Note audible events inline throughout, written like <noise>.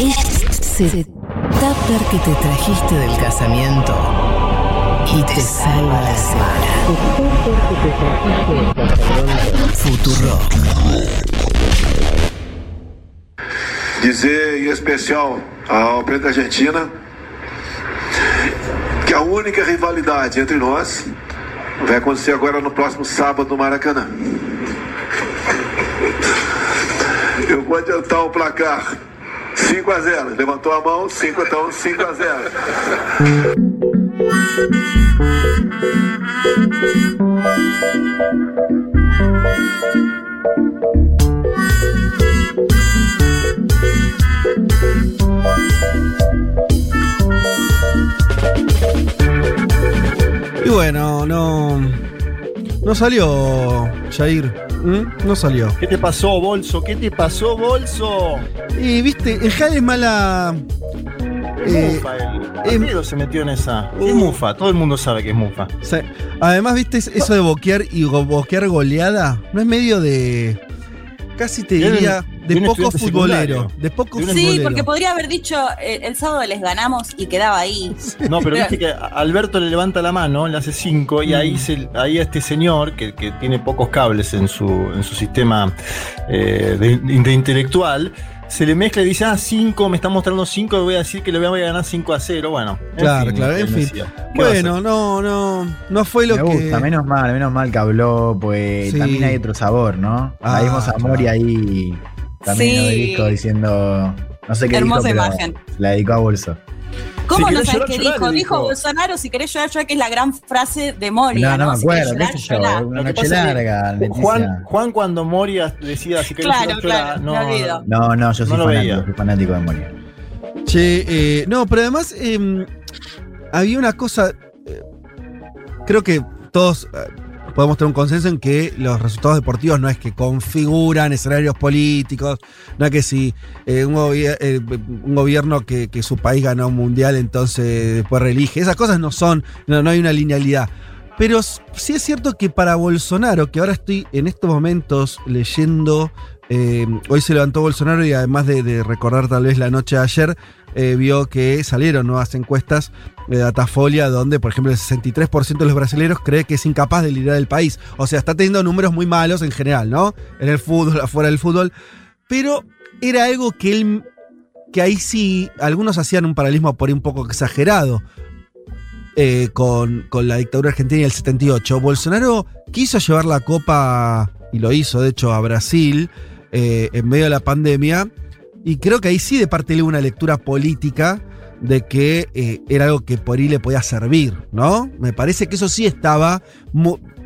Ese tupper que te trajiste del casamiento y te salva la semana. Futuro. Dizer em especial ao presidente da Argentina que a única rivalidade entre nós vai acontecer agora no próximo sábado no Maracanã. Eu vou adiantar o placar. 5 a 0. Levantou a mão, 5 então 5 a 0. Y bueno, no. No salió, Jair. ¿Mm? No salió. ¿Qué te pasó, Bolso? ¿Qué te pasó, Bolso? Y viste, el Jade es mala. eh, Mufa, el eh, se metió en esa. Uh. Es Mufa, todo el mundo sabe que es Mufa. o sea, además, viste, eso de boquear y boquear goleada, no es medio de. Casi te diría de poco futbolero. De poco futbolero. Sí, porque podría haber dicho eh, el sábado les ganamos y quedaba ahí. No, pero viste que a- Alberto le levanta la mano, le hace cinco, y ahí, se, ahí a este señor, que, que tiene pocos cables en su, en su sistema eh, de, de intelectual, se le mezcla y dice, ah, cinco, me está mostrando cinco, voy a decir que le voy a ganar 5 a 0. Bueno, en Claro, claro, en fin. ¿Qué va a Bueno, no, no. No fue lo Me que. gusta, menos mal, menos mal que habló, pues Sí. también hay otro sabor, ¿no? Ah, Ahí vimos a Mori claro. ahí también Sí. en obelisco diciendo, no sé qué Hermosa dijo, pero imagen. la dedicó a Bolso. ¿Cómo Si no sabes llorar, qué dijo? Dijo dijo. Bolsonaro, si querés llorar, llorar, que es la gran frase de Moria. no, no, me acuerdo, qué llorar, sé yo, llorá. una noche larga. Juan, Juan cuando Moria decía si querés Claro, llorar, llorá", claro, no, me olvido. No, no, yo soy fanático, veía. soy fanático de Mori. Che, eh, no, pero además em, había una cosa. eh, creo que todos eh, podemos tener un consenso en que los resultados deportivos no es que configuran escenarios políticos, no es que si eh, un, gobier- eh, un gobierno que, que su país ganó un mundial, entonces después reelige. Esas cosas no son, no, no hay una linealidad. Pero sí es cierto que para Bolsonaro, que ahora estoy en estos momentos leyendo, eh, hoy se levantó Bolsonaro y además de, recordar tal vez la noche de ayer, eh, vio que salieron nuevas encuestas de Datafolia donde, por ejemplo, el 63% de los brasileños cree que es incapaz de liderar el país. O sea, está teniendo números muy malos en general, ¿no? En el fútbol, afuera del fútbol. Pero era algo que él, que ahí sí, algunos hacían un paralelismo por ahí un poco exagerado eh, con, con la dictadura argentina y el 78. Bolsonaro quiso llevar la copa, y lo hizo de hecho, a Brasil eh, en medio de la pandemia. Y creo que ahí sí de parte hubo una lectura política de que eh, era algo que por ahí le podía servir, ¿no? Me parece que eso sí estaba.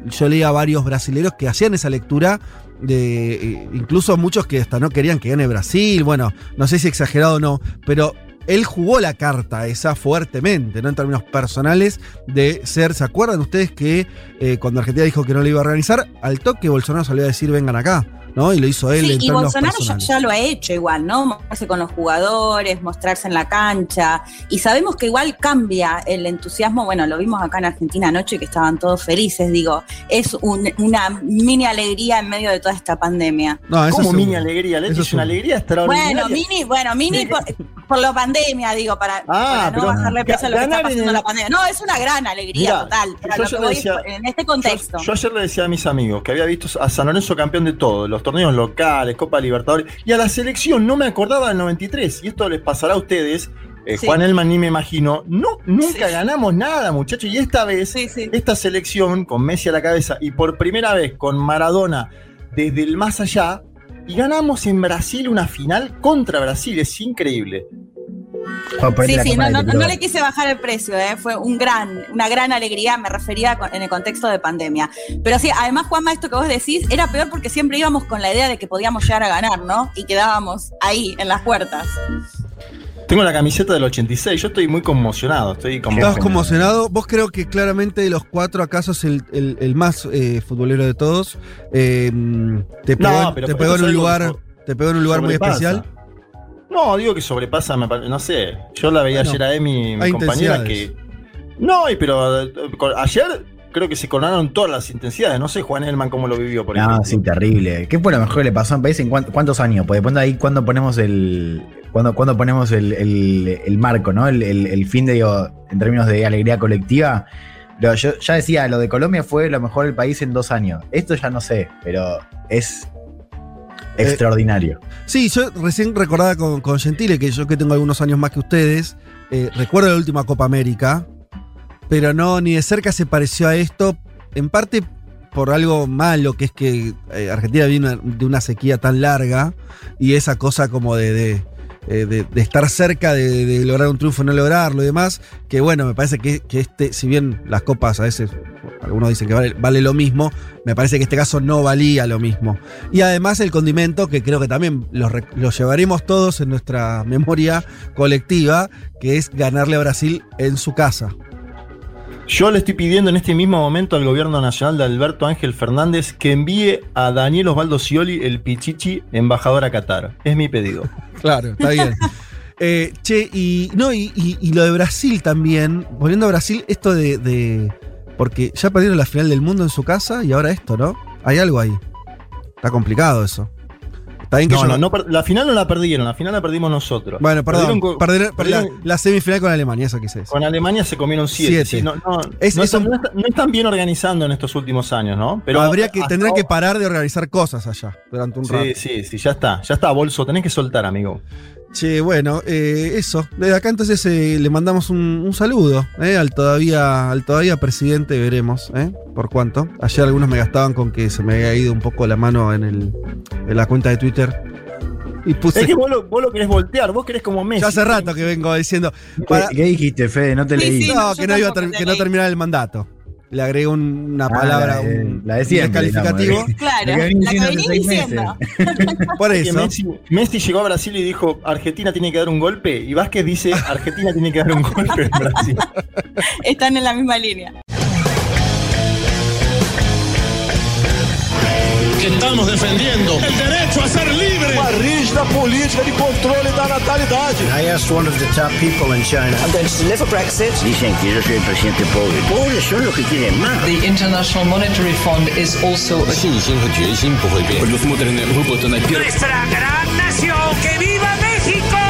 yo leía a varios brasileños que hacían esa lectura. De, eh, incluso muchos que hasta no querían que gane Brasil. Bueno, no sé si exagerado o no, pero él jugó la carta esa fuertemente, ¿no? En términos personales, de ser. ¿Se acuerdan ustedes que cuando Argentina dijo que no le iba a organizar, al toque Bolsonaro salió a decir vengan acá, ¿no? Y lo hizo él Sí, en y Bolsonaro ya, ya lo ha hecho igual, ¿no? Mostrarse con los jugadores, mostrarse en la cancha. Y sabemos que igual cambia el entusiasmo. Bueno, lo vimos acá en Argentina anoche que estaban todos felices. Digo, es un- una mini alegría en medio de toda esta pandemia. No, eso Como seguro. mini alegría, Leti, Eso es una seguro. alegría extraordinaria. Bueno, mini, bueno, mini por, por la pandemia, digo, para, para no pero bajarle peso a lo que está pasando en la pandemia. No, es una gran alegría Mirá, total. Yo decía- es en este contexto. Yo, yo ayer le decía a mis amigos que había visto a San Lorenzo campeón de todo, los torneos locales, Copa Libertadores, y a la selección no me acordaba del 93, y esto les pasará a ustedes, eh, Sí. Juan Elman ni me imagino, no, nunca Sí. ganamos nada, muchachos, y esta vez, sí. esta selección con Messi a la cabeza y por primera vez con Maradona desde el más allá, y ganamos en Brasil una final contra Brasil, es increíble. Por Sí, sí, no, no, no le quise bajar el precio, ¿eh? fue un gran, una gran alegría, me refería en el contexto de pandemia. Pero sí, además, Juanma, esto que vos decís, era peor porque siempre íbamos con la idea de que podíamos llegar a ganar, ¿no? Y quedábamos ahí, en las puertas. Tengo la camiseta del 86, yo estoy muy conmocionado, estoy. Estás conmocionado. Vos creo que claramente de los cuatro acaso es el, el- el más eh, futbolero de todos. Eh, te pegó, No, en- pero te pegó en un lugar, te pegó en un lugar muy especial. No, digo que sobrepasa, me pare- no sé. Yo la veía Bueno, ayer a Emi, mi compañera, que. No, y pero eh, ayer creo que se coronaron todas las intensidades. No sé, Juan Elman, cómo lo vivió, por No, ejemplo. sí, terrible. ¿Qué fue lo mejor que le pasó a un país en cuán- cuántos años? Pues después de ahí, cuando ponemos el. Cuando, cuando ponemos el, el- el marco, ¿no? El, el- el fin de, digo, en términos de alegría colectiva. Pero yo ya decía, lo de Colombia fue lo mejor del país en dos años. Esto ya no sé, pero es extraordinario. Sí, yo recién recordaba con, con Gentile, que yo que tengo algunos años más que ustedes, eh, recuerdo la última Copa América, pero no, ni de cerca se pareció a esto, en parte por algo malo, que es que eh, Argentina viene de una sequía tan larga y esa cosa como de, de, eh, de- estar cerca de, lograr un triunfo, no lograrlo y demás, que bueno, me parece que, que este, si bien las copas a veces, algunos dicen que vale, lo mismo, me parece que este caso no valía lo mismo. Y además el condimento, que creo que también lo, lo llevaremos todos en nuestra memoria colectiva, que es ganarle a Brasil en su casa. Yo le estoy pidiendo en este mismo momento al gobierno nacional de Alberto Ángel Fernández que envíe a Daniel Osvaldo Scioli, el Pichichi, embajador a Qatar. Es mi pedido. <laughs> Claro, está bien. Eh, che, y no, y, lo de Brasil también, volviendo a Brasil, esto de, de- Porque ya perdieron la final del mundo en su casa y ahora esto, ¿no? Hay algo ahí. Está complicado eso. Que No, yo no, la final no la perdieron, la final la perdimos nosotros. Bueno, perdón. Perdieron con- perdieron- perdieron- la, la semifinal con Alemania, eso quise decir. Con Alemania se comieron siete. Siete. sí, no, no, Es- no eso- están, no están- bien organizando en estos últimos años, ¿no? Pero habría que, tendrán que parar de organizar cosas allá durante un rato. Sí, sí, sí, ya está, ya está, bolso, tenés que soltar, amigo. Che, bueno, eh, eso. Desde acá entonces eh, le mandamos un, un saludo eh, al todavía al todavía presidente, veremos, ¿eh? Por cuánto. Ayer algunos me gastaban con que se me había ido un poco la mano en, el, en la cuenta de Twitter. Y puse. Es que vos lo, vos lo querés voltear, vos querés como Messi. ya hace rato que vengo diciendo. ¿Qué, para- qué dijiste, Fede? No te Sí, leí. sí. no, yo que no, iba a que no terminara el mandato. Le agregué un- una Ah, palabra, la de- un, la de un siempre, descalificativo. digamos, Claro, Lo que la que diciendo. Por eso. Messi, Messi llegó a Brasil y dijo, Argentina tiene que dar un golpe, y Vázquez dice, Argentina tiene que dar un golpe en Brasil. <laughs> Están en la misma línea. que estamos defendiendo el derecho a ser libre. uma rígida política de controle da natalidade. I asked one of the top people in China. I'm going to deliver Brexit. Dicen que yo soy el presidente pobre. Pobres son los que quieren más. The International Monetary Fund is also a 信心和决心不会变。Nuestra gran nación, que viva México.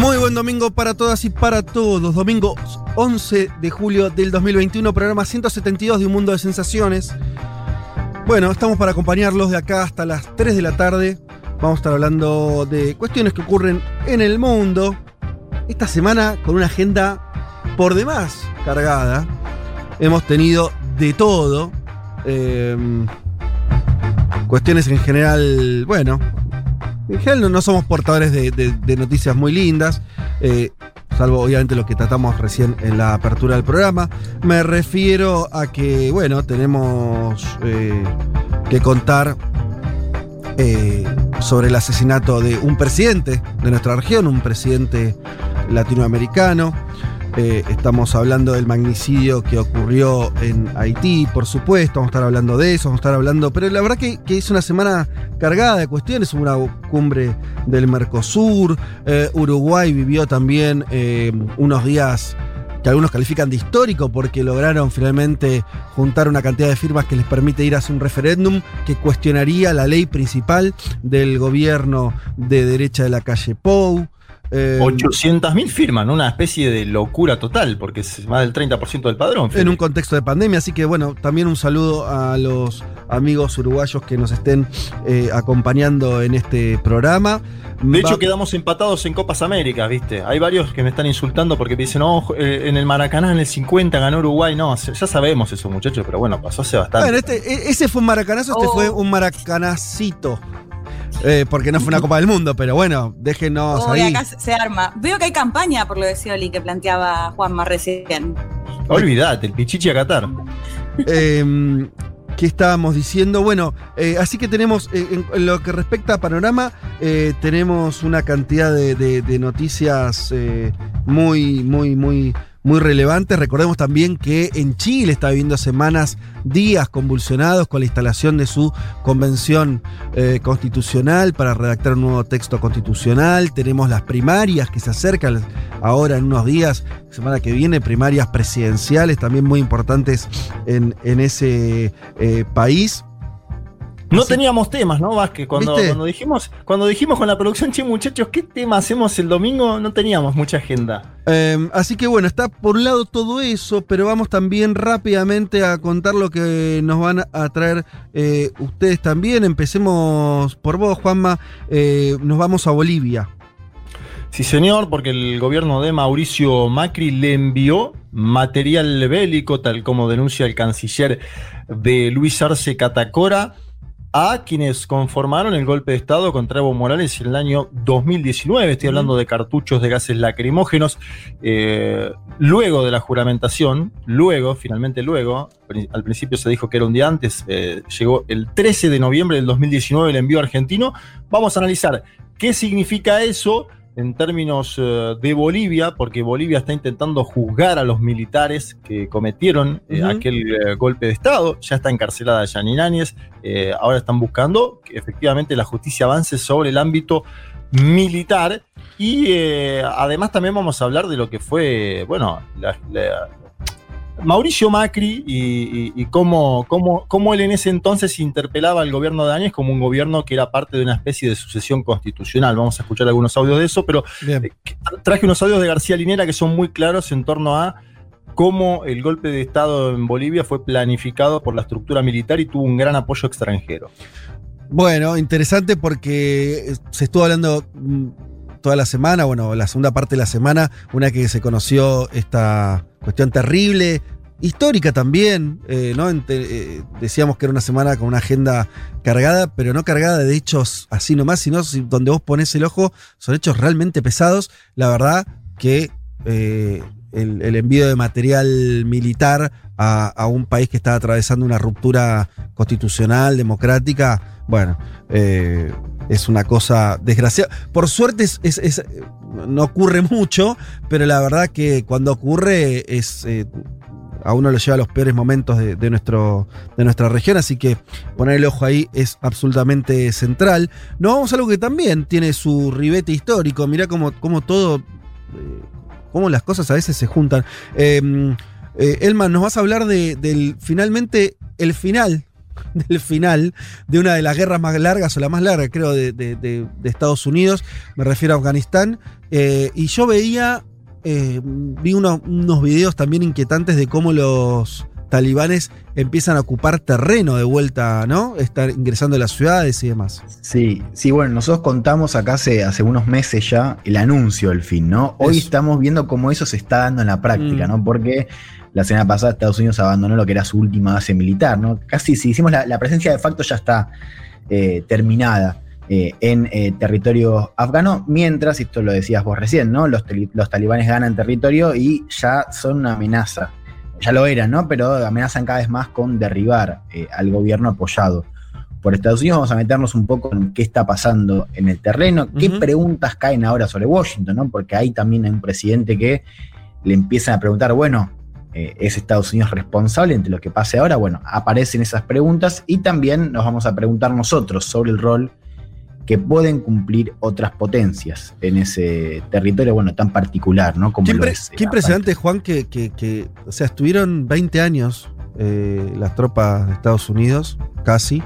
Muy buen domingo para todas y para todos. Domingo 11 de julio del 2021, programa 172 de Un Mundo de Sensaciones. Bueno, estamos para acompañarlos de acá hasta las 3 de la tarde. Vamos a estar hablando de cuestiones que ocurren en el mundo. Esta semana con una agenda por demás cargada. Hemos tenido de todo. Eh, cuestiones en general, bueno, en no, no somos portadores de noticias muy lindas, eh, salvo obviamente lo que tratamos recién en la apertura del programa. Me refiero a que, bueno, tenemos eh, que contar eh, sobre el asesinato de un presidente de nuestra región, un presidente latinoamericano. Eh, estamos hablando del magnicidio que ocurrió en Haití, por supuesto, vamos a estar hablando de eso, vamos a estar hablando, pero la verdad que, es una semana cargada de cuestiones, una cumbre del Mercosur, eh, Uruguay vivió también eh, unos días que algunos califican de histórico porque lograron finalmente juntar una cantidad de firmas que les permite ir a hacer un referéndum que cuestionaría la ley principal del gobierno de derecha de la calle Pou. Eh, 800.000 firman, una especie de locura total, porque es más del 30% del padrón. en un contexto de pandemia. Así que bueno, también un saludo a los amigos uruguayos que nos estén eh, acompañando en este programa. De hecho, Va- quedamos empatados en Copas Américas, ¿viste? Hay varios que me están insultando porque me dicen, no, eh, en el Maracaná en el 50 ganó Uruguay. No, ya sabemos eso, muchachos, pero bueno, pasó hace bastante. Bueno, este, e- ese fue un maracanazo, este Oh. fue un maracanacito. Eh, porque no fue una Copa del Mundo, pero bueno, déjenos Uy, ahí. acá se arma. Veo que hay campaña por lo de Scioli que planteaba Juanma recién. Olvídate, el Pichichi a Qatar. Eh, ¿Qué estábamos diciendo? Bueno, eh, así que tenemos, eh, en, en lo que respecta a panorama, eh, tenemos una cantidad de, de- de noticias eh, muy, muy, muy, muy relevantes. Recordemos también que en Chile está viviendo semanas, días convulsionados con la instalación de su convención eh, constitucional para redactar un nuevo texto constitucional. Tenemos las primarias que se acercan ahora en unos días, semana que viene, primarias presidenciales también muy importantes en, en ese eh, país. No teníamos temas, ¿no, Vázquez? Cuando, cuando, dijimos, cuando dijimos con la producción, che, muchachos, ¿qué tema hacemos el domingo? No teníamos mucha agenda. Eh, así que bueno, está por un lado todo eso, pero vamos también rápidamente a contar lo que nos van a traer eh, ustedes también. Empecemos por vos, Juanma. Eh, nos vamos a Bolivia. Sí, señor, porque el gobierno de Mauricio Macri le envió material bélico, tal como denuncia el canciller de Luis Arce Catacora a quienes conformaron el golpe de Estado contra Evo Morales en el año 2019. Estoy hablando de cartuchos de gases lacrimógenos. Eh, luego de la juramentación, luego, finalmente luego, al principio se dijo que era un día antes, eh, llegó el 13 de noviembre del 2019 el envío argentino. Vamos a analizar qué significa eso en términos eh, de Bolivia, porque Bolivia está intentando juzgar a los militares que cometieron eh, aquel eh, golpe de Estado. Ya está encarcelada Yanine Áñez. ahora están buscando que efectivamente la justicia avance sobre el ámbito militar. Y además también vamos a hablar de lo que fue, bueno, la, Mauricio Macri y, cómo, cómo, él en ese entonces interpelaba al gobierno de Áñez como un gobierno que era parte de una especie de sucesión constitucional. Vamos a escuchar algunos audios de eso, pero eh, traje unos audios de García Linera que son muy claros en torno a cómo el golpe de Estado en Bolivia fue planificado por la estructura militar y tuvo un gran apoyo extranjero. Bueno, interesante porque se estuvo hablando mm, toda la semana, bueno, la segunda parte de la semana, una que se conoció esta cuestión terrible, histórica también, eh, ¿no? Eh, decíamos que era una semana con una agenda cargada, pero no cargada de hechos así nomás, sino donde vos pones el ojo, son hechos realmente pesados. La verdad que eh, el, envío de material militar a, un país que está atravesando una ruptura constitucional, democrática, bueno, es una cosa desgraciada. Por suerte es, no ocurre mucho, pero la verdad que cuando ocurre es... Eh, a uno lo lleva a los peores momentos de, nuestro, de nuestra región, así que poner el ojo ahí es absolutamente central. Nos vamos a algo que también tiene su ribete histórico, mirá cómo, cómo todo, eh, cómo las cosas a veces se juntan. Em, eh, Elman, nos vas a hablar de, del finalmente el final <laughs> del final de una de las guerras más largas, o la más larga, creo, de, Estados Unidos. Me refiero a Afganistán. Eh, y yo veía, eh, vi unos videos también inquietantes de cómo los talibanes empiezan a ocupar terreno de vuelta, ¿no? Estar ingresando a las ciudades y demás. Sí, sí, bueno, nosotros contamos acá hace, hace unos meses ya el anuncio del fin, ¿no? Hoy estamos viendo cómo eso se está dando en la práctica, mm. ¿no? Porque la semana pasada Estados Unidos abandonó lo que era su última base militar, ¿no? Casi, si hicimos la, presencia de facto ya está eh, terminada eh, en eh, territorio afgano, mientras, esto lo decías vos recién, ¿no? Los, los talibanes ganan territorio y ya son una amenaza. Ya lo eran, ¿no? Pero amenazan cada vez más con derribar al gobierno apoyado por Estados Unidos. Vamos a meternos un poco en qué está pasando en el terreno, qué preguntas caen ahora sobre Washington, ¿no? Porque ahí también hay un presidente que le empiezan a preguntar, bueno, eh, ¿Es Estados Unidos responsable entre lo que pase ahora? Bueno, aparecen esas preguntas y también nos vamos a preguntar nosotros sobre el rol que pueden cumplir otras potencias en ese territorio, bueno, tan particular, ¿no? Como qué, impresionante, Juan, que, o sea, estuvieron 20 años eh, las tropas de Estados Unidos, casi,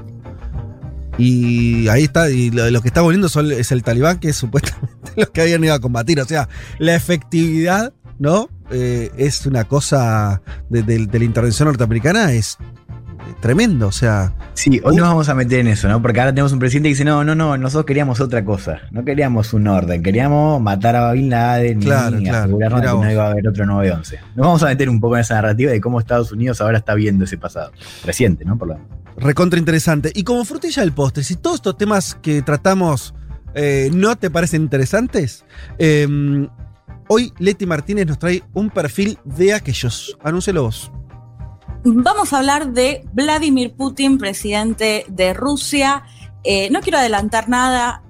y ahí está, y lo, que está volviendo es el talibán, que es supuestamente <laughs> los que habían ido a combatir. O sea, la efectividad ¿no? Eh, es una cosa de, la intervención norteamericana, es tremendo, o sea. Sí, hoy nos vamos a meter en eso, ¿no? Porque ahora tenemos un presidente que dice, no, no, no, nosotros queríamos otra cosa, no queríamos un orden, queríamos matar a Bin Laden claro, y asegurarnos que no iba a haber otro 9-11. Nos vamos a meter un poco en esa narrativa de cómo Estados Unidos ahora está viendo ese pasado. Reciente, ¿no? Por lo Recontra interesante. Y como frutilla del postre, si todos estos temas que tratamos eh, no te parecen interesantes, eh, Hoy Leti Martínez nos trae un perfil de aquellos. Anúncelo vos. Vamos a hablar de Vladimir Putin, presidente de Rusia. Eh, no quiero adelantar nada.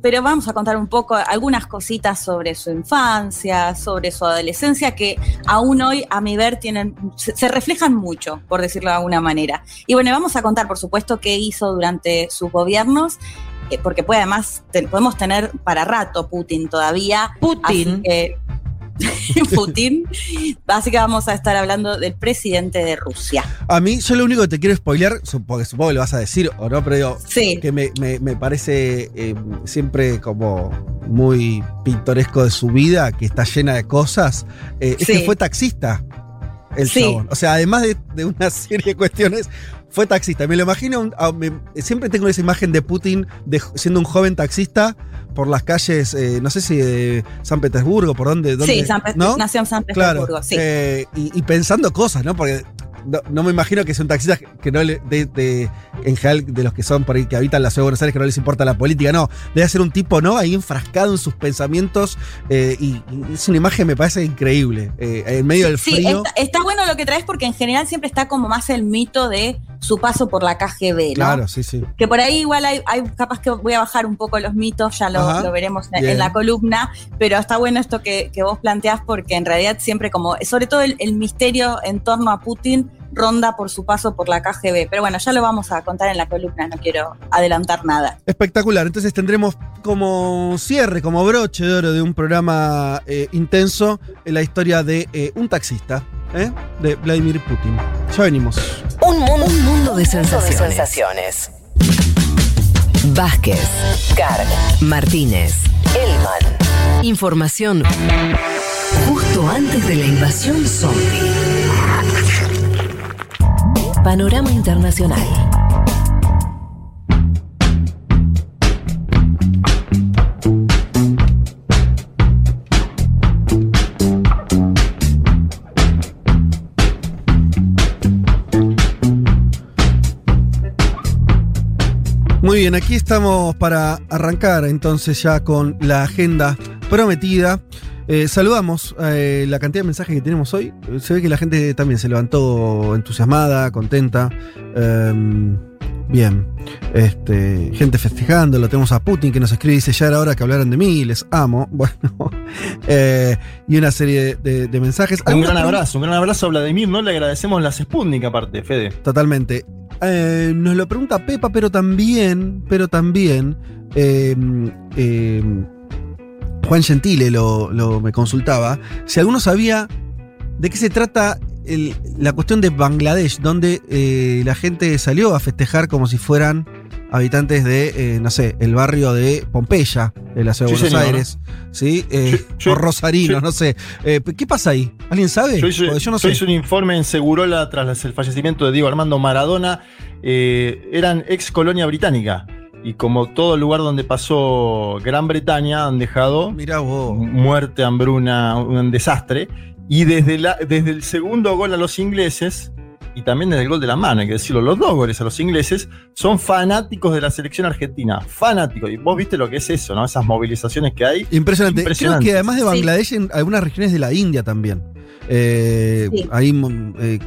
pero vamos a contar un poco algunas cositas sobre su infancia, sobre su adolescencia, que aún hoy, a mi ver, tienen, se, se reflejan mucho, por decirlo de alguna manera. Y bueno, vamos a contar, por supuesto, qué hizo durante sus gobiernos eh, porque puede además, te- podemos tener para rato Putin todavía. Putin. Así que- <laughs> Putin. Así que vamos a estar hablando del presidente de Rusia. A mí, yo lo único que te quiero spoilear, porque supongo que lo vas a decir o no, pero digo, Sí. que me, me- me parece eh, siempre como muy pintoresco de su vida, que está llena de cosas, eh, es Sí. que fue taxista el Sí. chabón. O sea, además de, de una serie de cuestiones, fue taxista. Me lo imagino, un- a- me- siempre tengo esa imagen de Putin de- siendo un joven taxista por las calles, eh, no sé si de San Petersburgo, por dónde, dónde Sí, San ¿no? nació en San Claro, Petersburgo, sí. eh, y, y pensando cosas, ¿no? Porque no, no me imagino que sea un taxista que no le, de, de- en general, de los que son por ahí que habitan la ciudad de Buenos Aires, que no les importa la política, no. Debe ser un tipo, ¿no? Ahí enfrascado en sus pensamientos eh, y, y es una imagen, me parece increíble. en medio del Sí, frío. está, está bueno lo que traes porque en general siempre está como más el mito de su paso por la KGB, ¿no? Claro, sí, sí. Que por ahí igual hay, hay capaz que voy a bajar un poco los mitos, ya lo, veremos en, la columna, pero está bueno esto que, que vos planteás porque en realidad siempre como, sobre todo el, el misterio en torno a Putin ronda por su paso por la KGB. Pero bueno, ya lo vamos a contar en la columna, no quiero adelantar nada. Espectacular. Entonces tendremos como cierre, como broche de oro de un programa eh, intenso, eh, la historia de eh, un taxista, ¿eh? de Vladimir Putin. Ya venimos. Un mundo, un mundo de sensaciones. Vázquez, Carg, Martínez, Elman. Información justo antes de la invasión zombie. Panorama Internacional. Muy bien, aquí estamos para arrancar entonces ya con la agenda prometida. Eh, saludamos eh, la cantidad de mensajes que tenemos hoy. Se ve que la gente también se levantó entusiasmada, contenta. Em, bien, este, gente festejando. Lo tenemos a Putin que nos escribe y dice: Ya era hora que hablaran de mí, les amo. <laughs> Bueno, eh, y una serie de, de mensajes. Un gran abrazo, un gran abrazo a Vladimir, ¿no? Le agradecemos las Sputnik aparte, Fede. Totalmente. Nos lo pregunta Pepa, pero también, pero también, eh, eh, Juan Gentile lo, lo- me consultaba, si alguno sabía de qué se trata el- la cuestión de Bangladesh, donde eh, la gente salió a festejar como si fueran habitantes de, eh, no sé, el barrio de Pompeya, de la ciudad de Sí, Buenos señor. Aires, ¿sí? Eh, Yo- yo- o Rosarino, yo- no sé. Eh, ¿Qué pasa ahí? ¿Alguien sabe? Yo hice, no sé. un informe en Segurola tras el fallecimiento de Diego Armando Maradona. Eran ex colonia británica. Y como todo lugar donde pasó Gran Bretaña, han dejado Mirá vos. muerte, hambruna, un desastre. Y desde, la, desde el segundo gol a los ingleses, y también desde el gol de la mano, hay que decirlo, los dos goles a los ingleses, son fanáticos de la selección argentina. Fanáticos. Y vos viste lo que es eso, ¿no? Esas movilizaciones que hay. Impresionante. Impresionante. Creo que además de Sí. Bangladesh, en algunas regiones de la India también. Eh, Sí. Ahí, mm, eh,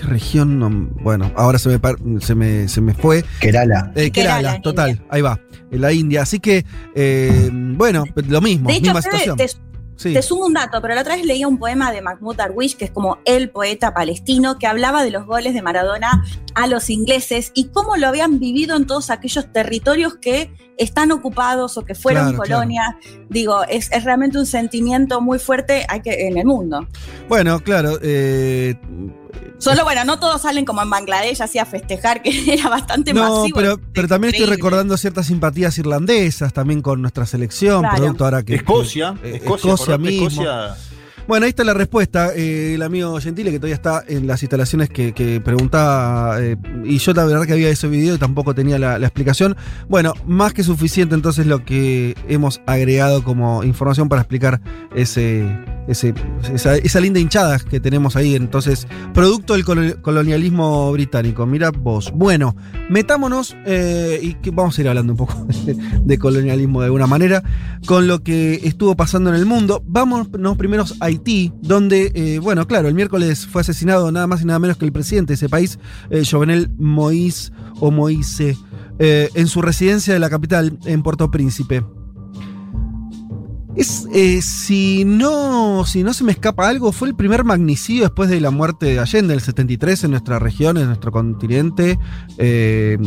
¿qué región? No, bueno, ahora se me, par- se me, se me fue. Kerala. Eh, Kerala, total, India. ahí va, en la India. Así que, eh, bueno, lo mismo, De hecho, misma situación. te, Sí. te sumo un dato, pero la otra vez leía un poema de Mahmoud Darwish, que es como el poeta palestino, que hablaba de los goles de Maradona a los ingleses y cómo lo habían vivido en todos aquellos territorios que están ocupados o que fueron Claro, colonia. Digo, es, es realmente un sentimiento muy fuerte hay que, en el mundo. Bueno, claro. eh, Solo, bueno, no todos salen como en Bangladesh así a festejar, que <laughs> era bastante no, masivo. pero, pero también estoy recordando ciertas simpatías irlandesas también con nuestra selección, Claro. producto ahora que. Escocia, que- eh, Escocia, Escocia mismo. Escocia. Bueno, ahí está la respuesta. eh, el amigo Gentile, que todavía está en las instalaciones que, que preguntaba, eh, y yo la verdad que había ese video y tampoco tenía la, la explicación. Bueno, más que suficiente entonces lo que hemos agregado como información para explicar ese, esa, linda hinchada que tenemos ahí. Entonces, producto del colo- colonialismo británico. Mira vos. Bueno, metámonos eh, y vamos a ir hablando un poco <laughs> de colonialismo de alguna manera con lo que estuvo pasando en el mundo. Vámonos primero a Haití, donde, eh, bueno, claro, el miércoles fue asesinado nada más y nada menos que el presidente de ese país, eh, Jovenel Moïse o Moïse, en su residencia de la capital, en Puerto Príncipe. Eh, si, no, si no se me escapa algo, fue el primer magnicidio después de la muerte de Allende, el 73, en nuestra región, en nuestro continente. Eh,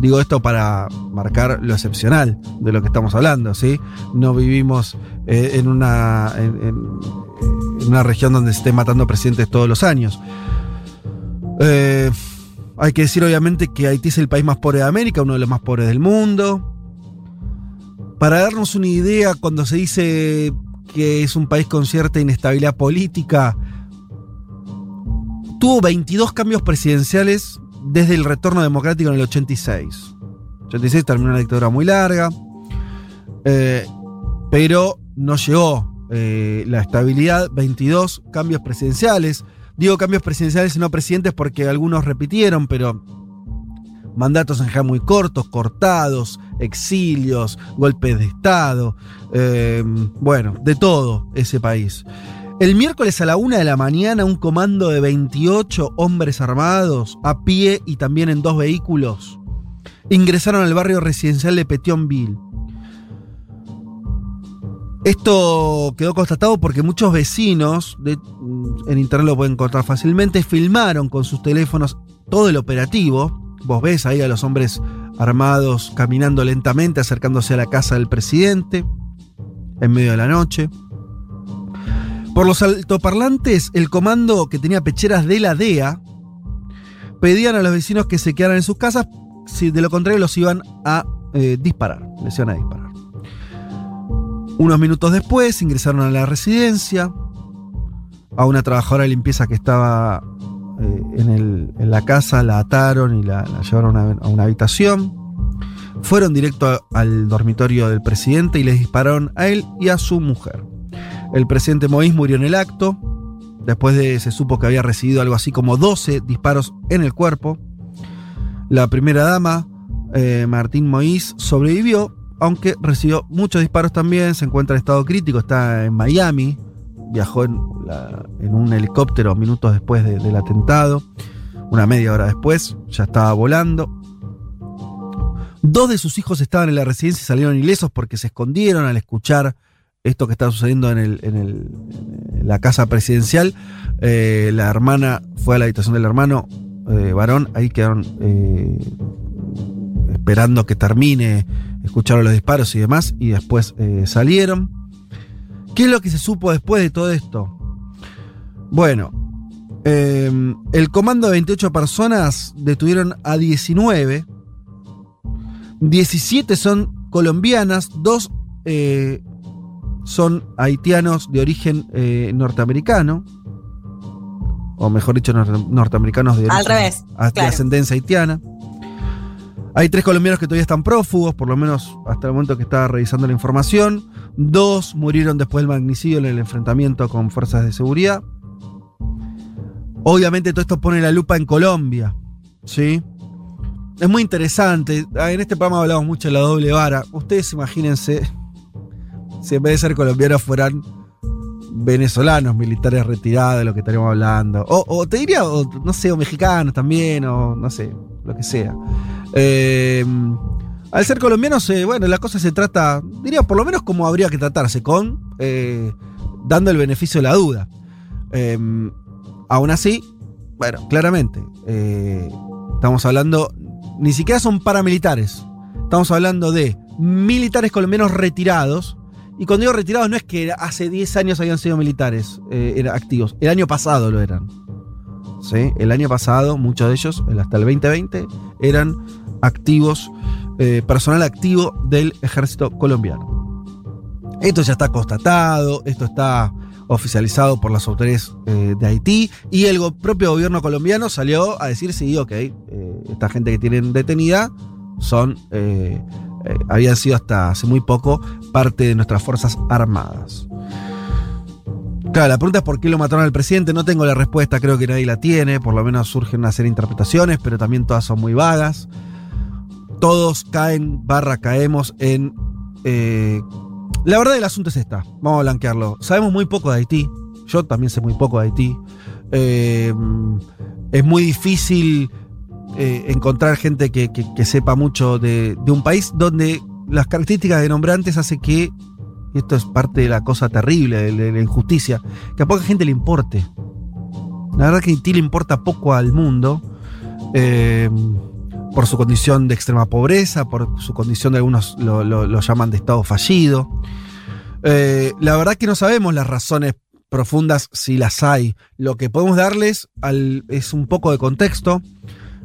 digo esto para marcar lo excepcional de lo que estamos hablando, ¿sí? No vivimos eh, en, una, en, en- una región donde se estén matando presidentes todos los años. Hay que decir obviamente que Haití es el país más pobre de América, uno de los más pobres del mundo. Para darnos una idea, cuando se dice que es un país con cierta inestabilidad política, tuvo 22 cambios presidenciales desde el retorno democrático en el 86. 86 terminó una dictadura muy larga, eh, pero no llegó eh, la estabilidad, 22 cambios presidenciales. Digo cambios presidenciales y no presidentes porque algunos repitieron, pero mandatos en general muy cortos, cortados, exilios, golpes de Estado, eh, bueno, de todo ese país. El miércoles a la una de la mañana, un comando de 28 hombres armados, a pie y también en dos vehículos, ingresaron al barrio residencial de Petionville. Esto quedó constatado porque muchos vecinos, de- en internet lo pueden encontrar fácilmente, filmaron con sus teléfonos todo el operativo. Vos ves ahí a los hombres armados caminando lentamente, acercándose a la casa del presidente, en medio de la noche. Por los altoparlantes, el comando que tenía pecheras de la DEA pedían a los vecinos que se quedaran en sus casas, si de lo contrario los iban a eh, disparar, les iban a disparar. Unos minutos después ingresaron a la residencia, a una trabajadora de limpieza que estaba eh, en, el- en la casa, la ataron y la, llevaron a una, habitación. Fueron directo al dormitorio del presidente y les dispararon a él y a su mujer. El presidente Moïse murió en el acto. Después de se supo que había recibido algo así como 12 disparos en el cuerpo. La primera dama, eh, Martín Moïse, sobrevivió, aunque recibió muchos disparos también. Se encuentra en estado crítico, está en Miami. Viajó en, un helicóptero minutos después de- del atentado. Una media hora después, ya estaba volando. Dos de sus hijos estaban en la residencia y salieron ilesos porque se escondieron al escuchar esto que estaba sucediendo en, la casa presidencial. Eh, la hermana fue a la habitación del hermano eh, varón, ahí quedaron eh, esperando que termine, escucharon los disparos y demás, y después salieron. ¿Qué es lo que se supo después de todo esto? Bueno, eh, el comando de 28 personas detuvieron a 19. 17 son colombianas, dos eh, son haitianos de origen eh, norteamericano. O mejor dicho, nor- norteamericanos de Al origen- revés, a- de claro. ascendencia haitiana. Hay tres colombianos que todavía están prófugos, por lo menos hasta el momento que estaba revisando la información. Dos murieron después del magnicidio en el enfrentamiento con fuerzas de seguridad. Obviamente todo esto pone la lupa en Colombia. ¿Sí? Es muy interesante. Ah, En este programa hablamos mucho de la doble vara. Ustedes imagínense si en vez de ser colombianos fueran venezolanos, militares retirados, de lo que estaríamos hablando. O, te diría, no sé, o mexicanos también, o no sé, lo que sea. Eh, al ser colombianos, bueno, la cosa se trata, diría, por lo menos como habría que tratarse, con eh, dando el beneficio de la duda. Eh, aún así, bueno, claramente, estamos hablando, ni siquiera son paramilitares, estamos hablando de militares colombianos retirados. Y cuando digo retirados no es que hace 10 años habían sido militares eh, activos, el año pasado lo eran. El año pasado, muchos de ellos, el- hasta el 2020, eran activos, eh, personal activo del ejército colombiano. Esto ya está constatado, esto está oficializado por las autoridades eh, de Haití y el propio gobierno colombiano salió a decir, sí, ok, eh, esta gente que tienen detenida son, eh, habían sido hasta hace muy poco parte de nuestras Fuerzas Armadas. Claro, la pregunta es por qué lo mataron al presidente. No tengo la respuesta, creo que nadie la tiene. Por lo menos surgen una serie de interpretaciones, pero también todas son muy vagas. Todos caen, barra caemos en. eh, la verdad del asunto es esta. Vamos a blanquearlo. Sabemos muy poco de Haití. Yo también sé muy poco de Haití. Eh, es muy difícil eh, encontrar gente que, sepa mucho de, de un país donde las características de nombrantes hace que, y esto es parte de la cosa terrible, de, la injusticia, que a poca gente le importe. La verdad que Haití le importa poco al mundo. eh, por su condición de extrema pobreza, por su condición de algunos lo, llaman de estado fallido. Eh, la verdad que no sabemos las razones profundas si las hay. Lo que podemos darles es un poco de contexto.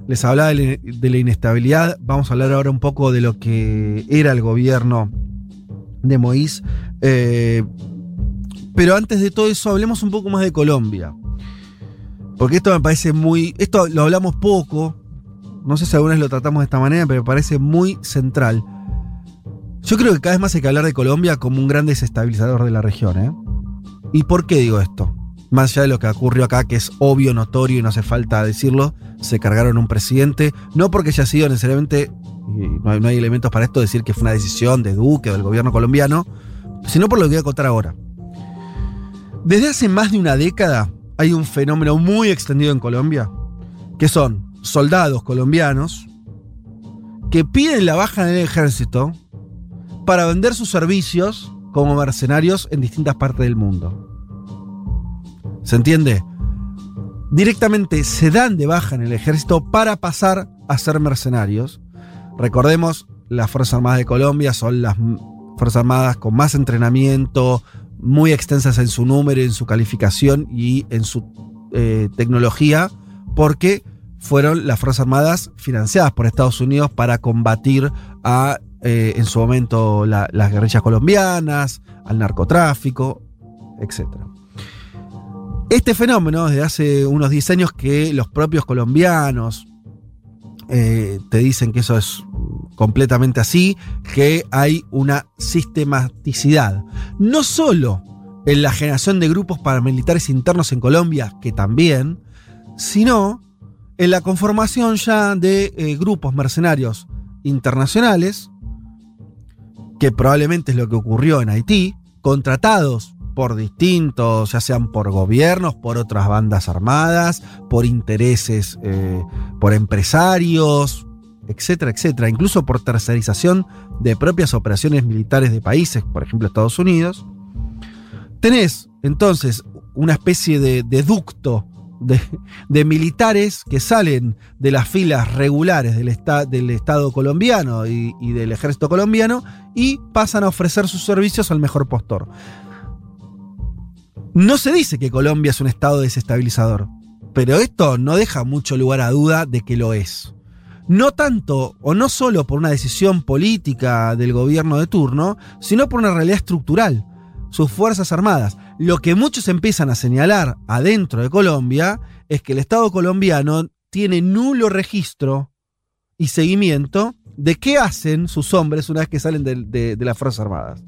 Les hablaba de, la- de la inestabilidad. Vamos a hablar ahora un poco de lo que era el gobierno de Moïse. Eh, pero antes de todo eso, hablemos un poco más de Colombia. Porque esto me parece muy. Esto lo hablamos poco. No sé si alguna vez lo tratamos de esta manera, pero me parece muy central. Yo creo que cada vez más hay que hablar de Colombia como un gran desestabilizador de la región. ¿eh? ¿Y por qué digo esto? Más allá de lo que ocurrió acá, que es obvio, notorio y no hace falta decirlo, se cargaron un presidente, no porque haya sido necesariamente, no hay, elementos para esto, decir que fue una decisión de Duque o del gobierno colombiano, sino por lo que voy a contar ahora. Desde hace más de una década hay un fenómeno muy extendido en Colombia, que son soldados colombianos que piden la baja en el ejército para vender sus servicios como mercenarios en distintas partes del mundo. ¿Se entiende? Directamente se dan de baja en el ejército para pasar a ser mercenarios. Recordemos, las Fuerzas Armadas de Colombia son las Fuerzas Armadas con más entrenamiento, muy extensas en su número, en su calificación y en su eh, tecnología, porque fueron las Fuerzas Armadas financiadas por Estados Unidos para combatir a, eh, en su momento, la- las guerrillas colombianas, al narcotráfico, etc. Este fenómeno, desde hace unos 10 años que los propios colombianos eh, te dicen que eso es completamente así, que hay una sistematicidad. No solo en la generación de grupos paramilitares internos en Colombia, que también, sino en la conformación ya de eh, grupos mercenarios internacionales, que probablemente es lo que ocurrió en Haití, contratados por distintos, ya sean por gobiernos, por otras bandas armadas, por intereses, eh, por empresarios, etcétera, etcétera, incluso por tercerización de propias operaciones militares de países, por ejemplo Estados Unidos. Tenés entonces una especie de, de ducto de, militares que salen de las filas regulares del, esta- del Estado colombiano y del ejército colombiano y pasan a ofrecer sus servicios al mejor postor. No se dice que Colombia es un Estado desestabilizador, pero esto no deja mucho lugar a duda de que lo es. No tanto o no solo por una decisión política del gobierno de turno, sino por una realidad estructural sus Fuerzas Armadas. Lo que muchos empiezan a señalar adentro de Colombia es que el Estado colombiano tiene nulo registro y seguimiento de qué hacen sus hombres una vez que salen de, de- las Fuerzas Armadas.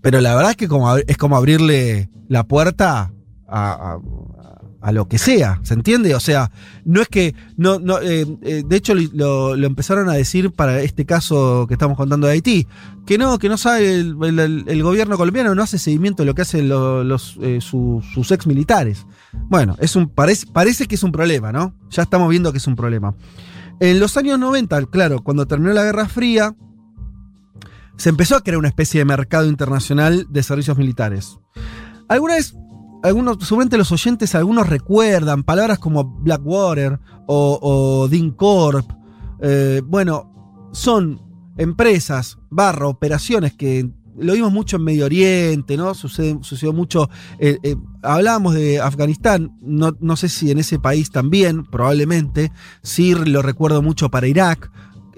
Pero la verdad es que es como abrirle la puerta a, a- lo que sea, ¿se entiende? O sea, no es que. No, no, eh, eh, de hecho, lo, empezaron a decir para este caso que estamos contando de Haití. Que no, que no sabe, el, gobierno colombiano no hace seguimiento de lo que hacen lo- los, eh, su- sus ex militares. Bueno, es un, parece, parece que es un problema, ¿no? Ya estamos viendo que es un problema. En los años 90, claro, cuando terminó la Guerra Fría, se empezó a crear una especie de mercado internacional de servicios militares. Alguna vez, algunos, seguramente los oyentes, algunos recuerdan palabras como Blackwater o, o DynCorp. Eh, bueno, son empresas, barra, operaciones que lo vimos mucho en Medio Oriente, ¿no? Sucedió mucho. eh, eh, hablábamos de Afganistán, no, no sé si en ese país también, probablemente. Sí lo recuerdo mucho para Irak,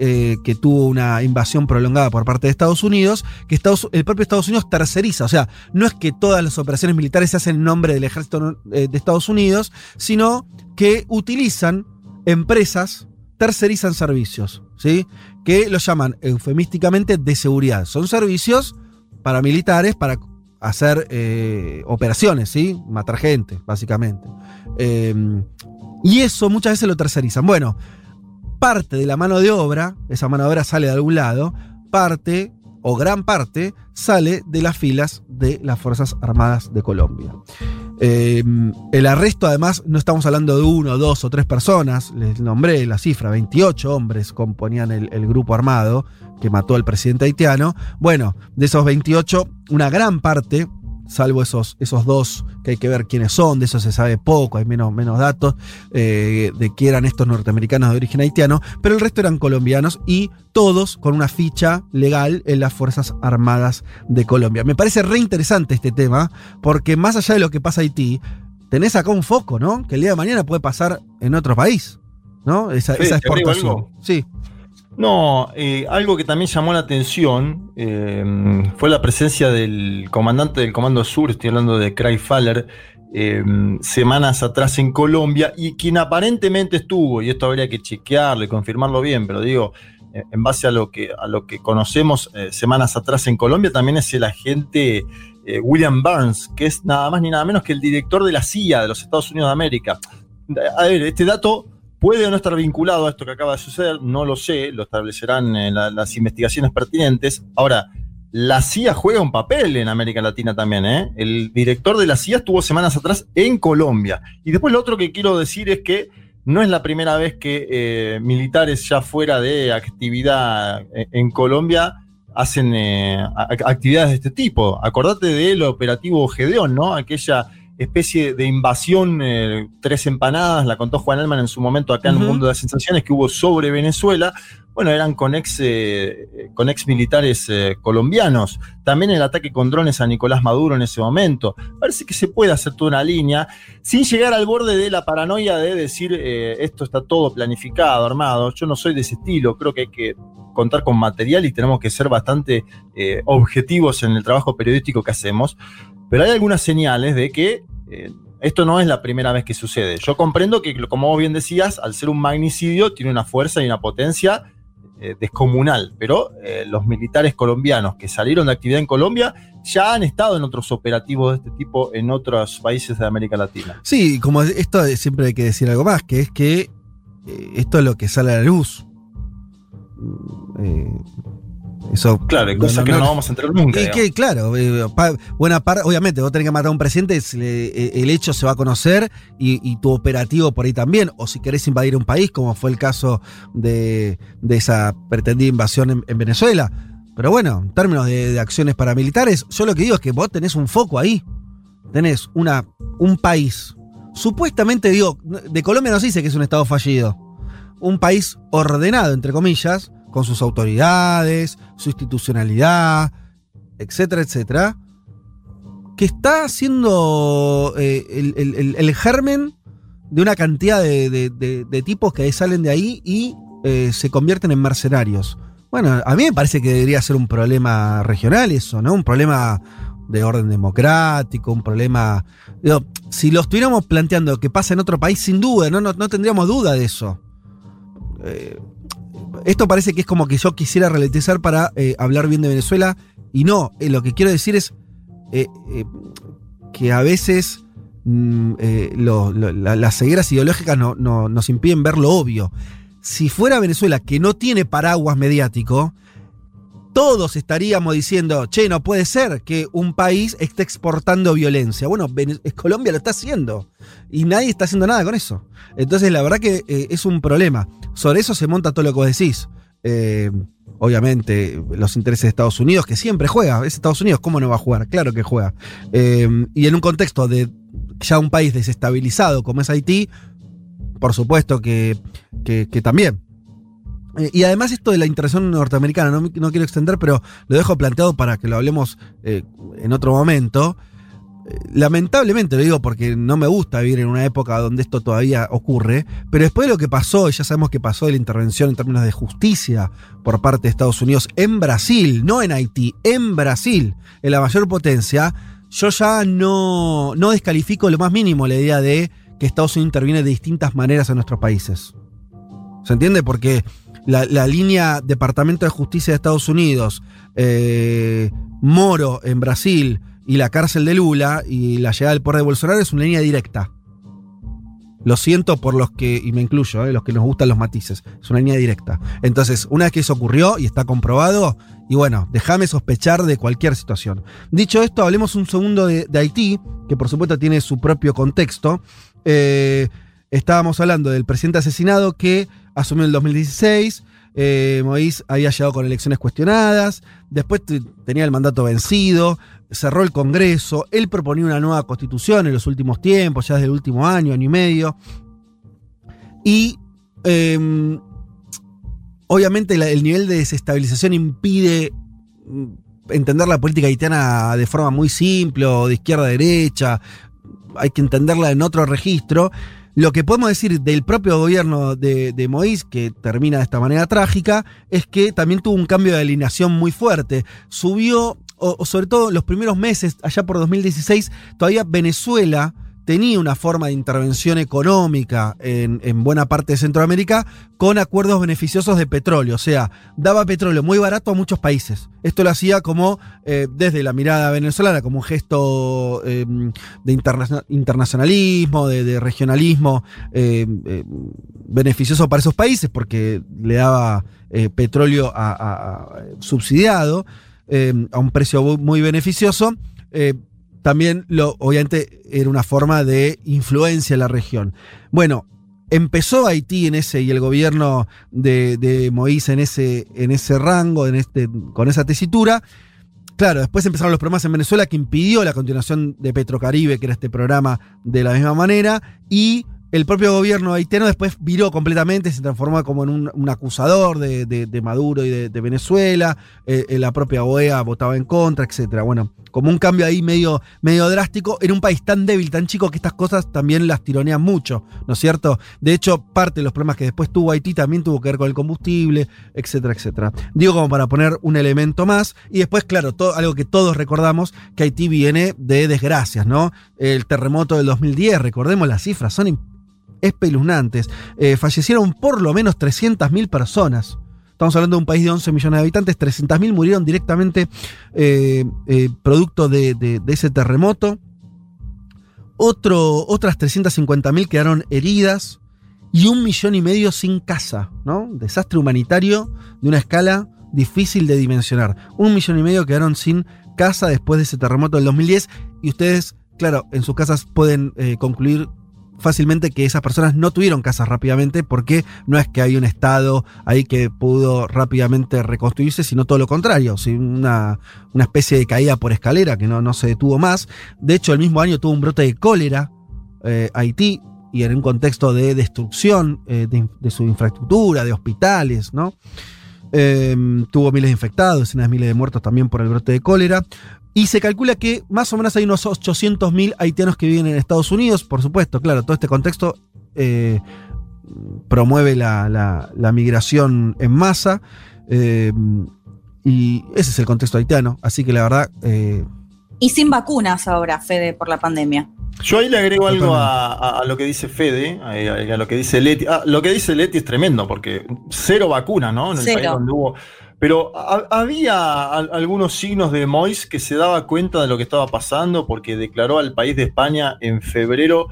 eh, que tuvo una invasión prolongada por parte de Estados Unidos, que Estados- el propio Estados Unidos terceriza. O sea, no es que todas las operaciones militares se hacen en nombre del ejército eh, de Estados Unidos, sino que utilizan empresas, tercerizan servicios, ¿sí? Que los llaman eufemísticamente de seguridad. Son servicios paramilitares para hacer eh, operaciones, ¿sí? Matar gente, básicamente. Y eso muchas veces lo tercerizan. Bueno, parte de la mano de obra, esa mano de obra sale de algún lado, parte o gran parte sale de las filas de las Fuerzas Armadas de Colombia. Eh, el arresto, además, no estamos hablando de uno, dos o tres personas, les nombré la cifra, 28 hombres componían el, el grupo armado que mató al presidente haitiano. Bueno, de esos 28, una gran parte salvo esos, esos dos que hay que ver quiénes son, de eso se sabe poco, hay menos, menos datos eh, de que eran estos norteamericanos de origen haitiano, pero el resto eran colombianos y todos con una ficha legal en las Fuerzas Armadas de Colombia. Me parece re interesante este tema, porque más allá de lo que pasa en Haití, tenés acá un foco, ¿no? Que el día de mañana puede pasar en otro país, ¿no? Esa, Sí, esa ¿te agrego exportación. Sí. No, eh, algo que también llamó la atención eh, fue la presencia del comandante del Comando Sur, estoy hablando de Craig Faller, eh, semanas atrás en Colombia, y quien aparentemente estuvo, y esto habría que chequearlo y confirmarlo bien, pero digo, en base a lo que, a lo que conocemos eh, semanas atrás en Colombia, también es el agente eh, William Burns, que es nada más ni nada menos que el director de la CIA de los Estados Unidos de América. A ver, este dato puede o no estar vinculado a esto que acaba de suceder, no lo sé, lo establecerán la- las investigaciones pertinentes. Ahora, la CIA juega un papel en América Latina también, ¿eh? El director de la CIA estuvo semanas atrás en Colombia. Y después lo otro que quiero decir es que no es la primera vez que eh, militares ya fuera de actividad en, en Colombia hacen eh, actividades de este tipo. Acordate del operativo Gedeón, ¿no? Aquella especie de invasión, eh, tres empanadas, la contó Juan Elman en su momento acá en el mundo de las sensaciones que hubo sobre Venezuela. Bueno, eran con ex, eh, con ex militares eh, colombianos. También el ataque con drones a Nicolás Maduro en ese momento. Parece que se puede hacer toda una línea sin llegar al borde de la paranoia de decir esto está todo planificado, armado. Yo no soy de ese estilo. Creo que hay que contar con material y tenemos que ser bastante objetivos en el trabajo periodístico que hacemos. Pero hay algunas señales de que eh, esto no es la primera vez que sucede. Yo comprendo que, como vos bien decías, al ser un magnicidio, tiene una fuerza y una potencia eh, descomunal. Pero eh, los militares colombianos que salieron de actividad en Colombia ya han estado en otros operativos de este tipo en otros países de América Latina. Sí, como esto siempre hay que decir algo más, que es que esto es lo que sale a la luz. Mm, eso. Claro, hay cosas que no vamos a entrar nunca. Digamos. que, claro, eh, pa- buena parte, obviamente, vos tenés que matar a un presidente, eh, el hecho se va a conocer y, y tu operativo por ahí también. O si querés invadir un país, como fue el caso de, de esa pretendida invasión en, en Venezuela. Pero bueno, en términos de, de acciones paramilitares, yo lo que digo es que vos tenés un foco ahí. Tenés una, un país. Supuestamente, digo, de Colombia no se dice que es un estado fallido. Un país ordenado, entre comillas, con sus autoridades, su institucionalidad, etcétera, etcétera, que está siendo eh, el, germen de una cantidad de, tipos que salen de ahí y eh, se convierten en mercenarios. Bueno, a mí me parece que debería ser un problema regional eso, ¿no? Un problema de orden democrático, un problema... si lo estuviéramos planteando que pasa en otro país, sin duda, no, no, no tendríamos duda de eso. Eh, esto parece que es como que yo quisiera relativizar para eh, hablar bien de Venezuela y no, eh, lo que quiero decir es eh, que a veces mm, las cegueras ideológicas no- nos impiden ver lo obvio. Si fuera Venezuela que no tiene paraguas mediático, todos estaríamos diciendo, che, no puede ser que un país esté exportando violencia. Bueno, Colombia lo está haciendo y nadie está haciendo nada con eso. Entonces, la verdad que eh, es un problema. Sobre eso se monta todo lo que vos decís. Eh, obviamente, los intereses de Estados Unidos, que siempre juega. Es Estados Unidos, ¿cómo no va a jugar? Claro que juega. Eh, y en un contexto de ya un país desestabilizado como es Haití, por supuesto que- que también. Eh, y además esto de la intervención norteamericana, no, no quiero extender, pero lo dejo planteado para que lo hablemos eh, en otro momento. Eh, Lamentablemente lo digo porque no me gusta vivir en una época donde esto todavía ocurre, pero después de lo que pasó, y ya sabemos que pasó de la intervención en términos de justicia por parte de Estados Unidos en Brasil, no en Haití, en Brasil, en la mayor potencia, yo ya no, no descalifico lo más mínimo la idea de que Estados Unidos interviene de distintas maneras en nuestros países. ¿Se entiende? Porque la, línea Departamento de Justicia de Estados Unidos, eh, Moro en Brasil y la cárcel de Lula y la llegada del poder de Bolsonaro es una línea directa. Lo siento por los que, y me incluyo, eh, los que nos gustan los matices, es una línea directa. Entonces, una vez que eso ocurrió y está comprobado, y bueno, déjame sospechar de cualquier situación. Dicho esto, hablemos un segundo de, de Haití, que por supuesto tiene su propio contexto. Eh, estábamos hablando del presidente asesinado que asumió el 2016. Eh, Moïse había llegado con elecciones cuestionadas, después te- tenía el mandato vencido, cerró el Congreso, él proponía una nueva constitución en los últimos tiempos, ya desde el último año, año y medio. Y eh, obviamente el nivel de desestabilización impide mm, entender la política haitiana de forma muy simple o de izquierda a derecha. Hay que entenderla en otro registro. Lo que podemos decir del propio gobierno de, de Moïse, que termina de esta manera trágica, es que también tuvo un cambio de alineación muy fuerte. Subió, o, sobre todo los primeros meses, allá por 2016, todavía Venezuela tenía una forma de intervención económica en, en buena parte de Centroamérica con acuerdos beneficiosos de petróleo. O sea, daba petróleo muy barato a muchos países. Esto lo hacía como eh, desde la mirada venezolana, como un gesto eh, de interna- internacionalismo, de, regionalismo eh, eh, beneficioso para esos países porque le daba eh, petróleo subsidiado a un precio muy, muy beneficioso. Eh, también lo, obviamente era una forma de influencia en la región. Bueno, empezó Haití en ese y el gobierno de, de Moïse en ese, en ese rango, en este, con esa tesitura. Claro, después empezaron los problemas en Venezuela que impidió la continuación de Petrocaribe, que era este programa de la misma manera, y el propio gobierno haitiano después viró completamente, se transformó como en un, acusador de, Maduro y de, Venezuela, eh, eh, la propia OEA votaba en contra, etc. Bueno, como un cambio ahí medio, drástico, en un país tan débil, tan chico, que estas cosas también las tironean mucho, ¿no es cierto? De hecho, parte de los problemas que después tuvo Haití también tuvo que ver con el combustible, etcétera, etcétera. Digo como para poner un elemento más, y después, claro, algo que todos recordamos, que Haití viene de desgracias, ¿no? El terremoto del 2010, recordemos las cifras, son espeluznantes. Eh, fallecieron por lo menos 300.000 personas. Estamos hablando de un país de 11 millones de habitantes, 300.000 murieron directamente eh, eh, producto de, ese terremoto. Otro, otras 350.000 quedaron heridas y un millón y medio sin casa. Desastre humanitario de una escala difícil de dimensionar. Un millón y medio quedaron sin casa después de ese terremoto del 2010 y ustedes, claro, en sus casas pueden eh, concluir fácilmente que esas personas no tuvieron casas rápidamente porque no es que hay un estado ahí que pudo rápidamente reconstruirse, sino todo lo contrario, una, una especie de caída por escalera que no, no se detuvo más. De hecho, el mismo año tuvo un brote de cólera eh, Haití y en un contexto de destrucción eh, de, su infraestructura, de hospitales, ¿no? Eh, tuvo miles de infectados, decenas de miles de muertos también por el brote de cólera. Y se calcula que más o menos hay unos 800.000 haitianos que viven en Estados Unidos. Por supuesto, claro, todo este contexto eh, promueve la, la- la migración en masa. eh, y ese es el contexto haitiano. Así que la verdad, eh, Y sin vacunas ahora, Fede, por la pandemia. Yo ahí le agrego algo a, a- a lo que dice Fede, a, a lo que dice Leti. Ah, lo que dice Leti es tremendo, porque cero vacuna, ¿no? En el Cero. país donde hubo. Pero ha- había al- algunos signos de Mois que se daba cuenta de lo que estaba pasando, porque declaró al país de España en febrero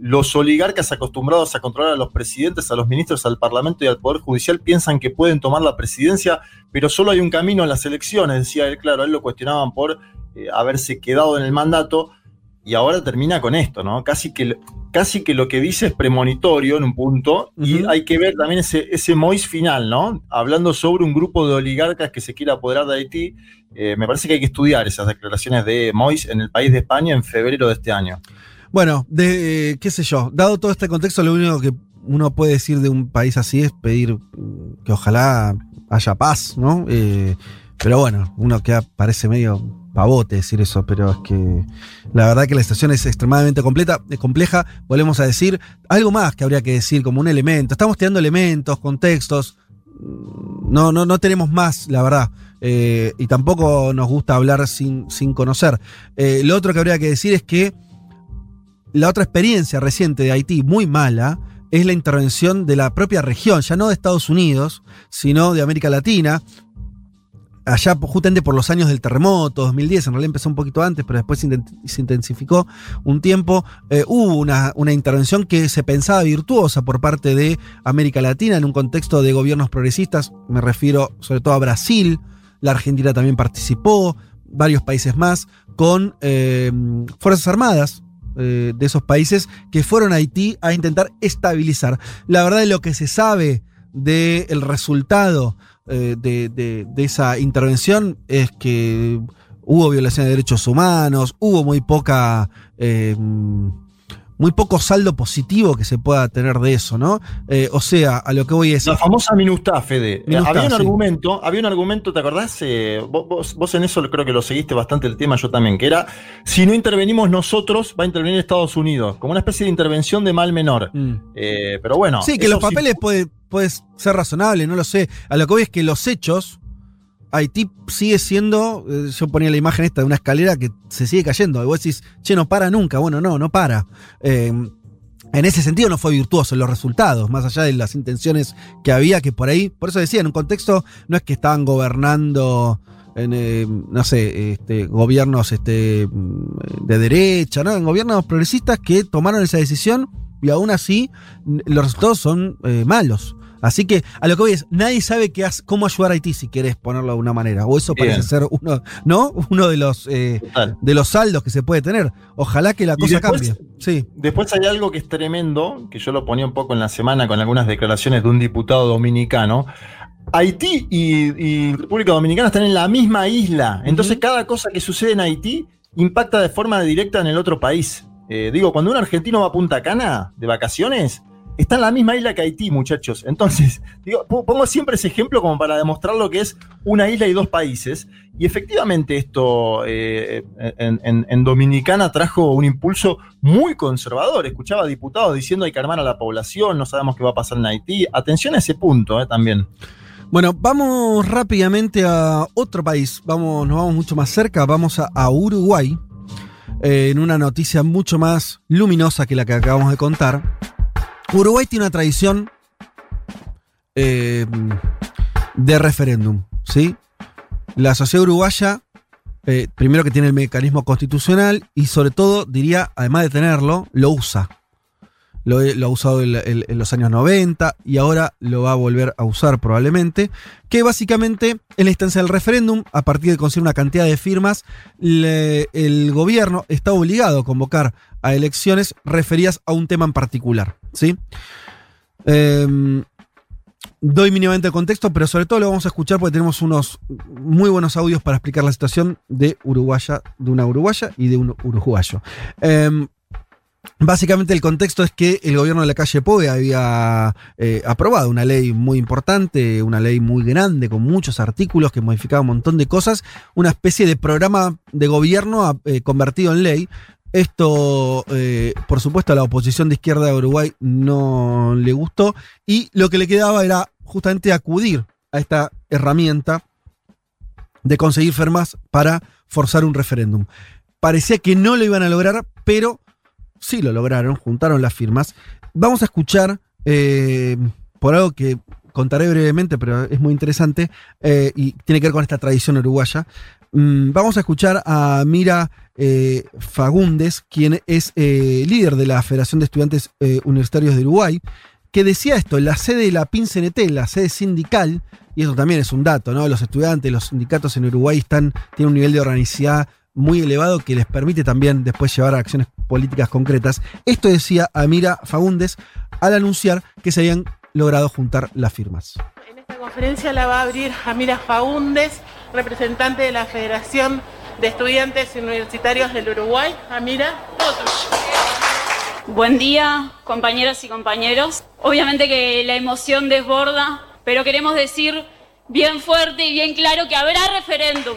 los oligarcas acostumbrados a controlar a los presidentes, a los ministros, al Parlamento y al Poder Judicial piensan que pueden tomar la presidencia, pero solo hay un camino en las elecciones, decía él, claro, a él lo cuestionaban por eh, haberse quedado en el mandato y ahora termina con esto, ¿no? Casi que, casi que lo que dice es premonitorio en un punto y hay que ver también ese, ese Mois final, ¿no? Hablando sobre un grupo de oligarcas que se quiere apoderar de Haití, eh, me parece que hay que estudiar esas declaraciones de Mois en el país de España en febrero de este año. Bueno, de, qué sé yo, dado todo este contexto, lo único que uno puede decir de un país así es pedir mm, que ojalá haya paz, ¿no? Eh, pero bueno, uno que parece medio pavote decir eso, pero es que la verdad que la situación es extremadamente completa, es compleja. Volvemos a decir algo más que habría que decir como un elemento. Estamos tirando elementos, contextos. No, no, no tenemos más, la verdad. Eh, y tampoco nos gusta hablar sin, sin conocer. Eh, lo otro que habría que decir es que la otra experiencia reciente de Haití, muy mala, es la intervención de la propia región, ya no de Estados Unidos, sino de América Latina. Allá justamente por los años del terremoto, 2010, en realidad empezó un poquito antes, pero después se inten- se intensificó un tiempo, eh, hubo una, una intervención que se pensaba virtuosa por parte de América Latina en un contexto de gobiernos progresistas, me refiero sobre todo a Brasil, la Argentina también participó, varios países más, con eh, Fuerzas Armadas. eh, de esos países que fueron a Haití a intentar estabilizar. La verdad lo que se sabe del resultado eh, de, de- de esa intervención es que hubo violación de derechos humanos, hubo muy poca. eh, muy poco saldo positivo que se pueda tener de eso, ¿no? Eh, o sea, a lo que voy es. La famosa Minustá, Fede. Minustá, había un sí. argumento, había un argumento, ¿te acordás? Eh, vos, vos- en eso creo que lo seguiste bastante el tema, yo también, que era si no intervenimos nosotros, va a intervenir Estados Unidos, como una especie de intervención de mal menor. Eh, pero bueno. Mm. sí, que los papeles puede, puede ser razonable, no lo sé. A lo que voy es que los hechos, Haití sigue siendo, eh, yo ponía la imagen esta de una escalera que se sigue cayendo. Y vos decís, che, no para nunca. Bueno, no, no para. Eh, en ese sentido no fue virtuoso en los resultados, más allá de las intenciones que había, que por ahí, por eso decía, en un contexto no es que estaban gobernando en, eh, no sé, este, gobiernos este, de derecha, ¿no? En gobiernos progresistas que tomaron esa decisión y aún así los resultados son eh, malos. Así que a lo que voy es, nadie sabe qué hace- cómo ayudar a Haití, si querés ponerlo de una manera. O eso Bien. parece ser uno, ¿no? Uno de los, eh, de los saldos que se puede tener. Ojalá que la cosa después- cambie. Sí. Después hay algo que es tremendo, que yo lo ponía un poco en la semana con algunas declaraciones de un diputado dominicano. Haití y, y República Dominicana están en la misma isla. Entonces, cada cosa que sucede en Haití impacta de forma directa en el otro país. Eh, digo, cuando un argentino va a Punta Cana de vacaciones, está en la misma isla que Haití, muchachos. Entonces, <laughs> pongo siempre ese ejemplo como para demostrar lo que es una isla y dos países. Y efectivamente esto eh, en, Dominicana trajo un impulso muy conservador. Escuchaba diputados diciendo hay que armar a la población, no sabemos qué va a pasar en Haití. Atención a ese punto eh, también. Bueno, vamos rápidamente a otro país. Vamos, nos vamos mucho más cerca. Vamos a, a Uruguay. Eh, en una noticia mucho más luminosa que la que acabamos de contar. Uruguay tiene una tradición eh, de referéndum. ¿sí? La sociedad uruguaya, eh, primero que tiene el mecanismo constitucional y sobre todo, diría, además de tenerlo, lo usa. Lo, ha usado en, los años 90 y ahora lo va a volver a usar probablemente. Que básicamente en la instancia del referéndum, a partir de conseguir una cantidad de firmas, el gobierno está obligado a convocar a elecciones referidas a un tema en particular. ¿sí? Em, doy mínimamente el contexto, pero sobre todo lo vamos a escuchar porque tenemos unos muy buenos audios para explicar la situación de uruguaya, de una uruguaya y de un uruguayo. Em, Básicamente el contexto es que el gobierno de la calle Poe había eh, aprobado una ley muy importante, una ley muy grande, con muchos artículos que modificaba un montón de cosas, una especie de programa de gobierno ah, eh, convertido en ley. Esto, eh, por supuesto, a la oposición de izquierda de Uruguay no le gustó y lo que le quedaba era justamente acudir a esta herramienta de conseguir firmas para forzar un referéndum. Parecía que no lo iban a lograr, pero sí lo lograron, juntaron las firmas. Vamos a escuchar eh, por algo que contaré brevemente, pero es muy interesante eh, y tiene que ver con esta tradición uruguaya. Mm, vamos a escuchar a Mira eh, Fagundes, quien es líder de la Federación de Estudiantes Universitarios de Uruguay, que decía esto, la sede de la PIN-CNT, la sede sindical, y eso también es un dato, ¿no? Los estudiantes, los sindicatos en Uruguay están, tienen un nivel de organicidad muy elevado que les permite también después llevar a acciones políticas concretas. Esto decía Amira Fagundes al anunciar que se habían logrado juntar las firmas. Esta conferencia la va a abrir Amira Faúndes, representante de la Federación de Estudiantes Universitarios del Uruguay. Amira, todo tuyo. Buen día, compañeras y compañeros. Obviamente que la emoción desborda, pero queremos decir bien fuerte y bien claro que habrá referéndum.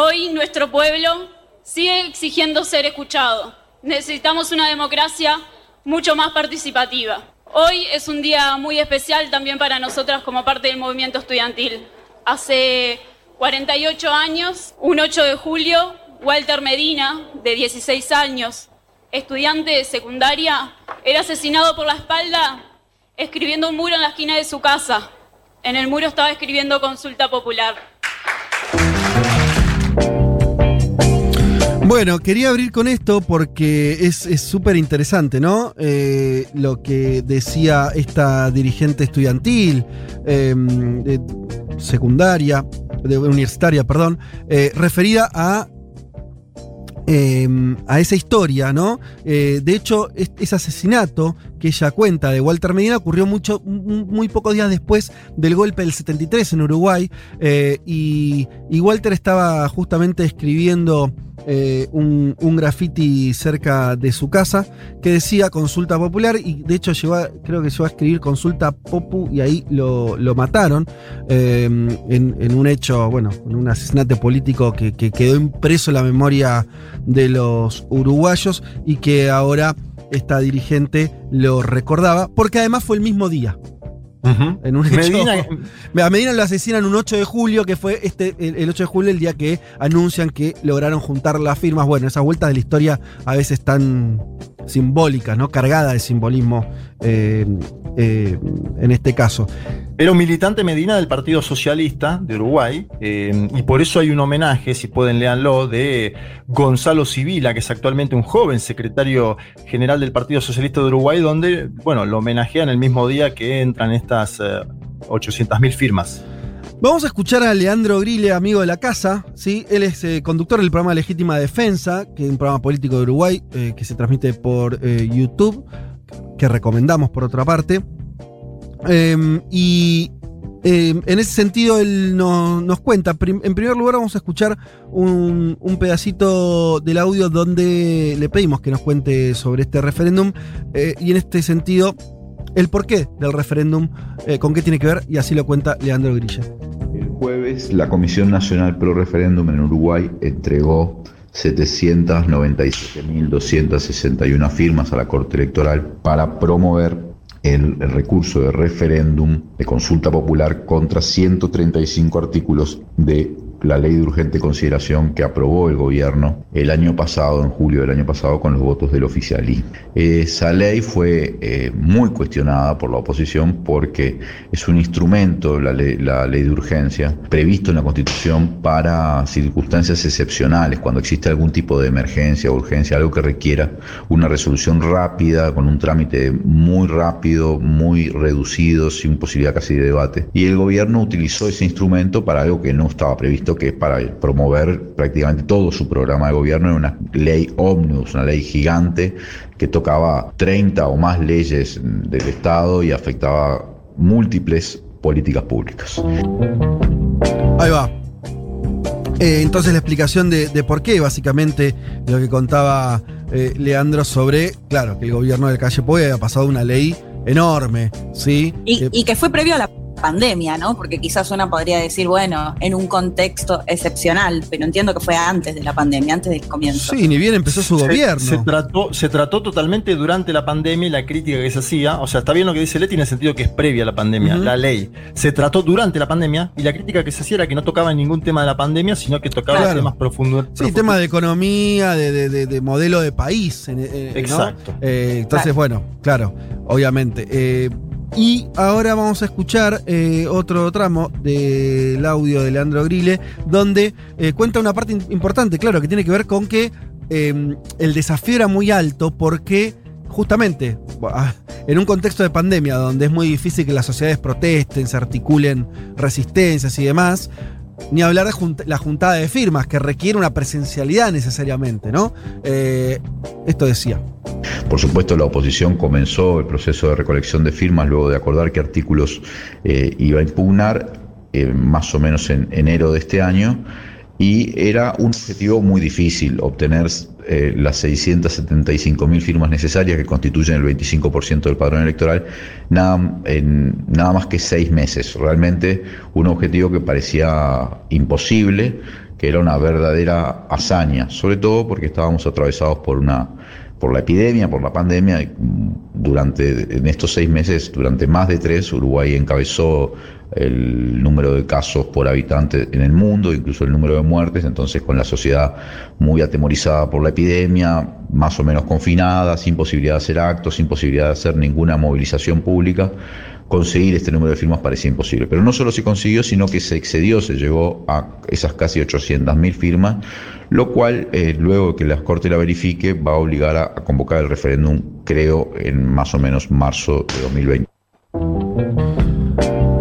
Hoy nuestro pueblo sigue exigiendo ser escuchado. Necesitamos una democracia mucho más participativa. Hoy es un día muy especial también para nosotras como parte del movimiento estudiantil. Hace 48 años, un 8 de julio, Walter Medina, de 16 años, estudiante de secundaria, era asesinado por la espalda escribiendo un muro en la esquina de su casa. En el muro estaba escribiendo consulta popular. Bueno, quería abrir con esto porque es súper interesante, ¿no? Eh, lo que decía esta dirigente estudiantil, de secundaria, universitaria, perdón, eh, referida a eh, a esa historia, ¿no? Eh, de hecho, es- ese asesinato que ella cuenta de Walter Medina ocurrió mucho, muy pocos días después del golpe del 73 en Uruguay eh, y, Walter estaba justamente escribiendo eh, un, graffiti cerca de su casa que decía consulta popular y de hecho creo que llegó a escribir consulta popu y ahí lo, lo mataron eh, en, en un hecho, bueno, en un asesinato político que, que quedó impreso en la memoria de los uruguayos y que ahora esta dirigente lo recordaba, porque además fue el mismo día. En un hecho- Medina- <laughs> a Medina lo asesinan un 8 de julio, que fue este, el, el 8 de julio, el día que anuncian que lograron juntar las firmas. Bueno, esas vueltas de la historia a veces tan simbólicas, ¿no? Cargadas de simbolismo eh, eh, en este caso. Era un militante Medina del Partido Socialista de Uruguay, eh, y por eso hay un homenaje, si pueden leanlo, de Gonzalo Civila, que es actualmente un joven secretario general del Partido Socialista de Uruguay, donde, bueno, lo homenajean el mismo día que entran estas eh, 800.000 firmas. Vamos a escuchar a Leandro Grille, amigo de la casa. ¿sí? Él es eh, conductor del programa Legítima Defensa, que es un programa político de Uruguay eh, que se transmite por eh, YouTube, que recomendamos por otra parte. Em, y em, en ese sentido él no- nos cuenta. En primer lugar vamos a escuchar un, pedacito del audio donde le pedimos que nos cuente sobre este referéndum y en este sentido el porqué del referéndum, eh, con qué tiene que ver y así lo cuenta Leandro Grille. El jueves, la Comisión Nacional Pro Referéndum en Uruguay entregó 797.261 firmas a la Corte Electoral para promover el, el recurso de referéndum de consulta popular contra 135 artículos de la ley de urgente consideración que aprobó el gobierno el año pasado, en julio del año pasado, con los votos del oficialismo. Esa ley fue eh, muy cuestionada por la oposición porque es un instrumento, la ley, la ley de urgencia, previsto en la Constitución para circunstancias excepcionales, cuando existe algún tipo de emergencia o urgencia, algo que requiera una resolución rápida, con un trámite muy rápido, muy reducido, sin posibilidad casi de debate. Y el gobierno utilizó ese instrumento para algo que no estaba previsto, que es para promover prácticamente todo su programa de gobierno en una ley ómnibus, una ley gigante que tocaba 30 o más leyes del Estado y afectaba múltiples políticas públicas. Ahí va. Eh, entonces la explicación de, de por qué, básicamente, lo que contaba eh, Leandro sobre, claro, que el gobierno de Calle Pou había pasado una ley enorme, ¿sí? Y, Eh, y que fue previo a la pandemia, ¿no? Porque quizás una podría decir, bueno, en un contexto excepcional, pero entiendo que fue antes de la pandemia, antes del comienzo. sí, ni bien empezó su Se- gobierno. Se, trató, se trató totalmente durante la pandemia y la crítica que se hacía. O sea, está bien lo que dice Leti en el sentido que es previa a la pandemia, la ley. Se trató durante la pandemia y la crítica que se hacía era que no tocaba ningún tema de la pandemia, sino que tocaba Claro. temas profundos. Sí, tema de economía, de, de- de- de modelo de país. en- eh, ¿no? Exacto. Eh, entonces, bueno, claro, obviamente. Eh, y ahora vamos a escuchar eh, otro tramo del audio de Leandro Grille, donde eh, cuenta una parte importante, claro, que tiene que ver con que eh, el desafío era muy alto porque justamente ah, en un contexto de pandemia donde es muy difícil que las sociedades protesten, se articulen resistencias y demás, ni hablar de la juntada de firmas, que requiere una presencialidad necesariamente, ¿no? Eh, esto decía. Por supuesto, la oposición comenzó el proceso de recolección de firmas luego de acordar qué artículos eh, iba a impugnar, eh, más o menos en enero de este año, y era un objetivo muy difícil obtener eh, las 675 mil firmas necesarias que constituyen el 25% del padrón electoral, en nada más que seis meses. Realmente un objetivo que parecía imposible, que era una verdadera hazaña, sobre todo porque estábamos atravesados por una por la epidemia, por la pandemia. Durante, en estos seis meses, durante más de tres, Uruguay encabezó el número de casos por habitante en el mundo, incluso el número de muertes, entonces con la sociedad muy atemorizada por la epidemia, más o menos confinada, sin posibilidad de hacer actos, sin posibilidad de hacer ninguna movilización pública, conseguir este número de firmas parecía imposible. Pero no solo se consiguió, sino que se excedió, se llegó a esas casi 800.000 firmas, lo cual, eh, luego que la Corte la verifique, va a obligar a, convocar el referéndum, creo, en más o menos marzo de 2020.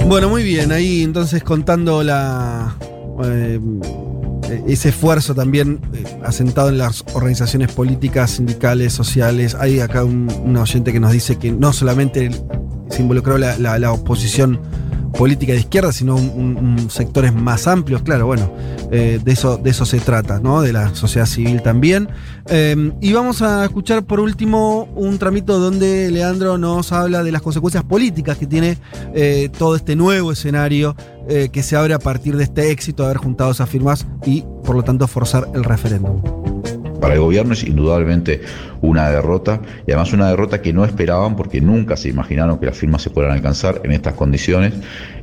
Bueno, muy bien, ahí entonces contando la eh, ese esfuerzo también eh, asentado en las organizaciones políticas, sindicales, sociales. Hay acá un oyente que nos dice que no solamente se involucró la, la- la oposición política de izquierda, sino un- sectores más amplios, claro, bueno, eh, de, eso, de eso se trata, ¿no? De la sociedad civil también. Eh, y vamos a escuchar por último un tramito donde Leandro nos habla de las consecuencias políticas que tiene eh, todo este nuevo escenario eh, que se abre a partir de este éxito de haber juntado esas firmas y por lo tanto forzar el referéndum. Para el gobierno es indudablemente una derrota y además una derrota que no esperaban porque nunca se imaginaron que las firmas se fueran a alcanzar en estas condiciones.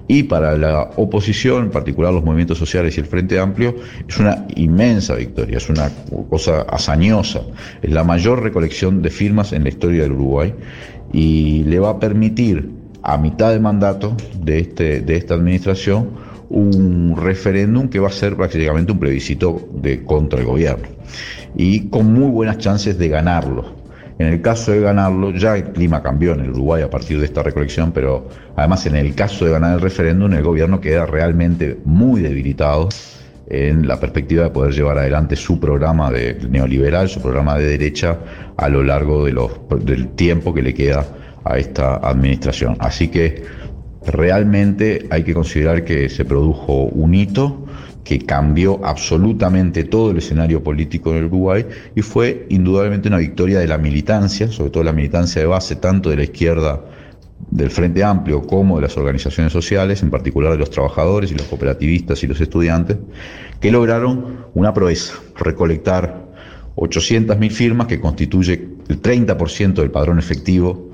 Y para la oposición, en particular los movimientos sociales y el Frente Amplio, es una inmensa victoria, es una cosa hazañosa. Es la mayor recolección de firmas en la historia del Uruguay y le va a permitir a mitad de mandato de, este, de esta administración un referéndum que va a ser prácticamente un plebiscito de contra el gobierno y con muy buenas chances de ganarlo. En el caso de ganarlo, ya el clima cambió en el Uruguay a partir de esta recolección, pero además en el caso de ganar el referéndum, el gobierno queda realmente muy debilitado en la perspectiva de poder llevar adelante su programa de neoliberal, su programa de derecha a lo largo de los, del tiempo que le queda a esta administración. Así que realmente hay que considerar que se produjo un hito que cambió absolutamente todo el escenario político en el Uruguay y fue indudablemente una victoria de la militancia, sobre todo la militancia de base, tanto de la izquierda del Frente Amplio como de las organizaciones sociales, en particular de los trabajadores y los cooperativistas y los estudiantes, que lograron una proeza, recolectar 800.000 firmas que constituye el 30% del padrón efectivo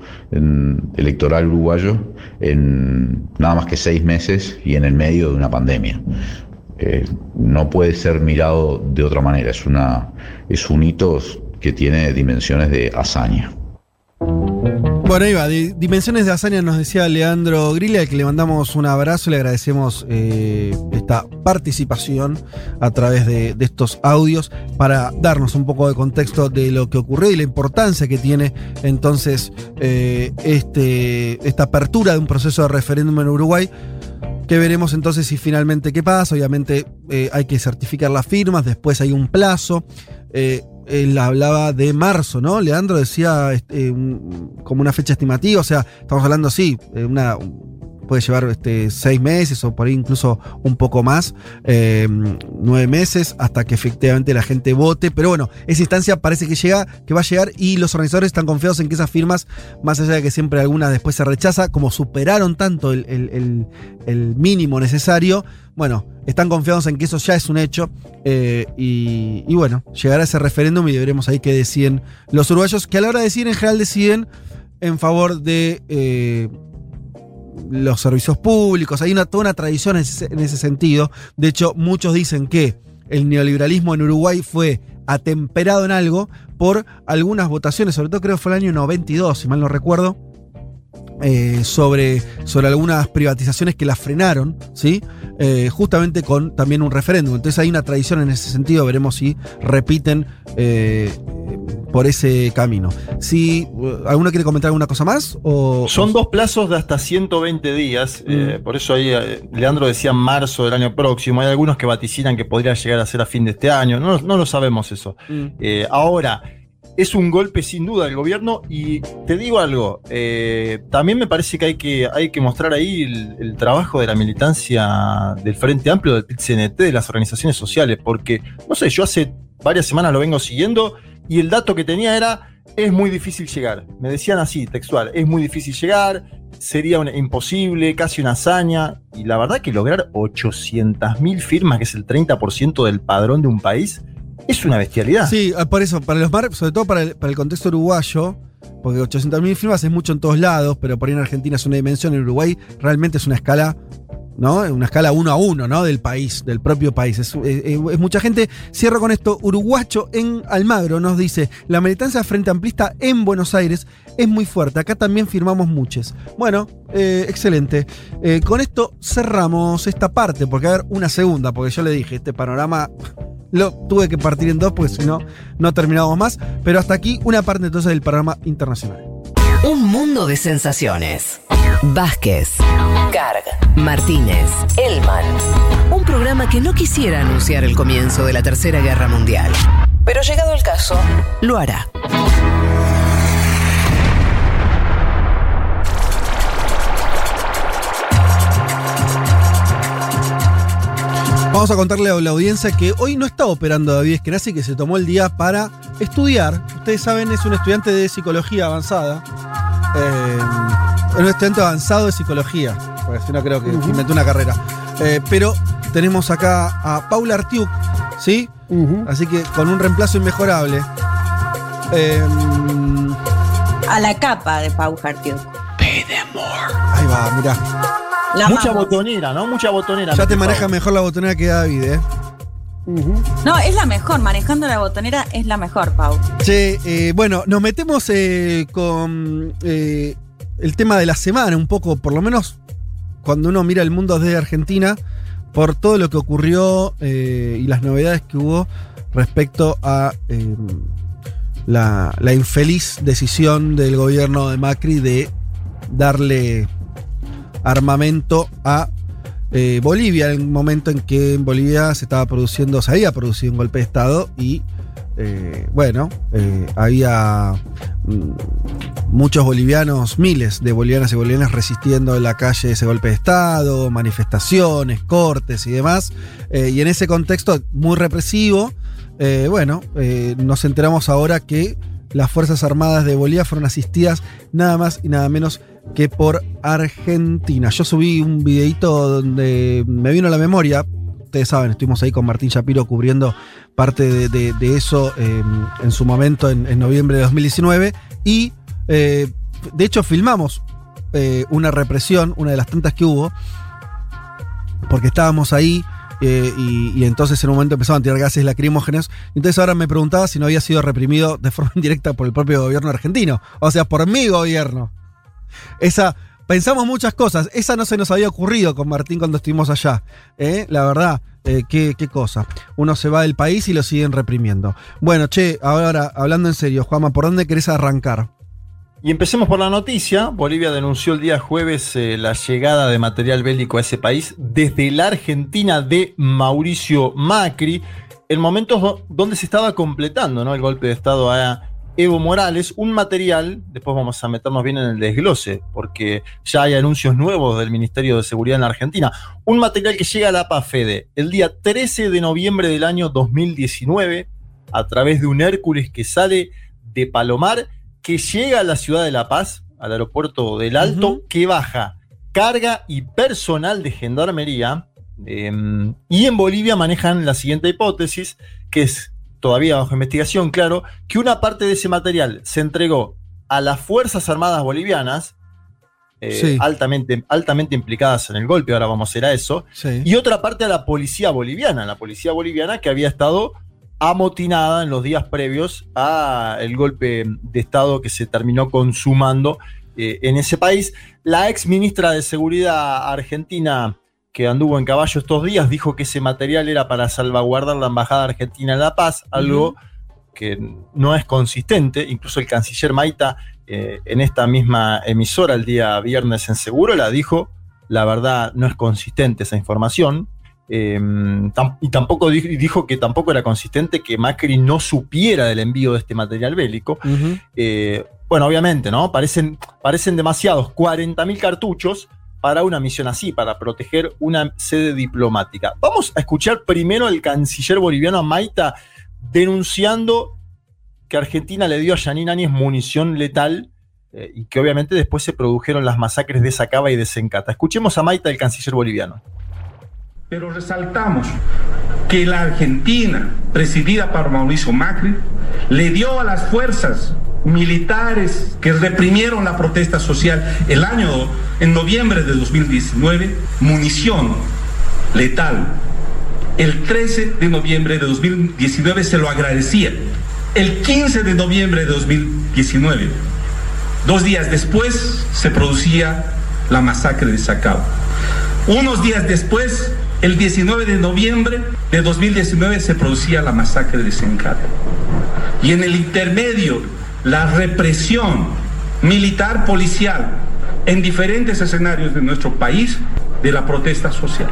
electoral uruguayo en nada más que seis meses y en el medio de una pandemia. Eh, no puede ser mirado de otra manera, es, una, es un hito que tiene dimensiones de hazaña. Bueno, ahí va, di- dimensiones de hazaña nos decía Leandro Grilla, al que le mandamos un abrazo, le agradecemos eh, esta participación a través de, estos audios para darnos un poco de contexto de lo que ocurrió y la importancia que tiene entonces eh, este, esta apertura de un proceso de referéndum en Uruguay. Que veremos entonces si finalmente qué pasa. Obviamente eh, hay que certificar las firmas, después hay un plazo. Él hablaba de marzo, ¿no? Leandro decía este, como una fecha estimativa, o sea, estamos hablando, sí, de una, puede llevar este, seis meses o por ahí incluso un poco más, eh, nueve meses, hasta que efectivamente la gente vote. Pero bueno, esa instancia parece que llega, que va a llegar y los organizadores están confiados en que esas firmas, más allá de que siempre alguna después se rechaza, como superaron tanto el mínimo necesario, bueno, están confiados en que eso ya es un hecho. eh, y, y bueno, llegará ese referéndum y veremos ahí qué deciden los uruguayos, que a la hora de decidir en general deciden en favor de eh, los servicios públicos. Hay una, toda una tradición en ese, en ese sentido. De hecho, muchos dicen que el neoliberalismo en Uruguay fue atemperado en algo por algunas votaciones, sobre todo creo que fue el año 92, si mal no recuerdo, eh, sobre, sobre algunas privatizaciones que las frenaron, ¿sí? Eh, justamente con también un referéndum. Entonces hay una tradición en ese sentido, veremos si repiten eh, por ese camino. Si alguno quiere comentar alguna cosa más o Son dos plazos de hasta 120 días, eh, por eso ahí Leandro decía marzo del año próximo, hay algunos que vaticinan que podría llegar a ser a fin de este año, no, no lo sabemos eso. Mm. Eh, ahora, es un golpe sin duda del gobierno y te digo algo, eh, también me parece que hay que, hay que mostrar ahí el, trabajo de la militancia del Frente Amplio, del PIT-CNT, de las organizaciones sociales, porque, no sé, yo hace varias semanas lo vengo siguiendo y el dato que tenía era, es muy difícil llegar. Me decían así, textual, es muy difícil llegar, sería imposible, casi una hazaña, y la verdad que lograr 800.000 firmas, que es el 30% del padrón de un país, es una bestialidad. Sí, ah, por eso, para los mar, sobre todo para el, para el contexto uruguayo, porque 800.000 firmas es mucho en todos lados, pero por ahí en Argentina es una dimensión, en Uruguay realmente es una escala, ¿no? Una escala uno a uno, ¿no? Del país, del propio país. Es, es- es mucha gente. Cierro con esto. Uruguacho en Almagro nos dice: la militancia frente amplista en Buenos Aires es muy fuerte. Acá también firmamos muchos. Bueno, eh, excelente. Eh, con esto cerramos esta parte, porque a ver, una segunda, porque yo le dije, este panorama lo tuve que partir en dos, porque si no, no terminábamos más. Pero hasta aquí una parte entonces del panorama internacional. Un mundo de sensaciones. Vázquez, Carg, Martínez, Elman. Un programa que no quisiera anunciar el comienzo de la Tercera Guerra Mundial. Pero llegado el caso, lo hará. Vamos a contarle a la audiencia que hoy no está operando David Eskenazi, que se tomó el día para estudiar. Ustedes saben, es un estudiante de psicología avanzada. Eh, un estudiante avanzado de psicología. Porque si no, creo que inventó una carrera. Eh, pero tenemos acá a Paula Artiuk, ¿sí? Así que con un reemplazo inmejorable. Eh, A la capa de Pau Hartiuk. ahí va, mirá. La Mucha amamos. botonera, ¿no? Mucha botonera. Ya te maneja mejor la botonera que David, ¿eh? No, es la mejor. Manejando la botonera es la mejor, Pau. Che, eh, bueno, nos metemos eh, con eh, el tema de la semana, un poco, por lo menos cuando uno mira el mundo desde Argentina, por todo lo que ocurrió eh, y las novedades que hubo respecto a eh, la, la infeliz decisión del gobierno de Macri de darle armamento a eh, Bolivia, en el momento en que en Bolivia se estaba produciendo, se había producido un golpe de Estado y eh, bueno, eh, había mm, muchos bolivianos, miles de bolivianas y bolivianas resistiendo en la calle ese golpe de Estado, manifestaciones, cortes y demás. Y en ese contexto muy represivo, bueno, nos enteramos ahora que las Fuerzas Armadas de Bolivia fueron asistidas nada más y nada menos que por Argentina. Yo subí un videito donde me vino a la memoria. Ustedes saben, estuvimos ahí con Martín Shapiro cubriendo parte de, eso eh, en su momento en, en noviembre de 2019. Y eh, de hecho filmamos eh, una represión, una de las tantas que hubo, porque estábamos ahí eh, y, entonces en un momento empezaban a tirar gases lacrimógenos. Entonces ahora me preguntaba si no había sido reprimido de forma <laughs> indirecta por el propio gobierno argentino. O sea, por mi gobierno. Esa. Pensamos muchas cosas. Esa no se nos había ocurrido con Martín cuando estuvimos allá. ¿eh? La verdad, eh, qué, qué cosa. Uno se va del país y lo siguen reprimiendo. Bueno, che, ahora, hablando en serio, Juanma, ¿por dónde querés arrancar? Y empecemos por la noticia. Bolivia denunció el día jueves eh, la llegada de material bélico a ese país desde la Argentina de Mauricio Macri, en momentos do- donde se estaba completando el golpe de Estado a Evo Morales. Un material, después vamos a meternos bien en el desglose, porque ya hay anuncios nuevos del Ministerio de Seguridad en la Argentina. Un material que llega a la PAFEDE el día 13 de noviembre del año 2019 a través de un Hércules que sale de Palomar, que llega a la ciudad de La Paz, al aeropuerto del Alto, que baja carga y personal de gendarmería. eh, y en Bolivia manejan la siguiente hipótesis, que es todavía bajo investigación, claro, que una parte de ese material se entregó a las Fuerzas Armadas Bolivianas, eh, Sí. altamente, altamente implicadas en el golpe, ahora vamos a ir a eso, Sí. y otra parte a la policía boliviana, la policía boliviana que había estado amotinada en los días previos a el golpe de Estado que se terminó consumando eh, en ese país. La ex ministra de Seguridad argentina que anduvo en caballo estos días dijo que ese material era para salvaguardar la embajada argentina en La Paz, algo que no es consistente. Incluso el canciller Maita eh, en esta misma emisora el día viernes en Seguro la dijo, la verdad no es consistente esa información. Eh, tam- y tampoco di- dijo que tampoco era consistente que Macri no supiera del envío de este material bélico. Eh, bueno, obviamente, ¿no? Parecen, parecen demasiados 40.000 cartuchos para una misión así, para proteger una sede diplomática. Vamos a escuchar primero al canciller boliviano Maita denunciando que Argentina le dio a Yanine Áñez munición letal eh, y que obviamente después se produjeron las masacres de Sacaba y de Sencata. Escuchemos a Maita, el canciller boliviano. Pero resaltamos que la Argentina, presidida por Mauricio Macri, le dio a las fuerzas militares que reprimieron la protesta social el año, en noviembre de 2019, munición letal. El 13 de noviembre de 2019 se lo agradecía. El 15 de noviembre de 2019, dos días después, se producía la masacre de Sacao. Unos días después, el 19 de noviembre de 2019, se producía la masacre de Sencate. Y en el intermedio, la represión militar policial en diferentes escenarios de nuestro país de la protesta social.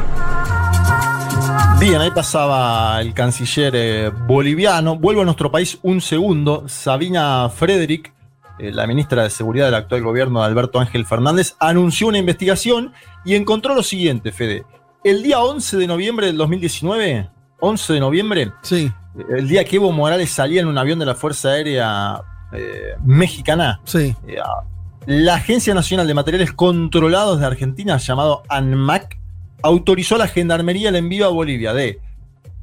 Bien, ahí pasaba el canciller eh, boliviano. Vuelvo a nuestro país un segundo. Sabina Frederick, eh, la ministra de Seguridad del actual gobierno de Alberto Ángel Fernández, anunció una investigación y encontró lo siguiente, Fede. El día 11 de noviembre del 2019, 11 de noviembre, sí. el día que Evo Morales salía en un avión de la Fuerza Aérea eh, Mexicana, sí. eh, la Agencia Nacional de Materiales Controlados de Argentina, llamado ANMAC, autorizó a la Gendarmería el envío a Bolivia de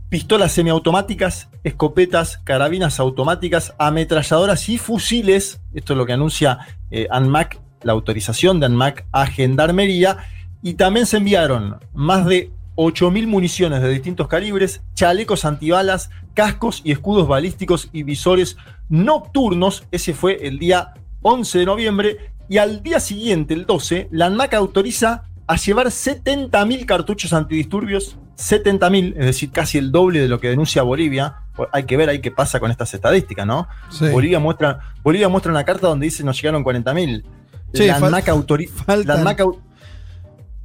pistolas semiautomáticas, escopetas, carabinas automáticas, ametralladoras y fusiles. Esto es lo que anuncia eh, ANMAC, la autorización de ANMAC a Gendarmería. Y también se enviaron más de 8.000 municiones de distintos calibres, chalecos antibalas, cascos y escudos balísticos y visores nocturnos. Ese fue el día 11 de noviembre. Y al día siguiente, el 12, la ANMAC autoriza a llevar 70.000 cartuchos antidisturbios, 70.000, es decir, casi el doble de lo que denuncia Bolivia. Hay que ver ahí qué pasa con estas estadísticas, ¿no? Sí. Bolivia, muestra, Bolivia muestra una carta donde dice nos llegaron 40.000. Sí, la, ANMAC autori-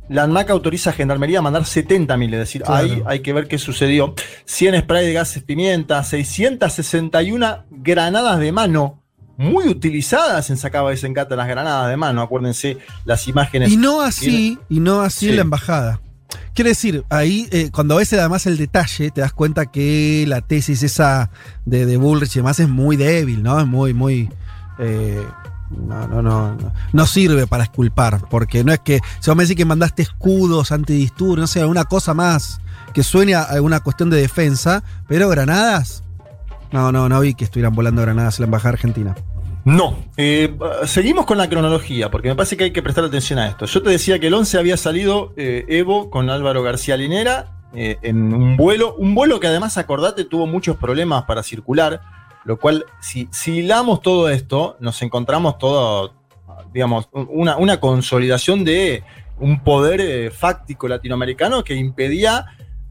la, ANMAC autoriza a Gendarmería a mandar 70.000, es decir, Claro. ahí hay que ver qué sucedió. 100 spray de gases pimienta, 661 granadas de mano, muy utilizadas en Sacaba de Sencata las granadas de mano, acuérdense las imágenes. Y no así, y no así Sí. la embajada. Quiere decir, ahí, eh, cuando ves además el detalle, te das cuenta que la tesis esa de, de Bullrich y demás es muy débil, ¿no? Es muy, muy. eh, no, no, no, no. Sirve para esculpar, porque no es que. Si vos me decís que mandaste escudos antidisturbios, no sé, alguna cosa más que suene a alguna cuestión de defensa, pero granadas. No, no, no vi que estuvieran volando granadas en la embajada argentina. No, eh, seguimos con la cronología, porque me parece que hay que prestar atención a esto. Yo te decía que el 11 había salido eh, Evo con Álvaro García Linera eh, en un vuelo, un vuelo que además, acordate, tuvo muchos problemas para circular, lo cual, si, si hilamos todo esto, nos encontramos todo, digamos, una, una consolidación de un poder eh, fáctico latinoamericano que impedía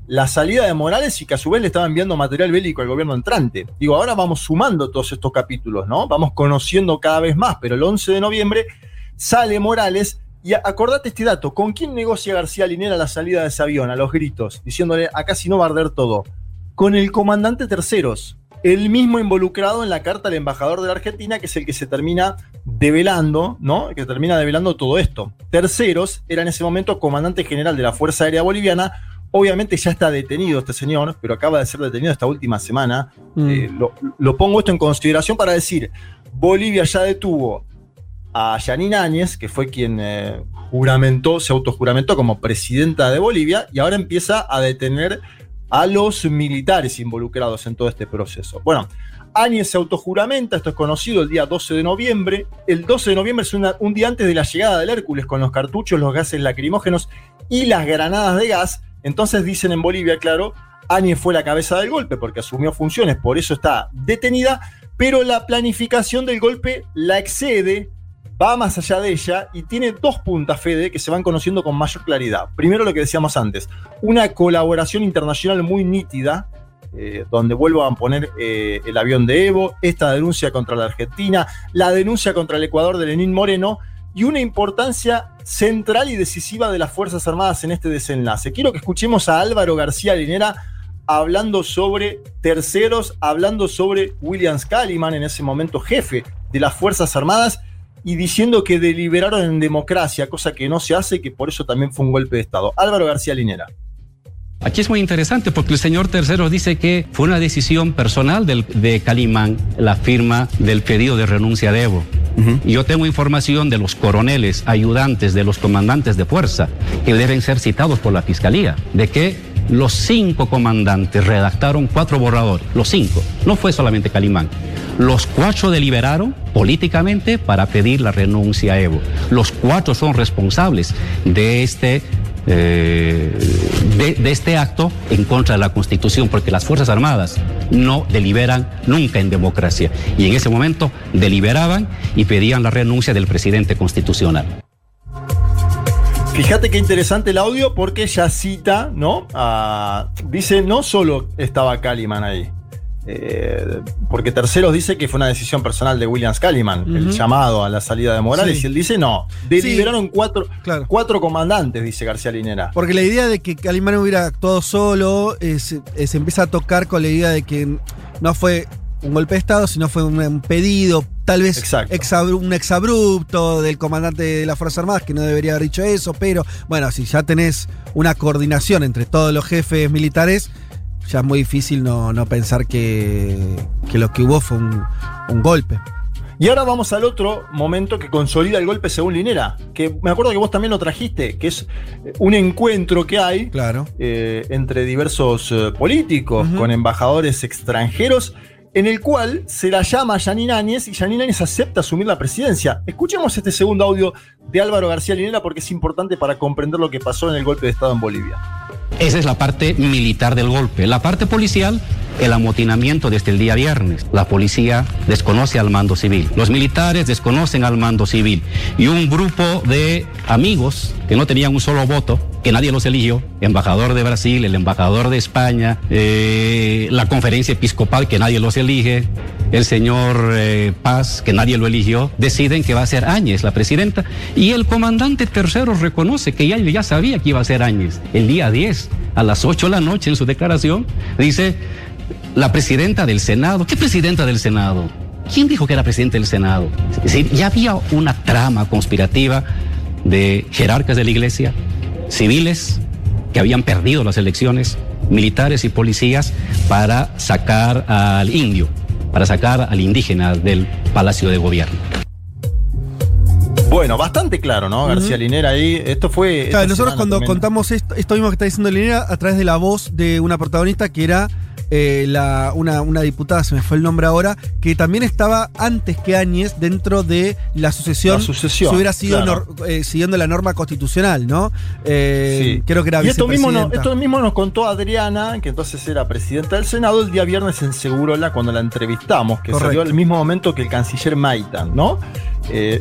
la salida de Morales y que a su vez le estaba enviando material bélico al gobierno entrante. Digo, ahora vamos sumando todos estos capítulos, ¿no? Vamos conociendo cada vez más, pero el 11 de noviembre sale Morales y acordate este dato, ¿con quién negocia García Linera la salida de ese avión? A los gritos, diciéndole, acá si no va a arder todo. Con el comandante Terceros, el mismo involucrado en la carta al embajador de la Argentina, que es el que se termina develando, ¿no? Que termina develando todo esto. Terceros era en ese momento comandante general de la Fuerza Aérea Boliviana, Obviamente ya está detenido este señor, pero acaba de ser detenido esta última semana. Mm. Eh, lo, lo pongo esto en consideración para decir, Bolivia ya detuvo a Yanine Áñez, que fue quien eh, juramentó, se autojuramentó como presidenta de Bolivia, y ahora empieza a detener a los militares involucrados en todo este proceso. Bueno, Áñez se autojuramenta, esto es conocido el día 12 de noviembre. El 12 de noviembre es un día antes de la llegada del Hércules con los cartuchos, los gases lacrimógenos y las granadas de gas. Entonces dicen en Bolivia, claro, Áñez fue la cabeza del golpe porque asumió funciones, por eso está detenida, pero la planificación del golpe la excede, va más allá de ella y tiene dos puntas, Fede, que se van conociendo con mayor claridad. Primero lo que decíamos antes, una colaboración internacional muy nítida, eh, donde vuelvo a poner eh, el avión de Evo, esta denuncia contra la Argentina, la denuncia contra el Ecuador de Lenín Moreno y una importancia central y decisiva de las Fuerzas Armadas en este desenlace. Quiero que escuchemos a Álvaro García Linera hablando sobre terceros, hablando sobre William Scaliman, en ese momento jefe de las Fuerzas Armadas, y diciendo que deliberaron en democracia, cosa que no se hace y que por eso también fue un golpe de Estado. Álvaro García Linera. Aquí es muy interesante porque el señor Tercero dice que fue una decisión personal del- de Calimán la firma del pedido de renuncia de Evo. Y Yo tengo información de los coroneles, ayudantes, de los comandantes de fuerza, que deben ser citados por la fiscalía, de que los cinco comandantes redactaron cuatro borradores, los cinco, no fue solamente Calimán. Los cuatro deliberaron políticamente para pedir la renuncia a Evo. Los cuatro son responsables de este eh, de, de, este acto en contra de la Constitución, porque las Fuerzas Armadas no deliberan nunca en democracia. Y en ese momento deliberaban y pedían la renuncia del presidente constitucional. Fíjate qué interesante el audio porque ya cita, ¿no? Ah, dice, no solo estaba Caliman ahí. Eh, porque Terceros dice que fue una decisión personal de Williams Caliman, uh -huh. el llamado a la salida de Morales, sí. y él dice no. Deliberaron sí, cuatro, claro. cuatro comandantes, dice García Linera. Porque la idea de que Calimán hubiera actuado solo eh, se, eh, se empieza a tocar con la idea de que no fue un golpe de Estado, sino fue un, un pedido, tal vez exabru, un exabrupto del comandante de las Fuerzas Armadas, que no debería haber dicho eso, pero bueno, si ya tenés una coordinación entre todos los jefes militares, ya es muy difícil no, no pensar que, que, lo que hubo fue un, un, golpe. Y ahora vamos al otro momento que consolida el golpe según Linera, que me acuerdo que vos también lo trajiste, que es un encuentro que hay claro. eh, entre diversos eh, políticos, uh -huh. con embajadores extranjeros, en el cual se la llama a Janine Áñez y Janine Áñez acepta asumir la presidencia. Escuchemos este segundo audio de Álvaro García Linera porque es importante para comprender lo que pasó en el golpe de Estado en Bolivia. Esa es la parte militar del golpe. La parte policial, el amotinamiento desde el día viernes. La policía desconoce al mando civil. Los militares desconocen al mando civil. Y un grupo de amigos que no tenían un solo voto, que nadie los eligió, embajador de Brasil, el embajador de España, eh, la conferencia episcopal, que nadie los elige, el señor eh, Paz, que nadie lo eligió, deciden que va a ser Áñez la presidenta. Y el comandante tercero reconoce que ya, ya sabía que iba a ser Áñez. El día 10, a las 8 de la noche, en su declaración, dice la presidenta del Senado. ¿Qué presidenta del Senado? ¿Quién dijo que era presidente del Senado? Es decir, ya había una trama conspirativa de jerarcas de la iglesia, civiles que habían perdido las elecciones, militares y policías para sacar al indio, para sacar al indígena del Palacio de Gobierno. Bueno, bastante claro, ¿no? García uh -huh. Linera ahí. Esto fue. Claro, nosotros cuando también. contamos esto, esto mismo que está diciendo Linera a través de la voz de una protagonista que era eh, la, una, una, diputada, se me fue el nombre ahora, que también estaba antes que Áñez dentro de la sucesión. La sucesión. Si hubiera sido claro. eh, siguiendo la norma constitucional, ¿no? Eh, sí. Creo que era y esto mismo, no, esto mismo nos contó Adriana, que entonces era presidenta del Senado, el día viernes en Segurola cuando la entrevistamos, que Correcto. salió al mismo momento que el canciller Maitan, ¿no?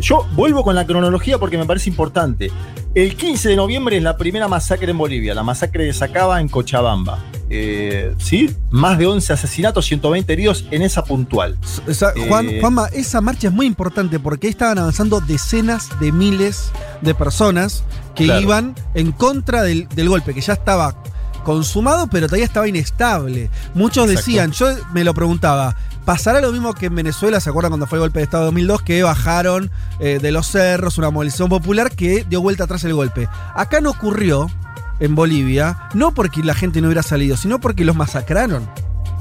Yo vuelvo con la cronología porque me parece importante. El 15 de noviembre es la primera masacre en Bolivia, la masacre de Sacaba en Cochabamba. Eh, ¿Sí? Más de 11 asesinatos, 120 heridos en esa puntual. O sea, Juan, eh, Juanma, esa marcha es muy importante porque ahí estaban avanzando decenas de miles de personas que claro. iban en contra del, del golpe, que ya estaba consumado, pero todavía estaba inestable. Muchos Exacto. decían, yo me lo preguntaba, ¿pasará lo mismo que en Venezuela? ¿Se acuerdan cuando fue el golpe de Estado de 2002? Que bajaron eh, de los cerros una movilización popular que dio vuelta atrás el golpe. Acá no ocurrió en Bolivia, no porque la gente no hubiera salido, sino porque los masacraron.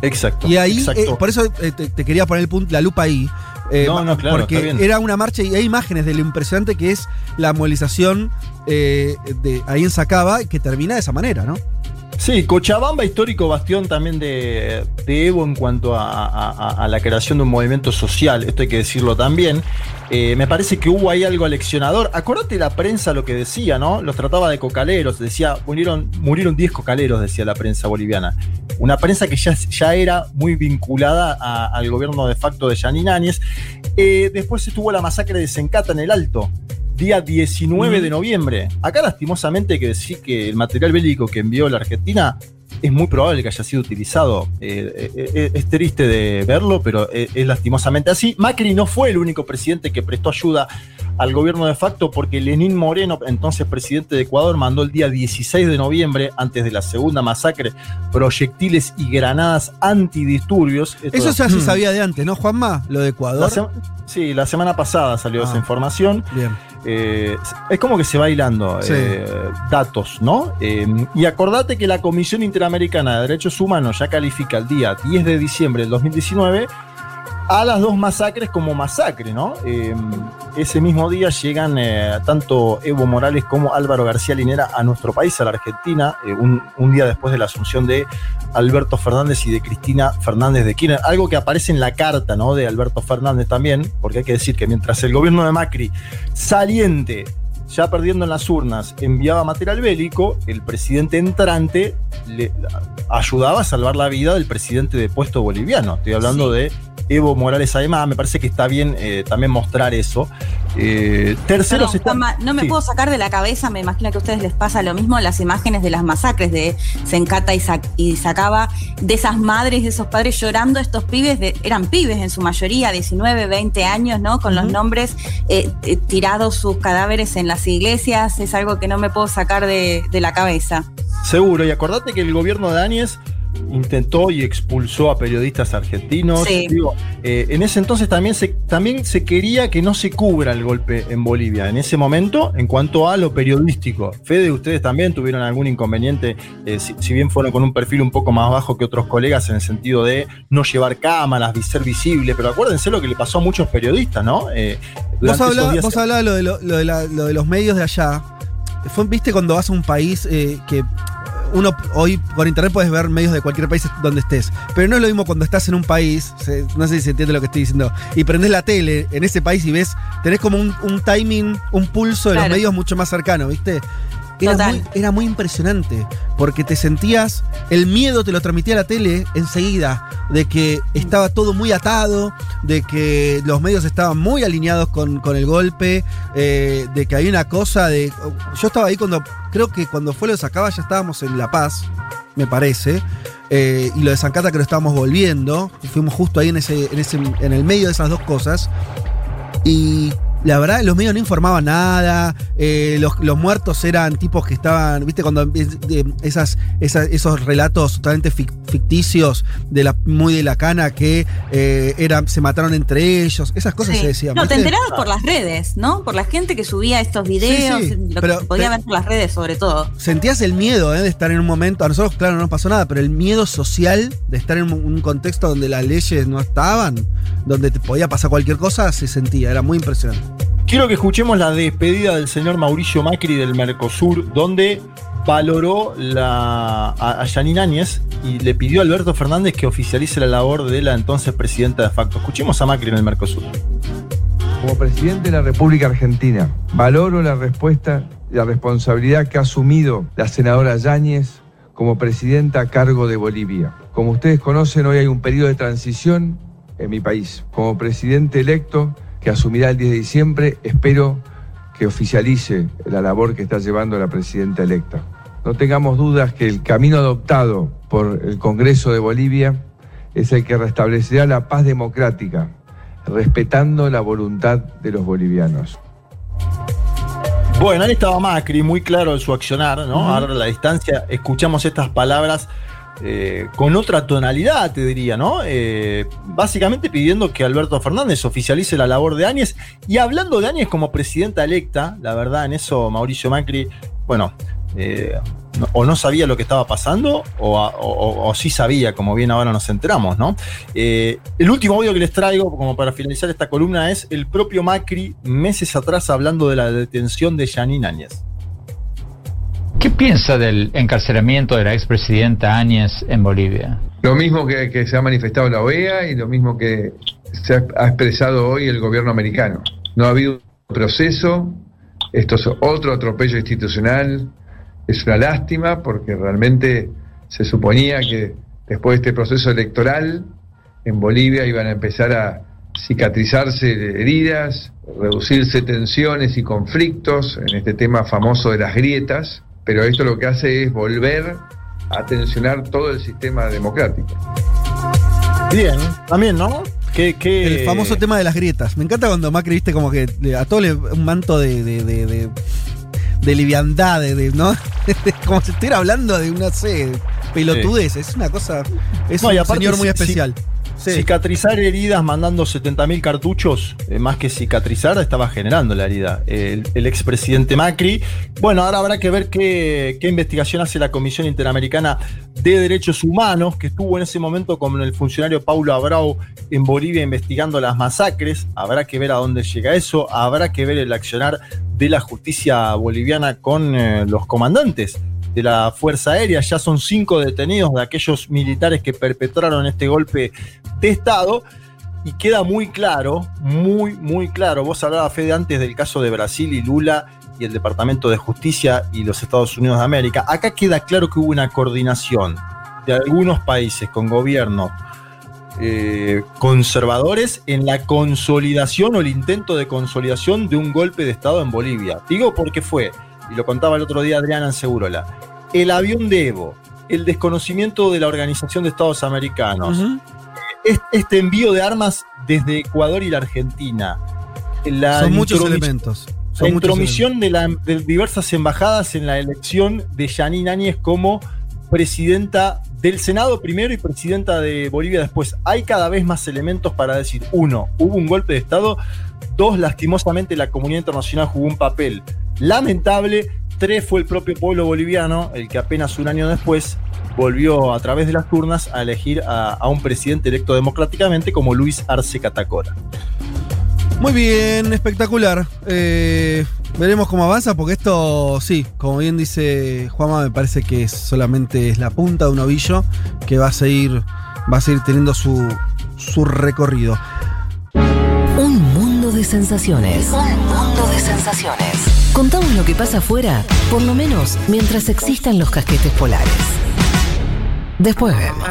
Exacto. Y ahí, exacto. Eh, por eso eh, te, te, quería poner el punto, la lupa ahí. Eh, no, no, claro, porque era una marcha y hay imágenes de lo impresionante que es la movilización de ahí en Sacaba que termina de esa manera, ¿no? Sí, Cochabamba, histórico bastión también de, Evo en cuanto a, la creación de un movimiento social, esto hay que decirlo también. Eh, me parece que hubo ahí algo aleccionador. Acordate la prensa lo que decía, ¿no? Los trataba de cocaleros, decía, murieron, murieron 10 cocaleros, decía la prensa boliviana. Una prensa que ya, era muy vinculada al gobierno de facto de Janine Áñez. Eh, después estuvo la masacre de Sencata en el Alto, día 19 de noviembre. Acá lastimosamente hay que decir que el material bélico que envió la Argentina es muy probable que haya sido utilizado. Eh, eh, es triste de verlo, pero es, es, lastimosamente así. Macri no fue el único presidente que prestó ayuda al gobierno de facto porque Lenín Moreno, entonces presidente de Ecuador, mandó el día 16 de noviembre, antes de la segunda masacre, proyectiles y granadas antidisturbios. Esto Eso ya se sabía de antes, ¿no, Juanma? Lo de Ecuador. La sí, la semana pasada salió ah, esa información. Bien. Eh, es como que se va hilando sí. eh, datos, ¿no? Eh, y acordate que la Comisión Interamericana de Derechos Humanos ya califica el día 10 de diciembre del 2019 a las dos masacres como masacre, ¿no? Eh, ese mismo día llegan eh, tanto Evo Morales como Álvaro García Linera a nuestro país, a la Argentina, eh, un, un día después de la asunción de Alberto Fernández y de Cristina Fernández de Kirchner. Algo que aparece en la carta, ¿no? De Alberto Fernández también, porque hay que decir que mientras el gobierno de Macri saliente ya perdiendo en las urnas, enviaba material bélico, el presidente entrante le ayudaba a salvar la vida del presidente de puesto boliviano. Estoy hablando de Evo Morales además, me parece que está bien eh, también mostrar eso. Eh, Perdón, no me Sí. puedo sacar de la cabeza, me imagino que a ustedes les pasa lo mismo, las imágenes de las masacres de Sencata y, Sac- y Sacaba, de esas madres, de esos padres llorando, estos pibes, de- eran pibes en su mayoría, 19, 20 años, ¿no? Con los nombres eh, tirados sus cadáveres en las iglesias, es algo que no me puedo sacar de, de la cabeza. Seguro, y acordate que el gobierno de Áñez intentó y expulsó a periodistas argentinos. Sí. Digo, eh, en ese entonces también se, también se quería que no se cubra el golpe en Bolivia. En ese momento, en cuanto a lo periodístico, Fede, ustedes también tuvieron algún inconveniente, eh, si, si bien fueron con un perfil un poco más bajo que otros colegas en el sentido de no llevar cámaras, ser visible, pero acuérdense lo que le pasó a muchos periodistas, ¿no? Eh, Vos hablabas, días- lo, de lo, lo de la- lo de los medios de allá. Fue, Viste cuando vas a un país eh, que uno hoy por internet puedes ver medios de cualquier país donde estés. Pero no es lo mismo cuando estás en un país, se- no sé si se entiende lo que estoy diciendo, y prendés la tele en ese país y ves, tenés como un, un timing, un pulso de Claro. los medios mucho más cercano, ¿viste? Era muy, era muy impresionante, porque te sentías, el miedo te lo transmitía la tele enseguida, de que estaba todo muy atado, de que los medios estaban muy alineados con, con el golpe, eh, de que había una cosa de... Yo estaba ahí cuando, creo que cuando fue lo de Sacaba ya estábamos en La Paz, me parece, eh, y lo de Zancata que lo estábamos volviendo, y fuimos justo ahí en, ese, en, ese, en el medio de esas dos cosas, y la verdad, los medios no informaban nada. eh, los, los muertos eran tipos que estaban, viste, cuando esas, esas- esos relatos totalmente fic- ficticios de la, muy de la cana que eh, eran, se mataron entre ellos. Esas cosas Sí. se decían. No, te enterabas por las redes, ¿no? Por la gente que subía estos videos, Sí, sí, lo pero- que se podía pero- ver por las redes sobre todo. Sentías el miedo eh, de estar en un momento, a nosotros claro no nos pasó nada, pero el miedo social de estar en un, un contexto donde las leyes no estaban, donde te podía pasar cualquier cosa, se sentía, era muy impresionante. Quiero que escuchemos la despedida del señor Mauricio Macri del Mercosur, donde valoró a, a Áñez y le pidió a Alberto Fernández que oficialice la labor de la entonces presidenta de facto. Escuchemos a Macri en el Mercosur. Como presidente de la República Argentina, valoro la respuesta y la responsabilidad que ha asumido la senadora Yáñez como presidenta a cargo de Bolivia. Como ustedes conocen, hoy hay un periodo de transición en mi país. Como presidente electo, que asumirá el 10 de diciembre, espero que oficialice la labor que está llevando la presidenta electa. No tengamos dudas que el camino adoptado por el Congreso de Bolivia es el que restablecerá la paz democrática, respetando la voluntad de los bolivianos. Bueno, ahí estaba Macri, muy claro en su accionar, ¿no? Ahora a la distancia escuchamos estas palabras eh, con otra tonalidad, te diría, ¿no? Eh, básicamente pidiendo que Alberto Fernández oficialice la labor de Áñez y hablando de Áñez como presidenta electa, la verdad, en eso Mauricio Macri, bueno, eh, o no sabía lo que estaba pasando o, sí sabía, como bien ahora nos enteramos, ¿no? El último audio que les traigo, como para finalizar esta columna, es el propio Macri meses atrás hablando de la detención de Janine Áñez. ¿Qué piensa del encarcelamiento de la expresidenta Áñez en Bolivia? Lo mismo que, se ha manifestado la OEA y lo mismo que se ha, ha expresado hoy el gobierno americano. No ha habido proceso, esto es otro atropello institucional, es una lástima porque realmente se suponía que después de este proceso electoral en Bolivia iban a empezar a cicatrizarse heridas, reducirse tensiones y conflictos en este tema famoso de las grietas, pero esto lo que hace es volver a tensionar todo el sistema democrático. Bien, también, ¿no? Que, El famoso tema de las grietas. Me encanta cuando Macri, viste, como que a todo le un manto de, de, de, de- de liviandad, de, de- ¿no? <laughs> como si estuviera hablando de una, sé, pelotudez. Es una cosa. Es No, un aparte, señor muy si- Cicatrizar heridas mandando 70.000 cartuchos, eh, más que cicatrizar, estaba generando la herida. El, expresidente Macri. Bueno, ahora habrá que ver qué, qué investigación hace la Comisión Interamericana de Derechos Humanos, que estuvo en ese momento con el funcionario Paulo Abrao en Bolivia investigando las masacres. Habrá que ver a dónde llega eso. Habrá que ver el accionar de la justicia boliviana con eh, los comandantes de la Fuerza Aérea. Ya son cinco detenidos de aquellos militares que perpetraron este golpe de Estado. Y queda muy claro, muy, muy claro. Vos hablabas, Fede, antes del caso de Brasil y Lula y el Departamento de Justicia y los Estados Unidos de América. Acá queda claro que hubo una coordinación de algunos países con gobiernos eh, conservadores en la consolidación o el intento de consolidación de un golpe de Estado en Bolivia. Digo porque fue, y lo contaba el otro día Adriana Ansegurola, el avión de Evo, el desconocimiento de la Organización de Estados Americanos, este envío de armas desde Ecuador y la Argentina, la Son muchos elementos. Son la intromisión de, la- de diversas embajadas en la elección de Yanine Áñez como presidenta del Senado primero y presidenta de Bolivia después. Hay cada vez más elementos para decir, uno, hubo un golpe de Estado, dos, lastimosamente la comunidad internacional jugó un papel lamentable, tres, fue el propio pueblo boliviano el que apenas un año después volvió a través de las urnas a elegir a, a un presidente electo democráticamente como Luis Arce Catacora. Muy bien, espectacular. Eh, veremos cómo avanza, porque esto, sí, como bien dice Juanma, me parece que solamente es la punta de un ovillo que va a seguir, va a seguir teniendo su, su recorrido. Un mundo de sensaciones. Un mundo de sensaciones. Contamos lo que pasa afuera, por lo menos mientras existan los casquetes polares. Después vemos.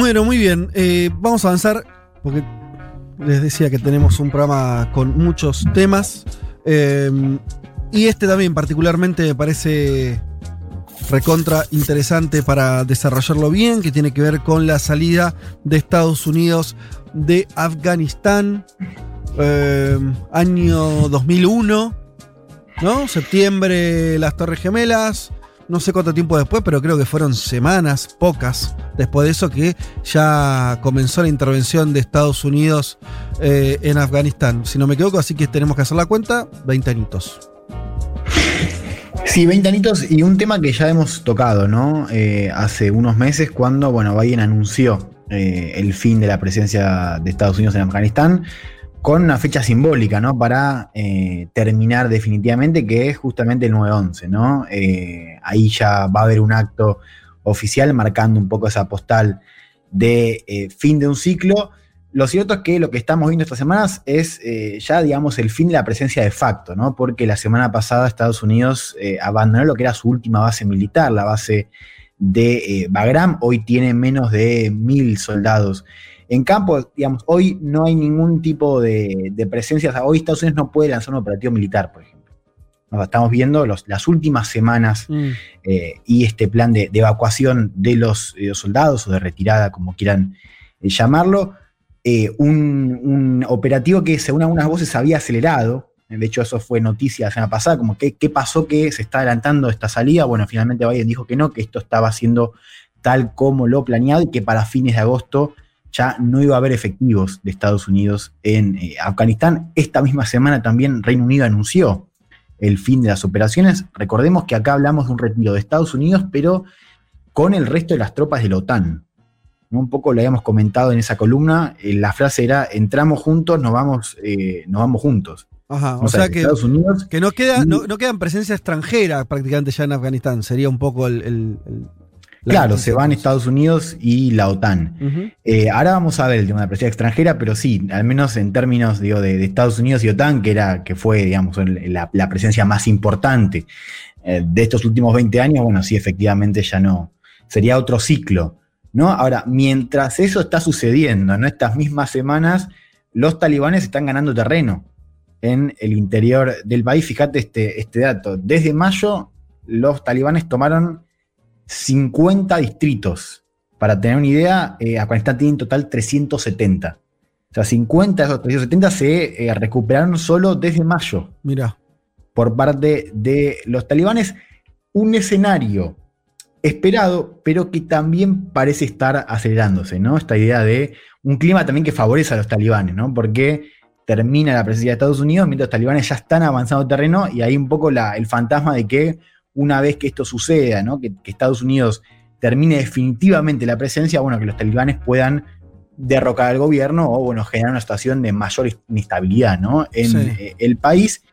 Bueno, muy bien. Eh, vamos a avanzar, porque les decía que tenemos un programa con muchos temas. eh, y este también particularmente me parece recontra interesante para desarrollarlo bien, que tiene que ver con la salida de Estados Unidos de Afganistán, eh, año 2001, ¿no? Septiembre, las Torres Gemelas, no sé cuánto tiempo después, pero creo que fueron semanas, pocas, después de eso que ya comenzó la intervención de Estados Unidos eh, en Afganistán. Si no me equivoco, así que tenemos que hacer la cuenta, 20 añitos. Sí, 20 añitos y un tema que ya hemos tocado, ¿no? Eh, hace unos meses cuando, bueno, Biden anunció eh, el fin de la presencia de Estados Unidos en Afganistán con una fecha simbólica, ¿no? Para eh, terminar definitivamente, que es justamente el 9-11, ¿no? Ahí ya va a haber un acto oficial marcando un poco esa postal de fin de un ciclo. Lo cierto es que lo que estamos viendo estas semanas es eh, ya, digamos, el fin de la presencia de facto, ¿no? Porque la semana pasada Estados Unidos eh, abandonó lo que era su última base militar, la base de eh, Bagram. Hoy tiene menos de mil soldados en campo. Digamos, hoy no hay ningún tipo de, de presencia. O sea, hoy Estados Unidos no puede lanzar un operativo militar, por ejemplo. Nos estamos viendo los- las últimas semanas eh, y este plan de, de evacuación de los, eh, soldados o de retirada, como quieran llamarlo, eh, un, operativo que según algunas voces había acelerado, de hecho eso fue noticia la semana pasada, como que qué pasó que se está adelantando esta salida, bueno, finalmente Biden dijo que no, que esto estaba siendo tal como lo planeado y que para fines de agosto ya no iba a haber efectivos de Estados Unidos en eh, Afganistán. Esta misma semana también Reino Unido anunció el fin de las operaciones. Recordemos que acá hablamos de un retiro de Estados Unidos, pero con el resto de las tropas de la OTAN. ¿No? Un poco lo habíamos comentado en esa columna. eh, la frase era: entramos juntos, nos vamos, eh, nos vamos juntos. Ajá, o, O sea, sea que Estados Unidos- que no, queda, no, no quedan presencia extranjera prácticamente ya en Afganistán. Sería un poco el. el- el- la Claro, se van Estados Unidos y la OTAN. Eh, ahora vamos a ver el tema de la presencia extranjera, pero sí, al menos en términos digo, de, de Estados Unidos y OTAN, que, era, que fue digamos, la, la presencia más importante de estos últimos 20 años, bueno, sí, efectivamente ya no. Sería otro ciclo. ¿No? Ahora, mientras eso está sucediendo, en estas mismas semanas, los talibanes están ganando terreno en el interior del país. Fíjate este, este dato. Desde mayo, los talibanes tomaron 50 distritos. Para tener una idea, eh, Afganistán tiene en total 370. O sea, 50 de esos 370 se eh, recuperaron solo desde mayo. Mira. por parte de los talibanes. Un escenario esperado, pero que también parece estar acelerándose, ¿no? Esta idea de un clima también que favorece a los talibanes, ¿no? Porque termina la presencia de Estados Unidos mientras los talibanes ya están avanzando terreno y hay un poco la, el fantasma de que una vez que esto suceda, ¿no? que, que Estados Unidos termine definitivamente la presencia, bueno, que los talibanes puedan derrocar al gobierno o, bueno, generar una situación de mayor inestabilidad, ¿no? En Sí. eh, el país.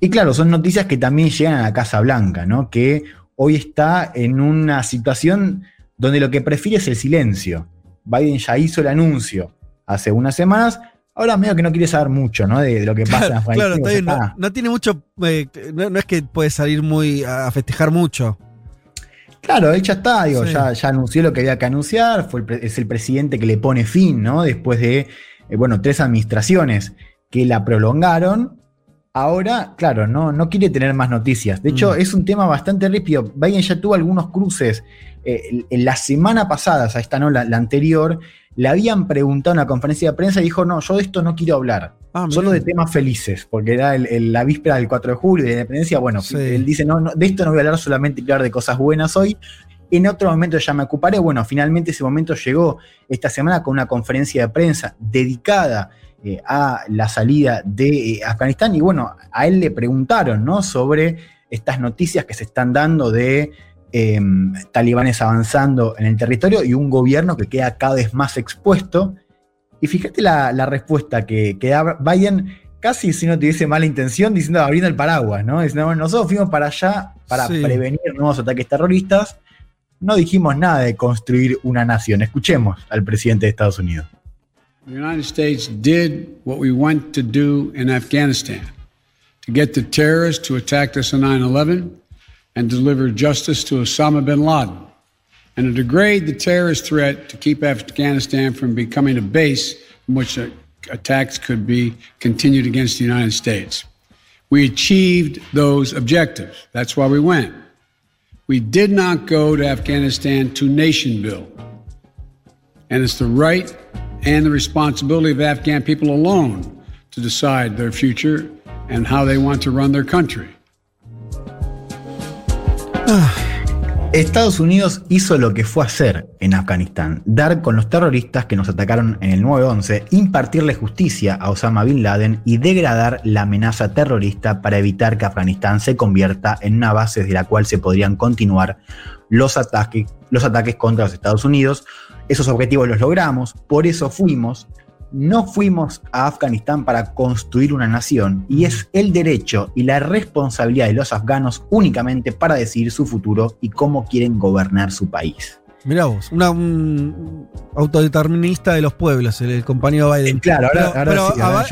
Y claro, son noticias que también llegan a la Casa Blanca, ¿no? Que hoy está en una situación donde lo que prefiere es el silencio. Biden ya hizo el anuncio hace unas semanas, ahora medio que no quiere saber mucho, ¿no? De, de lo que pasa en Claro, Afganistán. claro, bien, no, tiene mucho. eh, no, no es que puede salir muy a festejar mucho. Claro, él ya está, digo, Sí. ya, ya anunció lo que había que anunciar, fue el pre- es el presidente que le pone fin, ¿no? Después de, eh, bueno, tres administraciones que la prolongaron. Ahora, claro, no, no quiere tener más noticias. De hecho, Mm. es un tema bastante rípido. Biden ya tuvo algunos cruces. eh, en la semana pasada, o sea, esta no, la, la anterior, le habían preguntado en una conferencia de prensa y dijo, no, yo de esto no quiero hablar. Ah, Solo de temas felices, porque era el- el- la víspera del 4 de julio de la independencia. Bueno, Sí. él dice, no, no, de esto no voy a hablar, solamente quiero hablar de cosas buenas hoy. En otro momento ya me ocuparé. Bueno, finalmente ese momento llegó esta semana con una conferencia de prensa dedicada eh, a la salida de eh, Afganistán. Y bueno, a él le preguntaron ¿no? sobre estas noticias que se están dando de eh, talibanes avanzando en el territorio y un gobierno que queda cada vez más expuesto. Y fíjate la, la respuesta que, que da Biden, casi si no tuviese mala intención, diciendo abriendo el paraguas, ¿no? Diciendo, bueno, nosotros fuimos para allá para Sí. prevenir nuevos ataques terroristas. No dijimos nada de construir una nación. Escuchemos al presidente de Estados Unidos. The United States did what we went to do in Afghanistan to get the terrorists to attack us on 9 11 and deliver justice to Osama bin Laden, and to degrade the terrorist threat to keep Afghanistan from becoming a base from which attacks could be continued against the United States. We achieved those objectives. That's why we went. We did not go to Afghanistan to nation build. And it's the right and the responsibility of Afghan people alone to decide their future and how they want to run their country. Estados Unidos hizo lo que fue hacer en Afganistán, dar con los terroristas que nos atacaron en el 9-11, impartirle justicia a Osama Bin Laden y degradar la amenaza terrorista para evitar que Afganistán se convierta en una base desde la cual se podrían continuar los ataques, los ataques contra los Estados Unidos. Esos objetivos los logramos, por eso fuimos. No fuimos a Afganistán para construir una nación y es el derecho y la responsabilidad de los afganos únicamente para decidir su futuro y cómo quieren gobernar su país. Mirá vos, una, un autodeterminista de los pueblos, el, el compañero Biden. claro, ahora- ahora sí, a, ahora a-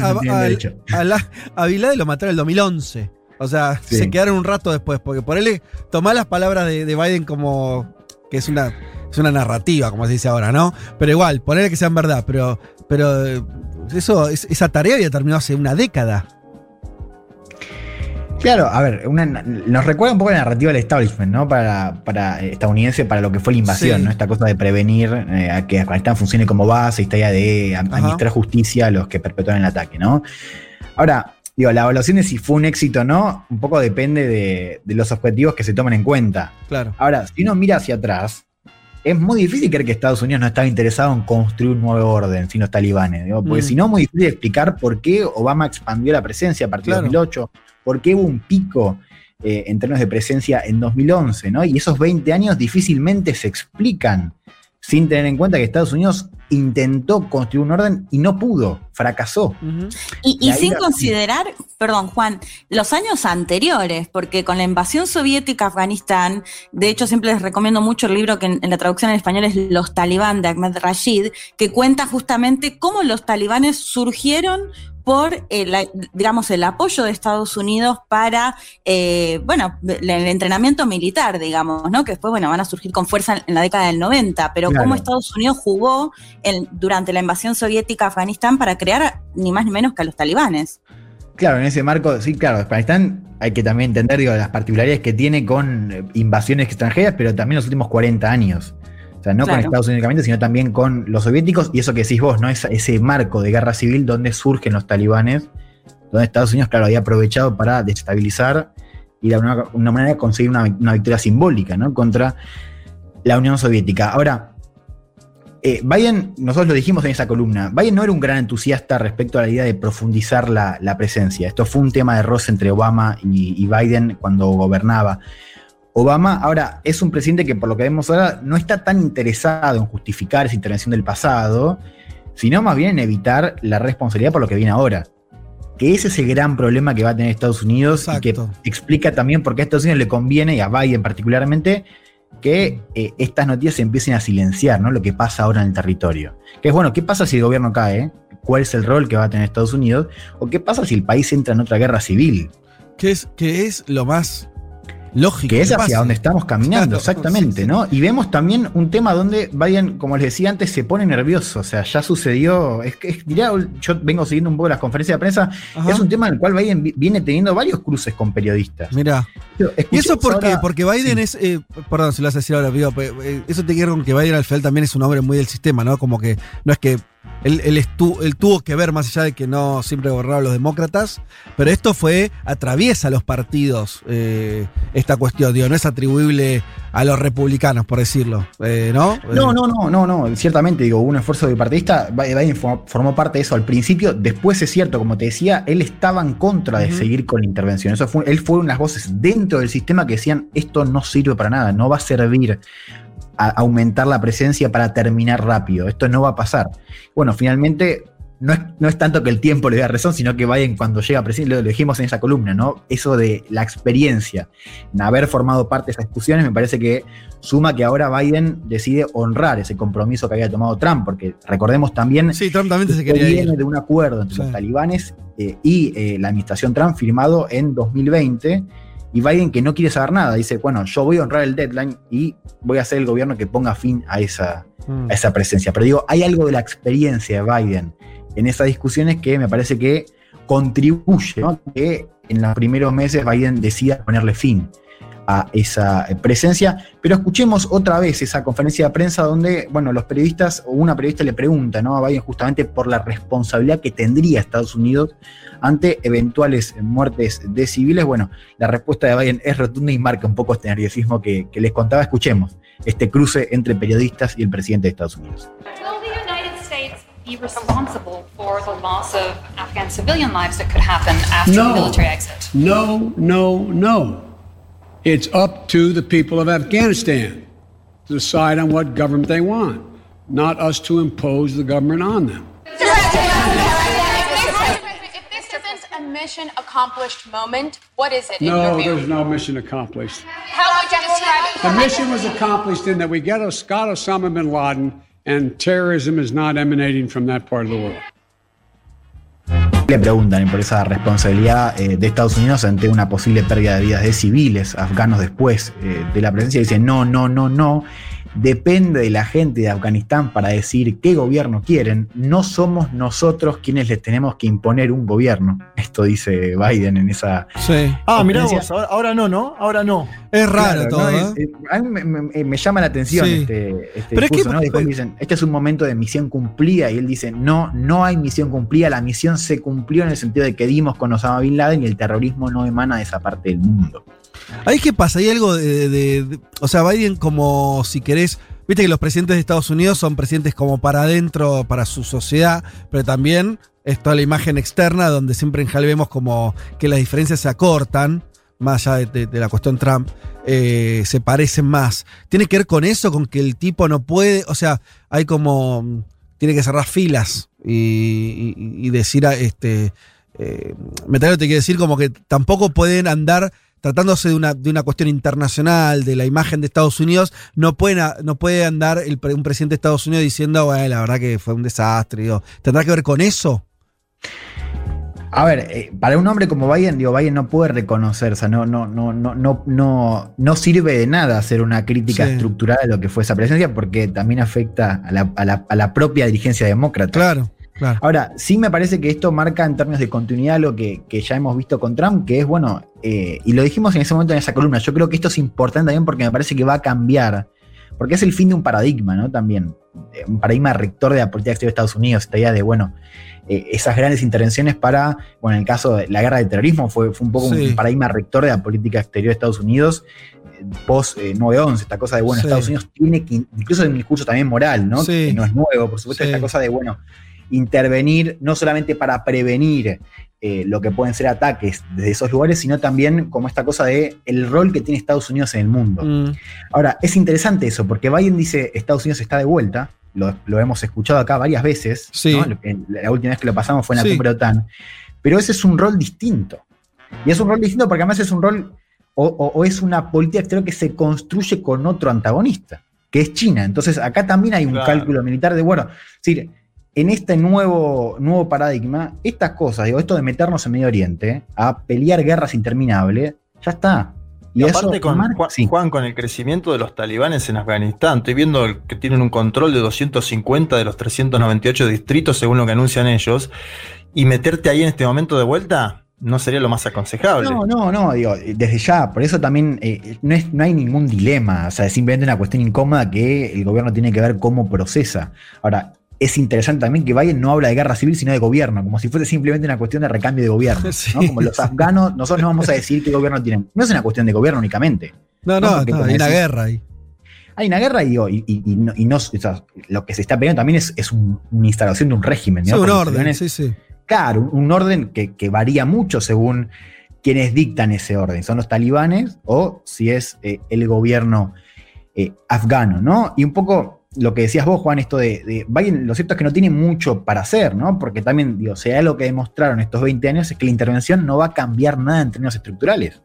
<laughs> lo mataron en el 2011. O sea, Sí. se quedaron un rato después, porque por él tomar las palabras de, de Biden como que es una, es una narrativa, como se dice ahora, ¿no? Pero igual, ponerle que sean verdad, pero, pero eh, eso, es- esa tarea había terminado hace una década. Claro, a ver, una- nos recuerda un poco la narrativa del establishment, ¿no? Para, para estadounidense, para lo que fue la invasión, Sí. ¿no? Esta cosa de prevenir eh, a que Afganistán funcione como base, esta idea de administrar justicia a los que perpetúan el ataque, ¿no? Ahora, digo, la evaluación de si fue un éxito o no, un poco depende de, de los objetivos que se tomen en cuenta. Claro. Ahora, si uno mira hacia atrás, es muy difícil creer que Estados Unidos no estaba interesado en construir un nuevo orden sin los talibanes. digo, porque Mm. si no, es muy difícil explicar por qué Obama expandió la presencia a partir Claro. de 2008, por qué hubo un pico eh, en términos de presencia en 2011, ¿no? Y esos 20 años difícilmente se explican sin tener en cuenta que Estados Unidos intentó construir un orden y no pudo, fracasó. Y, Y y ahí sin la- considerar, perdón, Juan, los años anteriores, porque con la invasión soviética a Afganistán, de hecho siempre les recomiendo mucho el libro que en, en la traducción en español es Los talibán de Ahmed Rashid, que cuenta justamente cómo los talibanes surgieron por el, digamos, el apoyo de Estados Unidos para, eh, bueno, el entrenamiento militar, digamos, ¿no? Que después, bueno, van a surgir con fuerza en la década del 90, pero Claro. cómo Estados Unidos jugó en- durante la invasión soviética a Afganistán para crear ni más ni menos que a los talibanes. Claro, en ese marco, sí, claro, Afganistán hay que también entender digo, las particularidades que tiene con eh, invasiones extranjeras, pero también los últimos 40 años. O sea, no Claro. con Estados Unidos únicamente, sino también con los soviéticos y eso que decís vos, ¿no? Es ese marco de guerra civil donde surgen los talibanes donde Estados Unidos, claro, había aprovechado para desestabilizar y de alguna una manera conseguir una, una victoria simbólica, ¿no? Contra la Unión Soviética. Ahora, eh, Biden, nosotros lo dijimos en esa columna, Biden no era un gran entusiasta respecto a la idea de profundizar la, la presencia. Esto fue un tema de roce entre Obama y, y, Biden cuando gobernaba. Obama ahora es un presidente que por lo que vemos ahora no está tan interesado en justificar esa intervención del pasado, sino más bien en evitar la responsabilidad por lo que viene ahora. Que ese es el gran problema que va a tener Estados Unidos Exacto. y que explica también por qué a Estados Unidos le conviene, y a Biden particularmente, que eh, estas noticias se empiecen a silenciar, ¿no? Lo que pasa ahora en el territorio. Que es bueno, ¿qué pasa si el gobierno cae? ¿Cuál es el rol que va a tener Estados Unidos? ¿O qué pasa si el país entra en otra guerra civil? ¿Qué es, qué es lo más lógico? Que es hacia donde estamos caminando, claro, exactamente, sí, sí. ¿no? Y vemos también un tema donde Biden, como les decía antes, se pone nervioso. O sea, ya sucedió. Es que diría, yo vengo siguiendo un poco las conferencias de prensa. Ajá. Es un tema en el cual Biden viene teniendo varios cruces con periodistas. Mira. ¿Y eso por qué? Porque Biden sí. es. Eh, perdón, si lo hace decir ahora, digo, eh, eso te quiero con que Biden al final también es un hombre muy del sistema, ¿no? Como que no es que él, él, estuvo, él, tuvo que ver, más allá de que no siempre gobernaron los demócratas, pero esto fue, atraviesa los partidos eh, esta cuestión, digo, no es atribuible a los republicanos, por decirlo, eh, ¿no? No, no, no, no, no, ciertamente, digo, un esfuerzo bipartidista, Biden formó parte de eso al principio, después es cierto, como te decía, él estaba en contra de uh -huh. seguir con la intervención, eso fue, él fue una de las voces dentro del sistema que decían, esto no sirve para nada, no va a servir aumentar la presencia para terminar rápido. Esto no va a pasar. Bueno, finalmente no es, no es, tanto que el tiempo le dé razón, sino que Biden cuando llega a presidente, lo, dijimos en esa columna, ¿no? Eso de la experiencia, en haber formado parte de esas discusiones, me parece que suma que ahora Biden decide honrar ese compromiso que había tomado Trump, porque recordemos también sí, Trump también se quería viene ir. de un acuerdo entre sí. los talibanes eh, y eh, la administración Trump firmado en 2020 y Biden que no quiere saber nada, dice, bueno, yo voy a honrar el deadline y voy a ser el gobierno que ponga fin a esa, mm. a esa presencia. Pero digo, hay algo de la experiencia de Biden en esas discusiones que me parece que contribuye, ¿no? que en los primeros meses Biden decida ponerle fin a esa presencia. Pero escuchemos otra vez esa conferencia de prensa donde, bueno, los periodistas o una periodista le pregunta ¿no? a Biden justamente por la responsabilidad que tendría Estados Unidos ante eventuales muertes de civiles. Bueno, la respuesta de Biden es rotunda y marca un poco este nerviosismo que, que les contaba. Escuchemos este cruce entre periodistas y el presidente de Estados Unidos. be responsible for the loss of Afghan civilian lives that could happen after no, the military exit? No, no, no. It's up to the people of Afghanistan to decide on what government they want, not us to impose the government on them. If this isn't a mission accomplished moment, what is it? No, there's no mission accomplished. How would you describe it? The mission was accomplished in that we get got Scott Osama bin Laden and terrorism is not emanating from that part of the world. Le preguntan por esa responsabilidad eh, de Estados Unidos ante una posible pérdida de vidas de civiles afganos después eh, de la presencia. Dice no, no, no, no. Depende de la gente de Afganistán para decir qué gobierno quieren. No somos nosotros quienes les tenemos que imponer un gobierno. Esto dice Biden en esa. Sí. Ah, mirá vos, ahora, ahora, no, ¿no? Ahora no. Es raro claro, todo. ¿no? Es, ¿eh? a mí me, me, me, llama la atención sí. este, este Pero discurso, es que, ¿no? dicen, este es un momento de misión cumplida, y él dice, no, no hay misión cumplida, la misión se cumplió en el sentido de que dimos con Osama Bin Laden y el terrorismo no emana de esa parte del mundo. Ahí qué pasa, hay algo de, O sea, Biden, como si querés. Viste que los presidentes de Estados Unidos son presidentes como para adentro, para su sociedad, pero también es toda la imagen externa, donde siempre en Hal vemos como que las diferencias se acortan, más allá de, la cuestión Trump, eh, se parecen más. Tiene que ver con eso, con que el tipo no puede. O sea, hay como. Tiene que cerrar filas y, y, decir este. Eh, Metallo te quiere decir como que tampoco pueden andar tratándose de una, de una cuestión internacional, de la imagen de Estados Unidos, no, pueden, no puede andar el, un presidente de Estados Unidos diciendo, bueno, la verdad que fue un desastre. Digo, ¿Tendrá que ver con eso? A ver, eh, para un hombre como Biden, digo, Biden no puede reconocer, o sea, no, no, no, no, no, no, no sirve de nada hacer una crítica sí. estructural de lo que fue esa presencia, porque también afecta a la, a la, a la propia dirigencia demócrata. Claro. Claro. Ahora, sí me parece que esto marca en términos de continuidad lo que, que ya hemos visto con Trump, que es, bueno, eh, y lo dijimos en ese momento en esa columna, yo creo que esto es importante también porque me parece que va a cambiar, porque es el fin de un paradigma, ¿no? También, eh, un paradigma rector de la política exterior de Estados Unidos, esta idea de, bueno, eh, esas grandes intervenciones para, bueno, en el caso de la guerra del terrorismo fue, fue un poco Sí. un paradigma rector de la política exterior de Estados Unidos, post eh, 9-11, esta cosa de, bueno, Sí. Estados Unidos tiene que, incluso en un discurso también moral, ¿no? Sí. Que no es nuevo, por supuesto, esta cosa de, bueno, intervenir no solamente para prevenir eh, lo que pueden ser ataques desde esos lugares, sino también como esta cosa de el rol que tiene Estados Unidos en el mundo. Mm. Ahora, es interesante eso, porque Biden dice Estados Unidos está de vuelta, lo, lo hemos escuchado acá varias veces, Sí. la última vez que lo pasamos fue en la Sí. cumbre de OTAN, pero ese es un rol distinto. Y es un rol distinto porque además es un rol, o, o- o es una política exterior que se construye con otro antagonista, que es China. Entonces acá también hay un Claro. cálculo militar de, bueno, es decir, en este nuevo, nuevo paradigma, estas cosas, digo, esto de meternos en Medio Oriente, a pelear guerras interminables, ya está. Y, eso aparte con marca- Juan, Juan, con el crecimiento de los talibanes en Afganistán, estoy viendo que tienen un control de 250 de los 398 distritos según lo que anuncian ellos, y meterte ahí en este momento de vuelta no sería lo más aconsejable. No, no, no, digo, desde ya, por eso también eh, no, es, no hay ningún dilema, o sea, es simplemente una cuestión incómoda que el gobierno tiene que ver cómo procesa. Ahora, es interesante también que Biden no habla de guerra civil, sino de gobierno, como si fuese simplemente una cuestión de recambio de gobierno. <laughs> Sí, ¿no? Como los afganos, nosotros no vamos a decir qué gobierno tienen. No es una cuestión de gobierno únicamente. No, No, hay una guerra ahí. Hay una guerra y, y, y- y no, y no- o sea, lo que se está peleando también es, es un- una instalación de un régimen. Sí, un orden, sí, sí. Claro, un un orden que, que varía mucho según quienes dictan ese orden. ¿Son los talibanes o si es eh, el gobierno eh, afgano, ¿no? Y un poco lo que decías vos, Juan, esto de, de Biden, lo cierto es que no tiene mucho para hacer, ¿no? Porque también, digo, hay algo que demostraron estos 20 años es que la intervención no va a cambiar nada en términos estructurales.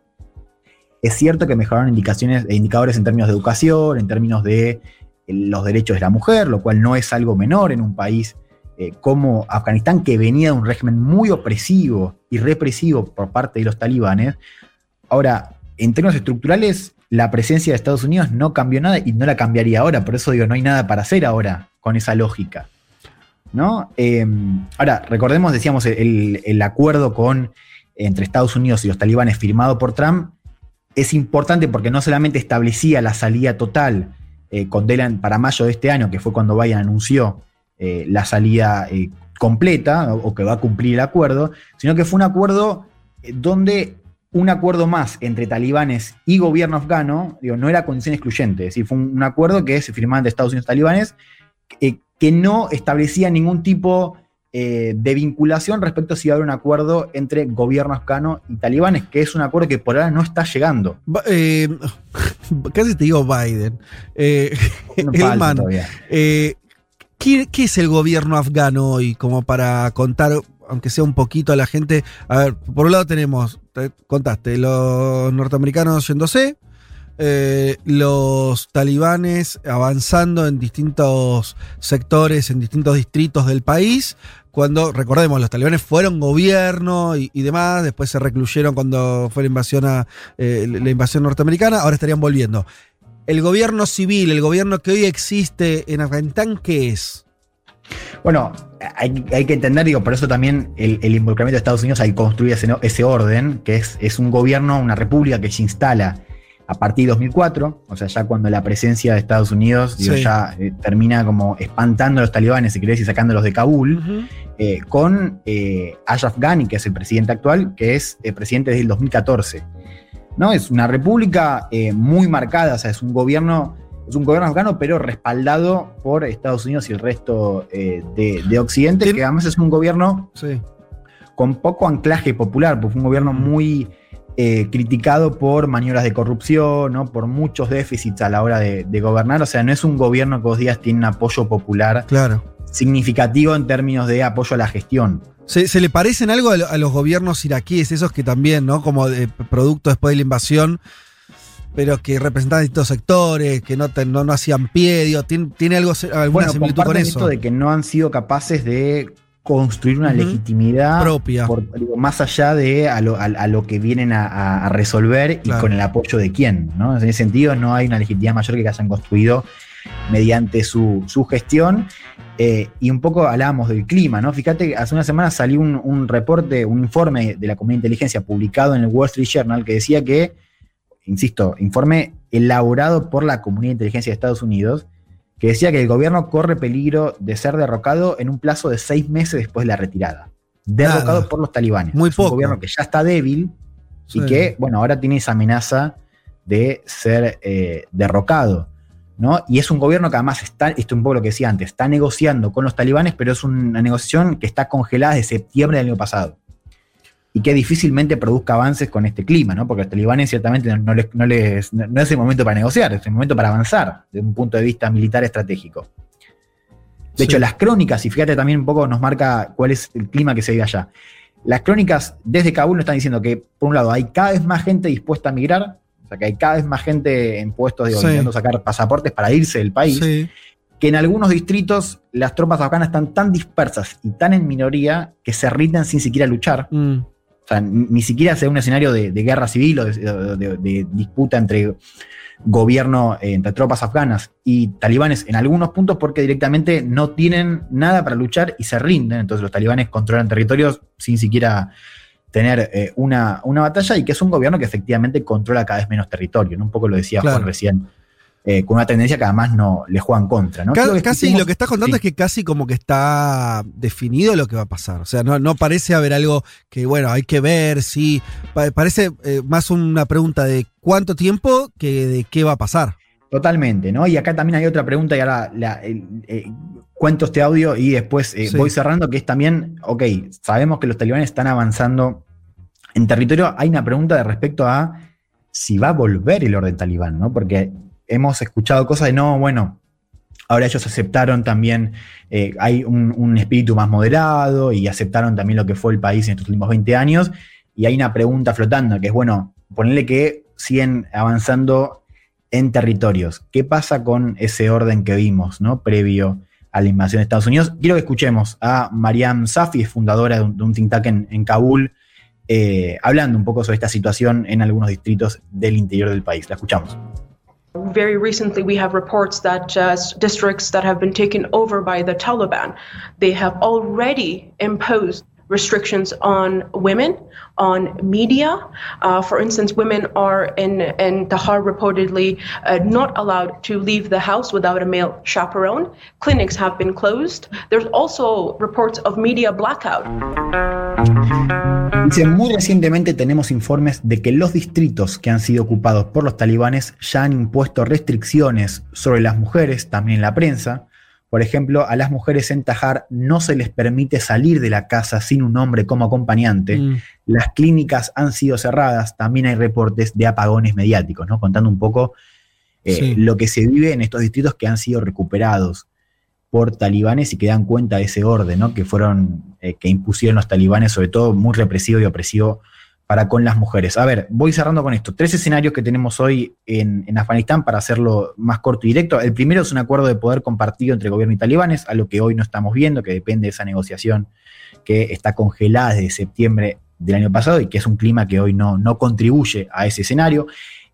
Es cierto que mejoraron indicaciones, eh, indicadores en términos de educación, en términos de eh, los derechos de la mujer, lo cual no es algo menor en un país eh, como Afganistán, que venía de un régimen muy opresivo y represivo por parte de los talibanes. Ahora, en términos estructurales, la presencia de Estados Unidos no cambió nada y no la cambiaría ahora. Por eso digo, no hay nada para hacer ahora con esa lógica. ¿No? Eh, ahora, recordemos, decíamos, el, el acuerdo con, entre Estados Unidos y los talibanes firmado por Trump es importante porque no solamente establecía la salida total eh, con Delan para mayo de este año, que fue cuando Biden anunció eh, la salida eh, completa o, que va a cumplir el acuerdo, sino que fue un acuerdo donde un acuerdo más entre talibanes y gobierno afgano, digo, no era condición excluyente, es decir, fue un, un acuerdo que se firmaba entre Estados Unidos y talibanes, eh, que no establecía ningún tipo eh, de vinculación respecto a si iba a haber un acuerdo entre gobierno afgano y talibanes, que es un acuerdo que por ahora no está llegando. Eh, <laughs> casi te digo Biden. Eh, <laughs> No <laughs> Elman, ¿qué, qué es el gobierno afgano hoy? Como para contar, aunque sea un poquito a la gente. A ver, por un lado tenemos, te contaste, los norteamericanos yéndose, eh, los talibanes avanzando en distintos sectores, en distintos distritos del país. Cuando, recordemos, los talibanes fueron gobierno y, y demás, después se recluyeron cuando fue la invasión, a, eh, la invasión norteamericana, ahora estarían volviendo. El gobierno civil, el gobierno que hoy existe en Afganistán, ¿qué es? Bueno, hay, hay que entender, digo, por eso también el, el involucramiento de Estados Unidos al construir ese, orden, que es, es un gobierno, una república que se instala a partir de 2004, o sea, ya cuando la presencia de Estados Unidos digo, Sí. ya eh, termina como espantando a los talibanes, si querés, y sacándolos de Kabul, eh, con eh, Ashraf Ghani, que es el presidente actual, que es eh, presidente desde el 2014. ¿no? Es una república muy marcada, o sea, es un gobierno, es un gobierno afgano, pero respaldado por Estados Unidos y el resto eh, de, de Occidente, que además es un gobierno Sí. con poco anclaje popular, porque fue un gobierno muy eh, criticado por maniobras de corrupción, ¿no? por muchos déficits a la hora de, de gobernar. O sea, no es un gobierno que vos digas tiene un apoyo popular Claro. significativo en términos de apoyo a la gestión. ¿Se, se le parecen algo a, lo- a los gobiernos iraquíes, esos que también, ¿no? Como de producto después de la invasión, pero que representaban distintos sectores, que no, te- no, no hacían pie, digo, ¿tiene, tiene algo, alguna Bueno, similitud con eso? esto de que no han sido capaces de construir una legitimidad Propia. por- digo, más allá de a lo, a- a lo que vienen a, a- a resolver Claro. y con el apoyo de quién. ¿no? En ese sentido, no hay una legitimidad mayor que hayan construido mediante su, su gestión. Eh, y un poco hablábamos del clima, ¿no? Fíjate que hace una semana salió un, un reporte, un informe de la comunidad de inteligencia publicado en el Wall Street Journal que decía que, insisto, informe elaborado por la Comunidad de Inteligencia de Estados Unidos, que decía que el gobierno corre peligro de ser derrocado en un plazo de seis meses después de la retirada. Derrocado por los talibanes. Muy es un poco. gobierno que ya está débil Sí. y que, bueno, ahora tiene esa amenaza de ser eh, derrocado. ¿no? Y es un gobierno que además está, esto es un poco lo que decía antes, está negociando con los talibanes, pero es una negociación que está congelada desde septiembre del año pasado. Y que difícilmente produzca avances con este clima, ¿no? Porque los talibanes ciertamente no, no les, no, les- no es el momento para negociar, es el momento para avanzar desde un punto de vista militar estratégico. De hecho, las crónicas, y fíjate también un poco nos marca cuál es el clima que se vive allá. Las crónicas desde Kabul nos están diciendo que, por un lado, hay cada vez más gente dispuesta a migrar, o sea, que hay cada vez más gente en puestos de Sí. intentando sacar pasaportes para irse del país, Sí. que en algunos distritos las tropas afganas están tan dispersas y tan en minoría que se rinden sin siquiera luchar. Mm. O sea, ni, siquiera sea un escenario de, de guerra civil o de, de- de- de disputa entre gobierno, eh, entre tropas afganas y talibanes en algunos puntos porque directamente no tienen nada para luchar y se rinden. Entonces los talibanes controlan territorios sin siquiera tener eh, una, una batalla y que es un gobierno que efectivamente controla cada vez menos territorio. ¿no? Un poco lo decía Claro. Juan recién, eh, con una tendencia que además no le juegan contra. ¿no? Casi escuchemos- lo que estás contando Sí. es que casi como que está definido lo que va a pasar. O sea, no, no parece haber algo que, bueno, hay que ver. Pa- parece eh, más una pregunta de cuánto tiempo que de qué va a pasar. Totalmente, ¿no? Y acá también hay otra pregunta y ahora la, eh, cuento este audio y después Sí. voy cerrando, que es también, ok, sabemos que los talibanes están avanzando en territorio. Hay una pregunta de respecto a si va a volver el orden talibán, ¿no? Porque hemos escuchado cosas de, no, bueno, ahora ellos aceptaron también, eh, hay un, espíritu más moderado y aceptaron también lo que fue el país en estos últimos 20 años. Y hay una pregunta flotando, que es, bueno, ponerle que siguen avanzando en territorios. ¿Qué pasa con ese orden que vimos, ¿no? Previo a la invasión de Estados Unidos. Quiero que escuchemos a Mariam Safi, es fundadora de un, de think tank en, en Kabul, eh, hablando un poco sobre esta situación en algunos distritos del interior del país. La escuchamos. Very recently, we have reports that uh, districts that have been taken over by the Taliban, they have already imposed restrictions on women, on media. Uh, for instance, women are in in Tahar reportedly uh, not allowed to leave the house without a male chaperone. Clinics have been closed. There's also reports of media blackout. Dice, muy recientemente tenemos informes de que los distritos que han sido ocupados por los talibanes ya han impuesto restricciones sobre las mujeres, también en la prensa. Por ejemplo, a las mujeres en Tajar no se les permite salir de la casa sin un hombre como acompañante. Mm. Las clínicas han sido cerradas. También hay reportes de apagones mediáticos, ¿no? Contando un poco eh, Sí. lo que se vive en estos distritos que han sido recuperados por talibanes y que dan cuenta de ese orden, ¿no? Que fueron, eh, que impusieron los talibanes, sobre todo muy represivo y opresivo para con las mujeres. A ver, voy cerrando con esto. Tres escenarios que tenemos hoy en, en Afganistán para hacerlo más corto y directo. El primero es un acuerdo de poder compartido entre gobierno y talibanes, a lo que hoy no estamos viendo, que depende de esa negociación que está congelada desde septiembre del año pasado y que es un clima que hoy no, no contribuye a ese escenario.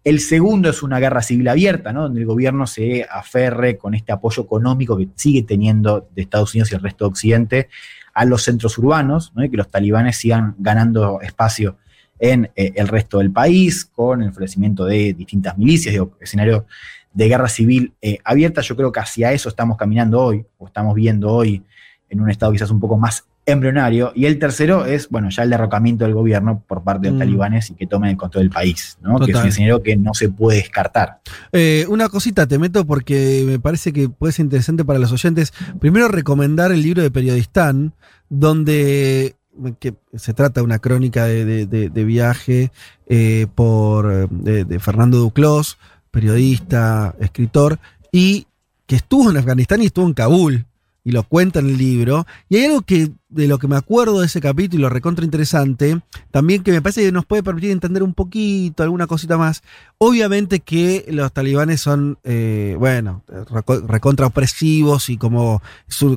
El segundo es una guerra civil abierta, ¿no? donde el gobierno se aferre con este apoyo económico que sigue teniendo de Estados Unidos y el resto de Occidente a los centros urbanos, ¿no? y que los talibanes sigan ganando espacio en eh, el resto del país, con el florecimiento de distintas milicias, digo, escenario de guerra civil eh, abierta. Yo creo que hacia eso estamos caminando hoy, o estamos viendo hoy en un estado quizás un poco más embrionario. Y el tercero es, bueno, ya el derrocamiento del gobierno por parte de los Mm. talibanes y que tomen el control del país, ¿no? Que es un escenario que no se puede descartar. Eh, una cosita te meto porque me parece que puede ser interesante para los oyentes. Primero recomendar el libro de Periodistán, donde que se trata de una crónica de, de- viaje eh, por de Fernando Duclos, periodista, escritor, y que estuvo en Afganistán y estuvo en Kabul. Y lo cuenta en el libro. Y hay algo que, de lo que me acuerdo de ese capítulo, recontra interesante, también que me parece que nos puede permitir entender un poquito, alguna cosita más. Obviamente que los talibanes son, eh, bueno, reco- recontra opresivos y como,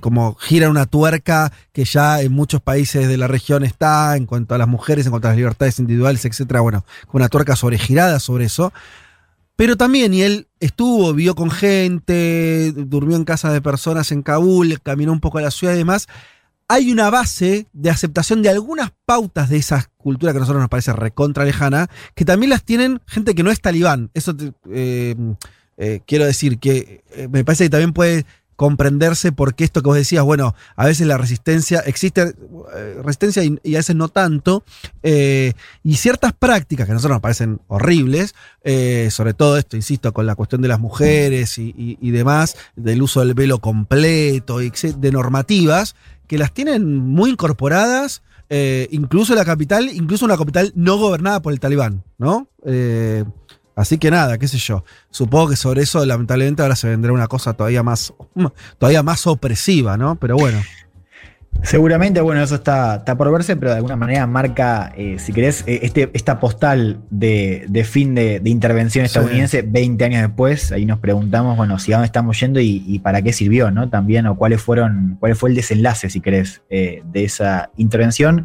como giran una tuerca que ya en muchos países de la región está, en cuanto a las mujeres, en cuanto a las libertades individuales, etcétera. Bueno, una tuerca sobregirada sobre eso. Pero también, y él estuvo, vio con gente, durmió en casa de personas en Kabul, caminó un poco a la ciudad y demás. Hay una base de aceptación de algunas pautas de esa cultura que a nosotros nos parece recontra lejana, que también las tienen gente que no es talibán. Eso te- eh, eh, quiero decir que eh, me parece que también puede comprenderse por qué esto que vos decías, bueno, a veces la resistencia, existe resistencia y, a veces no tanto, y ciertas prácticas que a nosotros nos parecen horribles, sobre todo esto, insisto, con la cuestión de las mujeres y, y- demás, del uso del velo completo, de normativas, que las tienen muy incorporadas, eh, incluso la capital, incluso una capital no gobernada por el talibán, ¿no? Eh, así que nada, qué sé yo. Supongo que sobre eso, lamentablemente, ahora se vendrá una cosa todavía más, <laughs> todavía más opresiva, ¿no? Pero bueno. Seguramente, bueno, eso está, está por verse, pero de alguna manera marca, eh, si querés, eh, este, esta postal de, de fin de, de intervención Sí. estadounidense 20 años después. Ahí nos preguntamos, bueno, si a dónde estamos yendo y, y para qué sirvió, ¿no? También, o cuáles fueron, cuál fue el desenlace, si querés, eh, de esa intervención.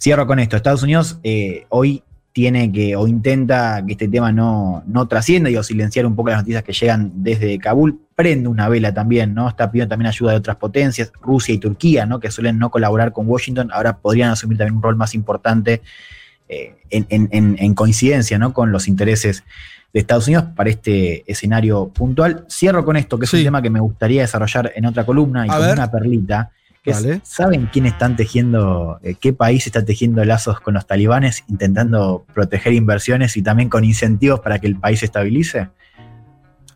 Cierro con esto. Estados Unidos eh, hoy tiene que, o intenta que este tema no, no trascienda y o silenciar un poco las noticias que llegan desde Kabul. Prende una vela también, ¿no? Está pidiendo también ayuda de otras potencias, Rusia y Turquía, ¿no? Que suelen no colaborar con Washington, ahora podrían asumir también un rol más importante eh, en, en- en- en coincidencia, ¿no? Con los intereses de Estados Unidos para este escenario puntual. Cierro con esto, que es un tema que me gustaría desarrollar en otra columna y A con ver. una perlita. Que es. ¿Saben quién están tejiendo, eh, qué país está tejiendo lazos con los talibanes, intentando proteger inversiones y también con incentivos para que el país se estabilice?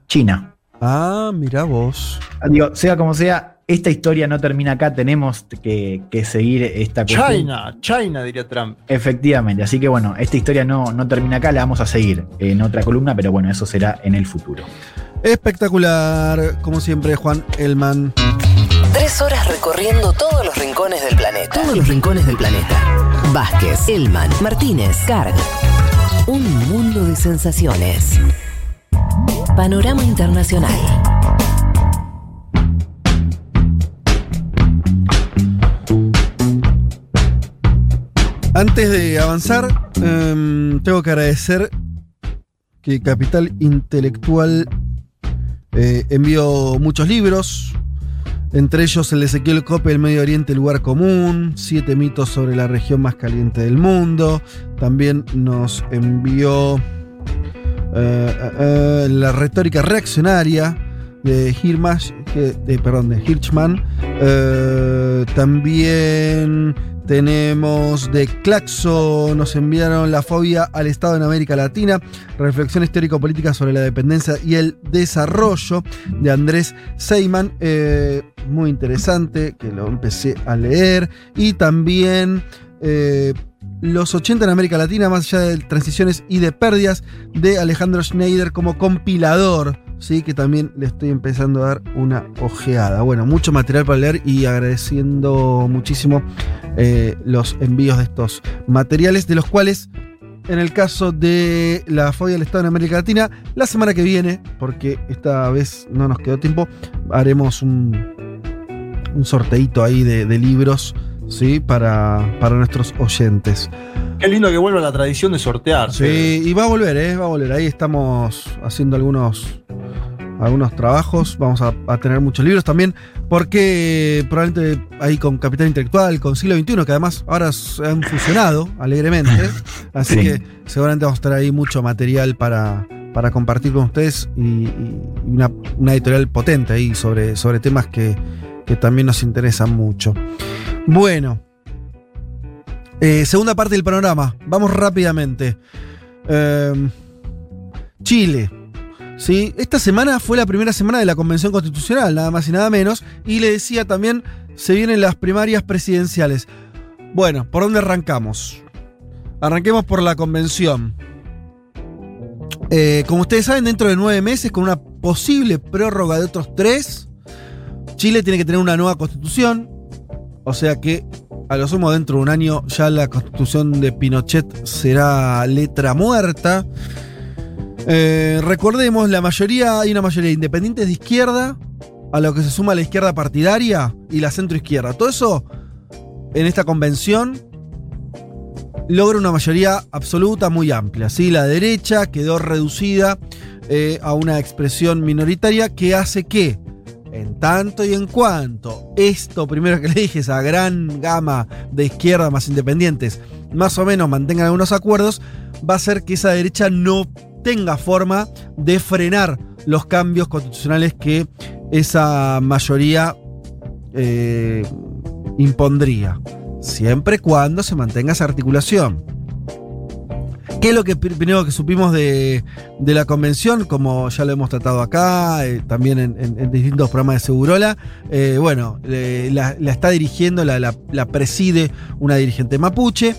China. Ah, mira vos. Digo, sea como sea, esta historia no termina acá, tenemos que, que seguir esta cuestión. China, China, diría Trump. Efectivamente, así que bueno, esta historia no, no termina acá, la vamos a seguir en otra columna, pero bueno, eso será en el futuro. Espectacular, como siempre, Juan Elman. Tres horas recorriendo todos los rincones del planeta. Todos los rincones del planeta. Vázquez, Elman, Martínez, Carg. Un mundo de sensaciones. Panorama Internacional. Antes de avanzar, em, tengo que agradecer que Capital Intelectual eh, envió muchos libros, entre ellos el Ezequiel Cope, El Medio Oriente, Lugar Común, Siete mitos sobre la región más caliente del mundo. También nos envió eh, eh, eh, La retórica reaccionaria de Hirmash, de- perdón, de Hirschman. Eh, también tenemos de Claxo, nos enviaron La fobia al Estado en América Latina, reflexión histórico-política sobre la dependencia y el desarrollo de Andrés Seyman, eh, muy interesante, que lo empecé a leer, y también eh, Los 80 en América Latina, más allá de transiciones y de pérdidas, de Alejandro Schneider como compilador. Sí, que también le estoy empezando a dar una ojeada. Bueno, mucho material para leer y agradeciendo muchísimo eh, los envíos de estos materiales, de los cuales, en el caso de la fobia del Estado en América Latina, la semana que viene, porque esta vez no nos quedó tiempo, haremos un, un sorteito ahí de, de libros, ¿sí? Para, para nuestros oyentes. Qué lindo que vuelva la tradición de sortear. Sí, y va a volver, ¿eh? Va a volver. Ahí estamos haciendo algunos, algunos trabajos. Vamos a, a tener muchos libros también, porque probablemente ahí con Capital Intelectual, con Siglo XXI, que además ahora se han fusionado alegremente. <laughs> Así Sí. que seguramente vamos a tener ahí mucho material para, para compartir con ustedes y, y una, una editorial potente ahí sobre, sobre temas que, que también nos interesan mucho. Bueno. Eh, segunda parte del panorama. Vamos rápidamente. Eh, Chile. ¿sí? Esta semana fue la primera semana de la Convención Constitucional, nada más y nada menos. Y le decía también, se vienen las primarias presidenciales. Bueno, ¿por dónde arrancamos? Arranquemos por la convención. Eh, como ustedes saben, dentro de nueve meses, con una posible prórroga de otros tres, Chile tiene que tener una nueva constitución. O sea que, a lo sumo, dentro de un año ya la constitución de Pinochet será letra muerta. Eh, recordemos, la mayoría, hay una mayoría de independientes de izquierda, a lo que se suma la izquierda partidaria y la centroizquierda. Todo eso en esta convención logra una mayoría absoluta muy amplia. ¿sí? La derecha quedó reducida eh, a una expresión minoritaria que hace que en tanto y en cuanto esto primero que le dije, esa gran gama de izquierda más independientes, más o menos mantengan algunos acuerdos, va a ser que esa derecha no tenga forma de frenar los cambios constitucionales que esa mayoría eh, impondría, siempre cuando se mantenga esa articulación. ¿Qué es lo que primero que supimos de, la convención? Como ya lo hemos tratado acá, eh, también en, distintos programas de Segurola. Eh, bueno, la, está dirigiendo, la, preside una dirigente mapuche.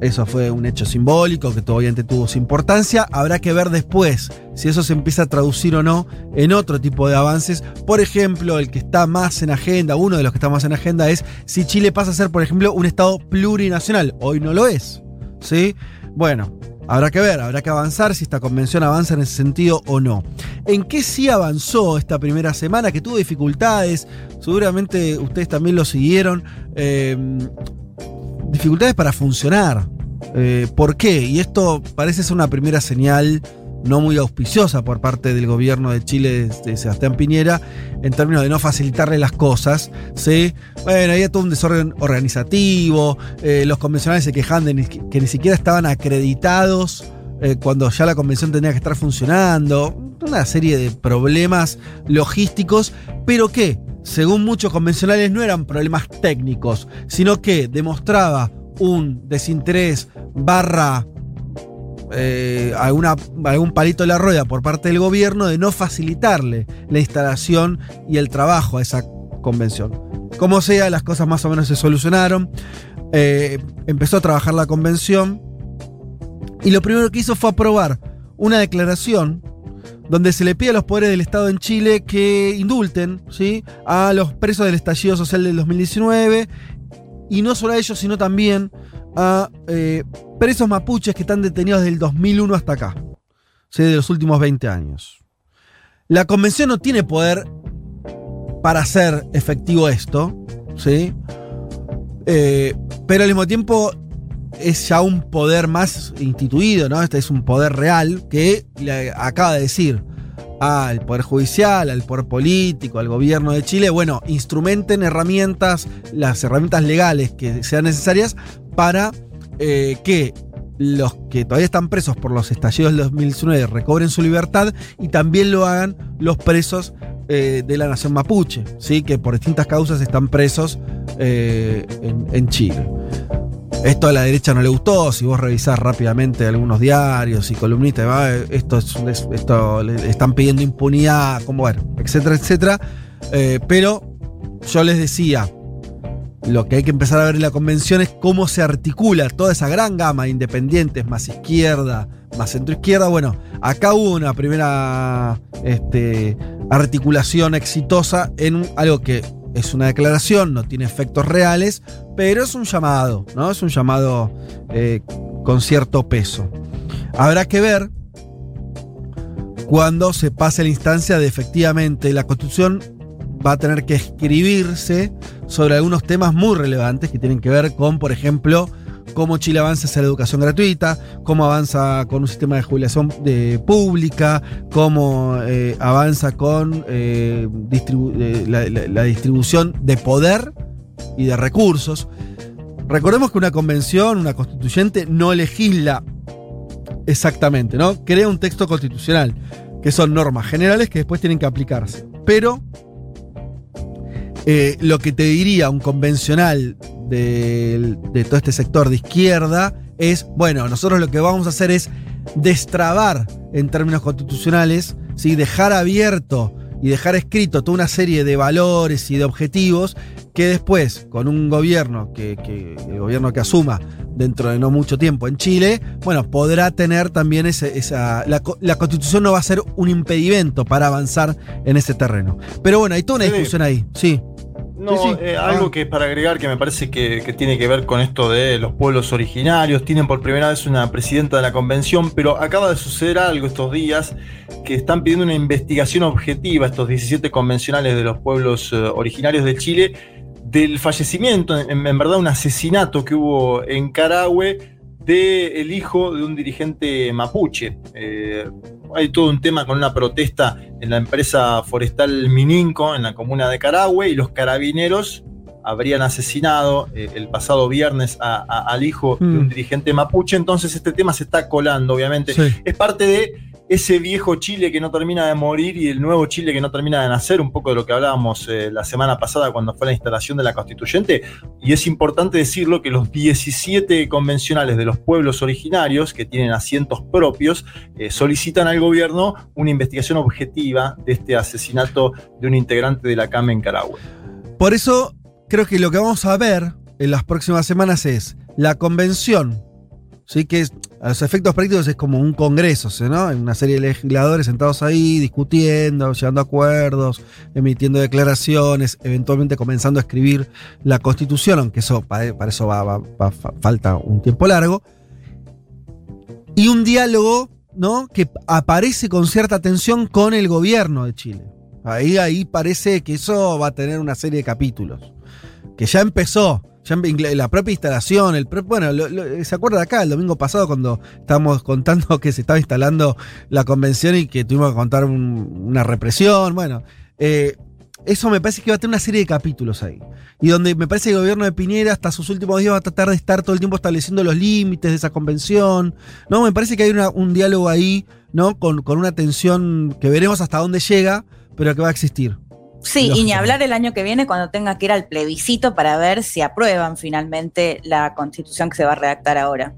Eso fue un hecho simbólico que obviamente tuvo su importancia. Habrá que ver después si eso se empieza a traducir o no en otro tipo de avances. Por ejemplo, el que está más en agenda, uno de los que está más en agenda es si Chile pasa a ser, por ejemplo, un Estado plurinacional. Hoy no lo es. ¿Sí? Bueno, habrá que ver, habrá que avanzar si esta convención avanza en ese sentido o no. ¿En qué sí avanzó esta primera semana? Que tuvo dificultades, seguramente ustedes también lo siguieron. Eh, dificultades para funcionar. Eh, ¿Por qué? Y esto parece ser una primera señal no muy auspiciosa por parte del gobierno de Chile de Sebastián Piñera en términos de no facilitarle las cosas. ¿sí? Bueno, había todo un desorden organizativo, eh, los convencionales se quejan de que ni siquiera estaban acreditados eh, cuando ya la convención tenía que estar funcionando, una serie de problemas logísticos, pero que, según muchos convencionales, no eran problemas técnicos, sino que demostraba un desinterés barra eh, algún palito de la rueda por parte del gobierno de no facilitarle la instalación y el trabajo a esa convención. Como sea, las cosas más o menos se solucionaron. Eh, empezó a trabajar la convención y lo primero que hizo fue aprobar una declaración donde se le pide a los poderes del Estado en Chile que indulten ¿sí? a los presos del estallido social del 2019 y no solo a ellos, sino también a eh, presos mapuches que están detenidos desde el 2001 hasta acá, ¿sí? de los últimos 20 años. La convención no tiene poder para hacer efectivo esto, ¿sí? Eh, pero al mismo tiempo es ya un poder más instituido, ¿no? Este es un poder real que le acaba de decir al Poder Judicial, al Poder Político, al Gobierno de Chile, bueno, instrumenten herramientas, las herramientas legales que sean necesarias para eh, que los que todavía están presos por los estallidos del 2019 recobren su libertad y también lo hagan los presos eh, de la nación mapuche, ¿sí? que por distintas causas están presos eh, en, en Chile. Esto a la derecha no le gustó, si vos revisás rápidamente algunos diarios y columnistas, esto, es, esto le están pidiendo impunidad, como bueno, etcétera, etcétera. Eh, pero yo les decía, lo que hay que empezar a ver en la convención es cómo se articula toda esa gran gama de independientes, más izquierda, más centroizquierda. Bueno, acá hubo una primera este, articulación exitosa en algo que es una declaración, no tiene efectos reales, pero es un llamado, ¿no? Es un llamado eh, con cierto peso. Habrá que ver cuando se pase la instancia de efectivamente la Constitución va a tener que escribirse sobre algunos temas muy relevantes que tienen que ver con, por ejemplo, cómo Chile avanza hacia la educación gratuita, cómo avanza con un sistema de jubilación de pública, cómo eh, avanza con eh, la, distribución de poder y de recursos. Recordemos que una convención, una constituyente, no legisla exactamente, ¿no? Crea un texto constitucional, que son normas generales que después tienen que aplicarse. Pero eh, lo que te diría un convencional de, de, todo este sector de izquierda es, bueno, nosotros lo que vamos a hacer es destrabar en términos constitucionales, ¿sí? dejar abierto y dejar escrito toda una serie de valores y de objetivos que después, con un gobierno que, que, el gobierno que asuma dentro de no mucho tiempo en Chile, bueno, podrá tener también ese, esa. La, la, constitución no va a ser un impedimento para avanzar en ese terreno. Pero bueno, hay toda una discusión ahí, sí. No, sí, sí. Eh, algo ah. que para agregar que me parece que, que, tiene que ver con esto de los pueblos originarios. Tienen por primera vez una presidenta de la convención, pero acaba de suceder algo estos días que están pidiendo una investigación objetiva estos 17 convencionales de los pueblos uh, originarios de Chile del fallecimiento, en, en, verdad un asesinato que hubo en Carahue del el hijo de un dirigente mapuche. Eh, hay todo un tema con una protesta en la empresa forestal Mininco, en la comuna de Carahue, y los carabineros habrían asesinado eh, el pasado viernes a- a- al hijo de un Mm. dirigente mapuche, entonces este tema se está colando, obviamente. Sí. Es parte de ese viejo Chile que no termina de morir y el nuevo Chile que no termina de nacer, un poco de lo que hablábamos eh, la semana pasada cuando fue la instalación de la constituyente. Y es importante decirlo que los 17 convencionales de los pueblos originarios, que tienen asientos propios, eh, solicitan al gobierno una investigación objetiva de este asesinato de un integrante de la CAME en Carahue. Por eso creo que lo que vamos a ver en las próximas semanas es la convención, ¿sí? que es- a los efectos prácticos es como un congreso. ¿no? Una serie de legisladores sentados ahí, discutiendo, llegando acuerdos, emitiendo declaraciones, eventualmente comenzando a escribir la constitución, aunque eso para, eso va, va- va- fa- falta un tiempo largo. Y un diálogo, ¿no? Que aparece con cierta tensión con el gobierno de Chile. Ahí, ahí parece que eso va a tener una serie de capítulos. Que ya empezó. La propia instalación, el pro- bueno, lo- ¿se acuerda acá el domingo pasado cuando estábamos contando que se estaba instalando la convención y que tuvimos que contar un- una represión? Bueno, eh, eso me parece que va a tener una serie de capítulos ahí. Y donde me parece que el gobierno de Piñera hasta sus últimos días va a tratar de estar todo el tiempo estableciendo los límites de esa convención. ¿no? Me parece que hay un diálogo ahí, ¿no? Con, con una tensión que veremos hasta dónde llega, pero que va a existir. Sí, y ni hablar el año que viene cuando tenga que ir al plebiscito para ver si aprueban finalmente la constitución que se va a redactar ahora.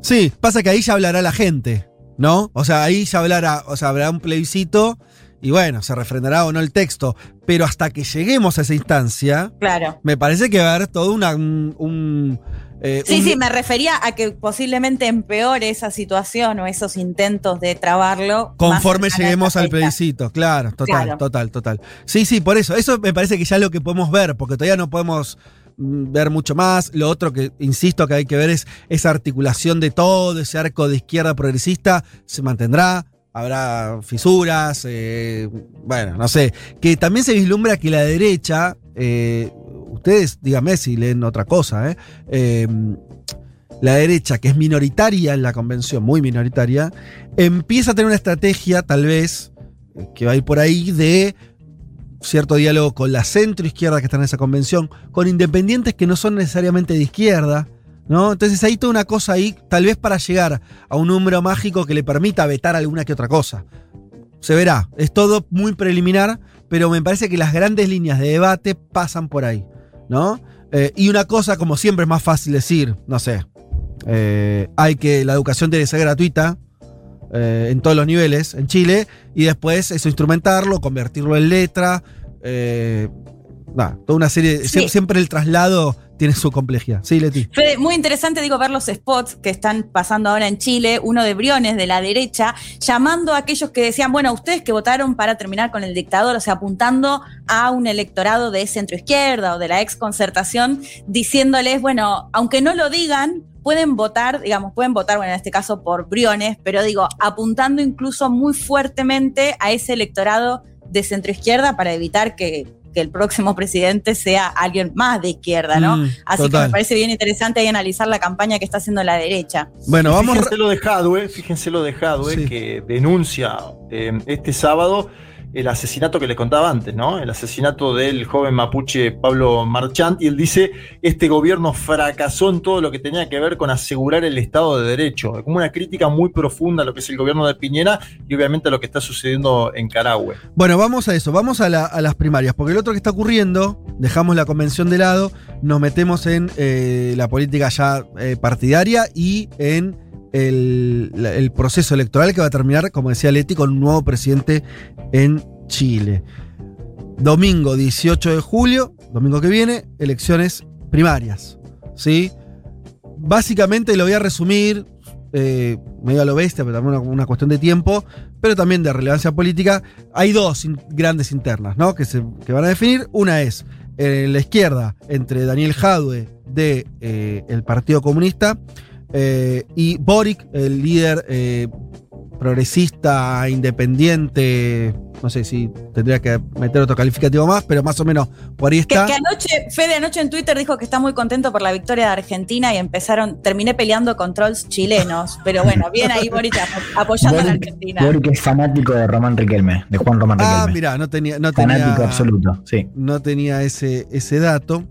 Sí, pasa que ahí ya hablará la gente, ¿no? O sea, ahí ya hablará, o sea, habrá un plebiscito y bueno, se refrendará o no el texto. Pero hasta que lleguemos a esa instancia, Claro. me parece que va a haber todo una, un. un, eh, Sí, un- sí, me refería a que posiblemente empeore esa situación o esos intentos de trabarlo. Conforme lleguemos al plebiscito, claro, total, Claro. total, total. Sí, sí, por eso. Eso me parece que ya es lo que podemos ver, porque todavía no podemos mm, ver mucho más. Lo otro que, insisto, que hay que ver es esa articulación de todo, ese arco de izquierda progresista, se mantendrá. Habrá fisuras, eh, bueno, no sé. Que también se vislumbra que la derecha, eh, ustedes díganme si leen otra cosa, ¿eh? Eh, la derecha, que es minoritaria en la convención, muy minoritaria, empieza a tener una estrategia, tal vez, que va a ir por ahí, de cierto diálogo con la centro izquierda que está en esa convención, con independientes que no son necesariamente de izquierda, ¿no? Entonces hay toda una cosa ahí, tal vez para llegar a un número mágico que le permita vetar alguna que otra cosa. Se verá, es todo muy preliminar, pero me parece que las grandes líneas de debate pasan por ahí, ¿no? Eh, y una cosa, como siempre, es más fácil decir, no sé, eh, hay que la educación debe ser gratuita eh, en todos los niveles en Chile y después eso instrumentarlo, convertirlo en letra. toda una serie. Sí. Siempre el traslado tiene su complejidad. Sí, Leti. Fede, muy interesante, digo, ver los spots que están pasando ahora en Chile, uno de Briones, de la derecha, llamando a aquellos que decían, bueno, ustedes que votaron para terminar con el dictador, o sea, apuntando a un electorado de centro izquierda o de la ex concertación, diciéndoles, bueno, aunque no lo digan, pueden votar, digamos, pueden votar, bueno, en este caso por Briones, pero digo, apuntando incluso muy fuertemente a ese electorado de centro izquierda para evitar que, que el próximo presidente sea alguien más de izquierda, ¿no? Mm, Así que me parece bien interesante ahí analizar la campaña que está haciendo la derecha. Bueno, vamos. Fíjense lo de Hadwe, fíjense lo de Hadwe, Sí. que denuncia eh, este sábado el asesinato que les contaba antes, ¿no? El asesinato del joven mapuche Pablo Marchant, y él dice, este gobierno fracasó en todo lo que tenía que ver con asegurar el Estado de Derecho, como una crítica muy profunda a lo que es el gobierno de Piñera y obviamente a lo que está sucediendo en Carahue. Bueno, vamos a eso, vamos a, la- a las primarias, porque el otro que está ocurriendo, dejamos la convención de lado, nos metemos en eh, la política ya eh, partidaria y en el, proceso electoral que va a terminar, como decía Leti, con un nuevo presidente en Chile. Domingo 18 de julio, domingo que viene, elecciones primarias. ¿Sí? Básicamente lo voy a resumir, eh, medio a lo bestia, pero también una, una cuestión de tiempo, pero también de relevancia política. Hay dos grandes internas, ¿no? Que, se, que van a definir. Una es en la izquierda, entre Daniel Jadwe de eh, el Partido Comunista eh, y Boric, el líder eh, progresista, independiente, no sé si tendría que meter otro calificativo más, pero más o menos por ahí Que, está. que anoche, Fede anoche en Twitter dijo que está muy contento por la victoria de Argentina y empezaron, terminé peleando con trolls chilenos, pero bueno, bien ahí Boric ap- apoyando a la Argentina. Boric es fanático de Román Riquelme, de Juan Román Riquelme. Ah, mira, no tenía, no fanático tenía, absoluto, sí. no tenía ese, ese dato.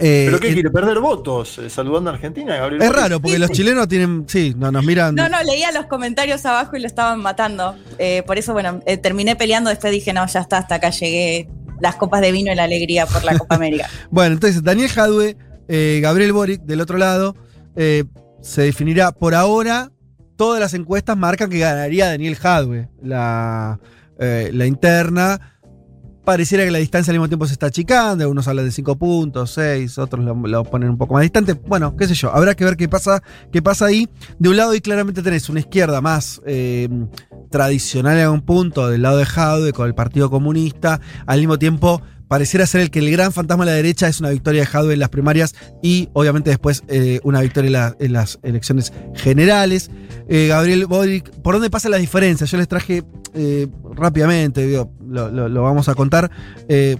Eh, ¿Pero qué eh, quiere? ¿Perder votos eh, saludando a Argentina, Gabriel? es raro, porque los chilenos tienen, sí, no, nos miran. No, no, leía los comentarios abajo y lo estaban matando. Eh, por eso, bueno, eh, terminé peleando, después dije, no, ya está, hasta acá llegué. Las copas de vino y la alegría por la Copa América. <laughs> Bueno, entonces Daniel Jadwe, eh, Gabriel Boric, del otro lado, eh, se definirá por ahora. Todas las encuestas marcan que ganaría Daniel Jadwe, la, eh, la interna. Pareciera que la distancia al mismo tiempo se está achicando. Algunos hablan de 5 puntos, 6, otros lo, ponen un poco más distante. Bueno, qué sé yo, habrá que ver qué pasa, qué pasa ahí. De un lado, y claramente tenés una izquierda más eh, tradicional en un punto, del lado de Jadwe, con el Partido Comunista. Al mismo tiempo, pareciera ser el que el gran fantasma de la derecha es una victoria de Jadwe en las primarias y obviamente después eh, una victoria en las elecciones generales. Eh, Gabriel Boric, ¿por dónde pasan las diferencias? Yo les traje eh, rápidamente, digo, lo, lo- lo vamos a contar. Eh,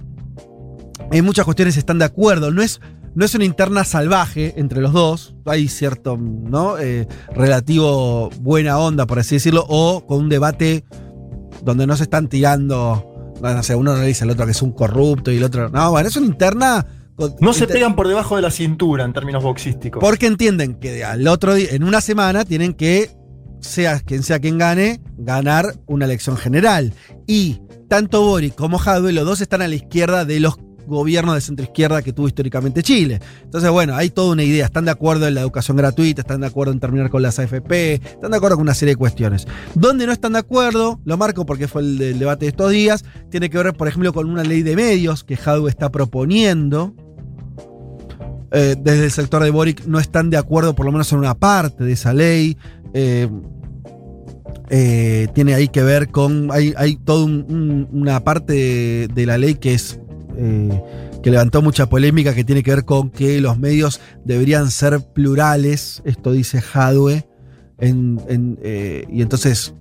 en muchas cuestiones están de acuerdo, no es... No es una interna salvaje entre los dos, hay cierto, ¿no? Relativo buena onda, por así decirlo, o con un debate donde no se están tirando, no sé, uno le dice al otro que es un corrupto y el otro. No, bueno, es una interna. con- No se inter- pegan por debajo de la cintura en términos boxísticos. Porque entienden que al otro día, en una semana, tienen que, sea quien sea quien gane, ganar una elección general. Y tanto Boric como Jadwe, los dos están a la izquierda de los gobiernos de centroizquierda que tuvo históricamente Chile. Entonces, bueno, hay toda una idea. Están de acuerdo en la educación gratuita, están de acuerdo en terminar con las AFP, están de acuerdo con una serie de cuestiones. Donde no están de acuerdo, lo marco porque fue el debate de estos días, tiene que ver, por ejemplo, con una ley de medios que Jadwe está proponiendo. Eh, desde el sector de Boric no están de acuerdo, por lo menos en una parte de esa ley. Eh, eh, tiene ahí que ver con. Hay, hay toda un- un- una parte de, la ley que es. que levantó mucha polémica, que tiene que ver con que los medios deberían ser plurales. Esto dice Jadwe. Y entonces.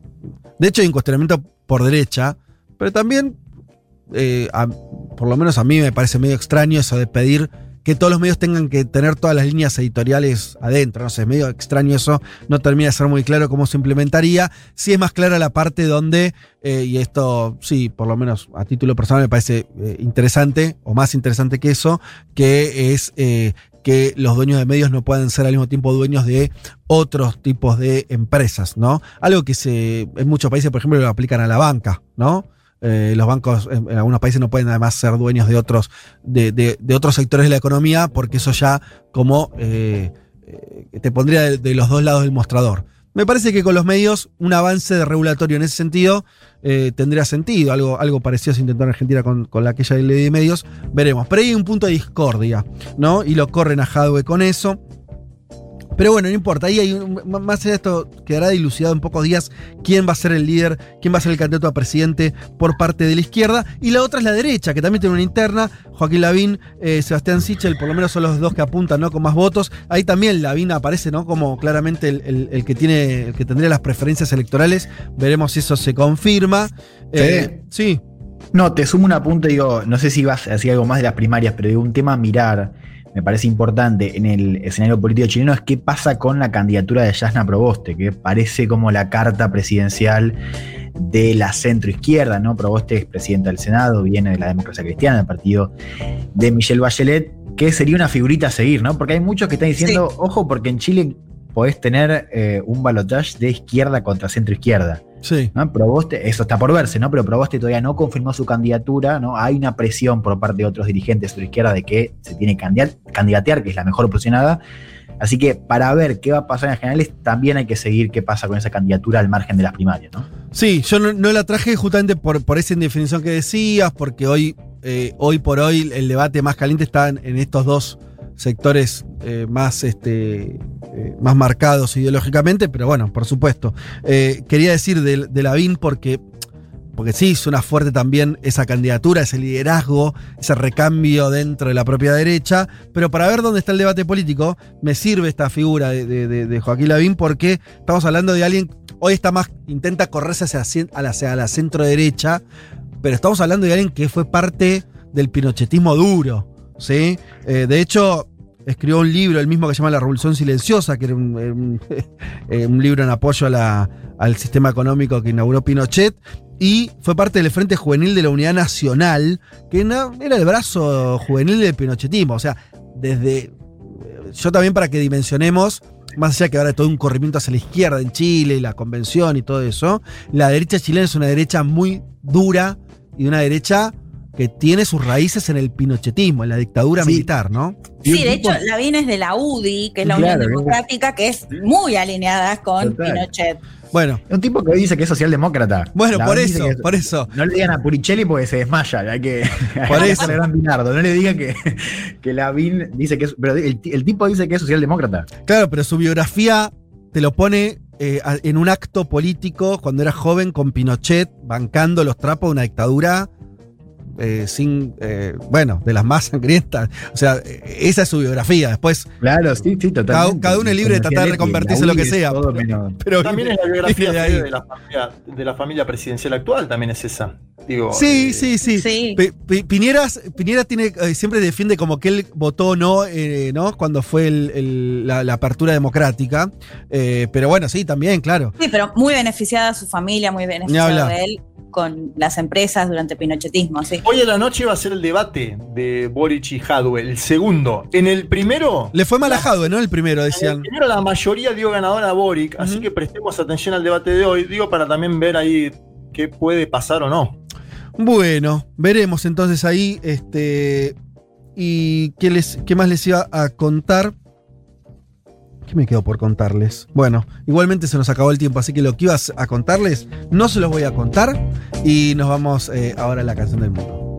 De hecho, hay un cuestionamiento por derecha, pero también. por lo menos a mí me parece medio extraño eso de pedir que todos los medios tengan que tener todas las líneas editoriales adentro. No sé, es medio extraño eso. No termina de ser muy claro cómo se implementaría. Sí es más clara la parte donde, eh, y esto sí, por lo menos a título personal me parece eh, interesante, o más interesante que eso, que es eh, que los dueños de medios no puedan ser al mismo tiempo dueños de otros tipos de empresas, ¿no? Algo que se en muchos países, por ejemplo, lo aplican a la banca, ¿no? Eh, los bancos en, algunos países no pueden además ser dueños de otros, de, de- otros sectores de la economía, porque eso ya como eh, eh, te pondría de, los dos lados del mostrador. Me parece que con los medios un avance de regulatorio en ese sentido tendría sentido. Algo, algo parecido se intentó en Argentina con, con la aquella ley de medios. Veremos. Pero hay un punto de discordia, ¿no? Y lo corren a Jadwe con eso. Pero bueno, no importa, ahí hay un- más allá de esto quedará dilucidado en pocos días quién va a ser el líder, quién va a ser el candidato a presidente por parte de la izquierda. Y la otra es la derecha, que también tiene una interna. Joaquín Lavín, eh, Sebastián Sichel, por lo menos son los dos que apuntan, ¿no? Con más votos. Ahí también Lavín aparece, ¿no? Como claramente el, el- el que tiene, el que tendría las preferencias electorales. Veremos si eso se confirma. Eh, sí. No, te sumo un apunte, digo, no sé si vas a decir algo más de las primarias, pero digo, un tema a mirar, me parece importante en el escenario político chileno es qué pasa con la candidatura de Yasna Proboste, que parece como la carta presidencial de la centroizquierda, ¿no? Proboste es presidenta del Senado, viene de la democracia cristiana, del partido de Michelle Bachelet, que sería una figurita a seguir, ¿no? Porque hay muchos que están diciendo, ojo, porque en Chile podés tener eh, un balotaje de izquierda contra centro-izquierda. Sí. ¿no? Proboste, eso está por verse, ¿no? Pero Proboste todavía no confirmó su candidatura, ¿no? Hay una presión por parte de otros dirigentes de la izquierda de que se tiene que candidat- candidatear, que es la mejor posicionada. Así que para ver qué va a pasar en las generales, también hay que seguir qué pasa con esa candidatura al margen de las primarias, ¿no? Sí, yo no, la traje justamente por, por esa indefinición que decías, porque hoy, eh, hoy por hoy el debate más caliente está en, estos dos sectores eh, más, este, eh, más marcados ideológicamente, pero bueno, por supuesto. Quería decir de, de Lavín porque, porque sí, suena fuerte también esa candidatura, ese liderazgo, ese recambio dentro de la propia derecha, pero para ver dónde está el debate político, me sirve esta figura de, Joaquín Lavín porque estamos hablando de alguien hoy está más, intenta correrse hacia, la, centro derecha, pero estamos hablando de alguien que fue parte del pinochetismo duro, ¿sí? Eh, de hecho, escribió un libro, el mismo que se llama La Revolución Silenciosa, que era un, <laughs> eh, libro en apoyo al sistema económico que inauguró Pinochet, y fue parte del Frente Juvenil de la Unidad Nacional, que era el brazo juvenil del pinochetismo, o sea, desde... Yo también para que dimensionemos, más allá que ahora hay todo un corrimiento hacia la izquierda en Chile, la convención y todo eso, la derecha chilena es una derecha muy dura y una derecha que tiene sus raíces en el pinochetismo, en la dictadura militar, ¿no? Sí, de hecho, Lavín es de la UDI, que es la Unión Claro, Democrática, que es muy alineada con Total. Pinochet. Bueno. Un tipo que hoy dice que es socialdemócrata. Bueno, La por eso, que- por eso. No le digan a Puricelli porque se desmaya. Hay que, <laughs> Por hay que eso. hacerle gran Binardo. No le digan que, <laughs> que Lavín dice que es. Pero el, el tipo dice que es socialdemócrata. Claro, pero su biografía te lo pone eh, en un acto político cuando era joven con Pinochet, bancando los trapos de una dictadura eh, sin, eh, bueno, de las más <laughs> sangrientas. O sea, esa es su biografía. Después, Claro, sí, sí, totalmente. cada, cada uno es libre de tratar de reconvertirse en lo que sea. Pero también es la biografía de ahí. de la, familia, de la familia presidencial actual, también es esa. Digo, Sí, eh, sí, sí. Piñeras, Piñera tiene, eh, siempre defiende como que él votó no, eh, ¿no? cuando fue el- el- la, la apertura democrática. Eh, pero bueno, sí, también, claro. Sí, pero muy beneficiada su familia, muy beneficiada de él con las empresas durante el pinochetismo, sí. Hoy a la noche va a ser el debate de Boric y Hadwe, el segundo. En el primero. Le fue mal a Jadwe, ¿no? El primero, decían. Primero la mayoría dio ganador a Boric, así que prestemos atención al debate de hoy, digo para también ver ahí qué puede pasar o no. Bueno, veremos entonces ahí. Este. ¿Y qué, les, qué más les iba a contar? ¿Qué me quedo por contarles? Bueno, igualmente se nos acabó el tiempo, así que lo que ibas a contarles no se los voy a contar. Y nos vamos eh, ahora a la canción del mundo.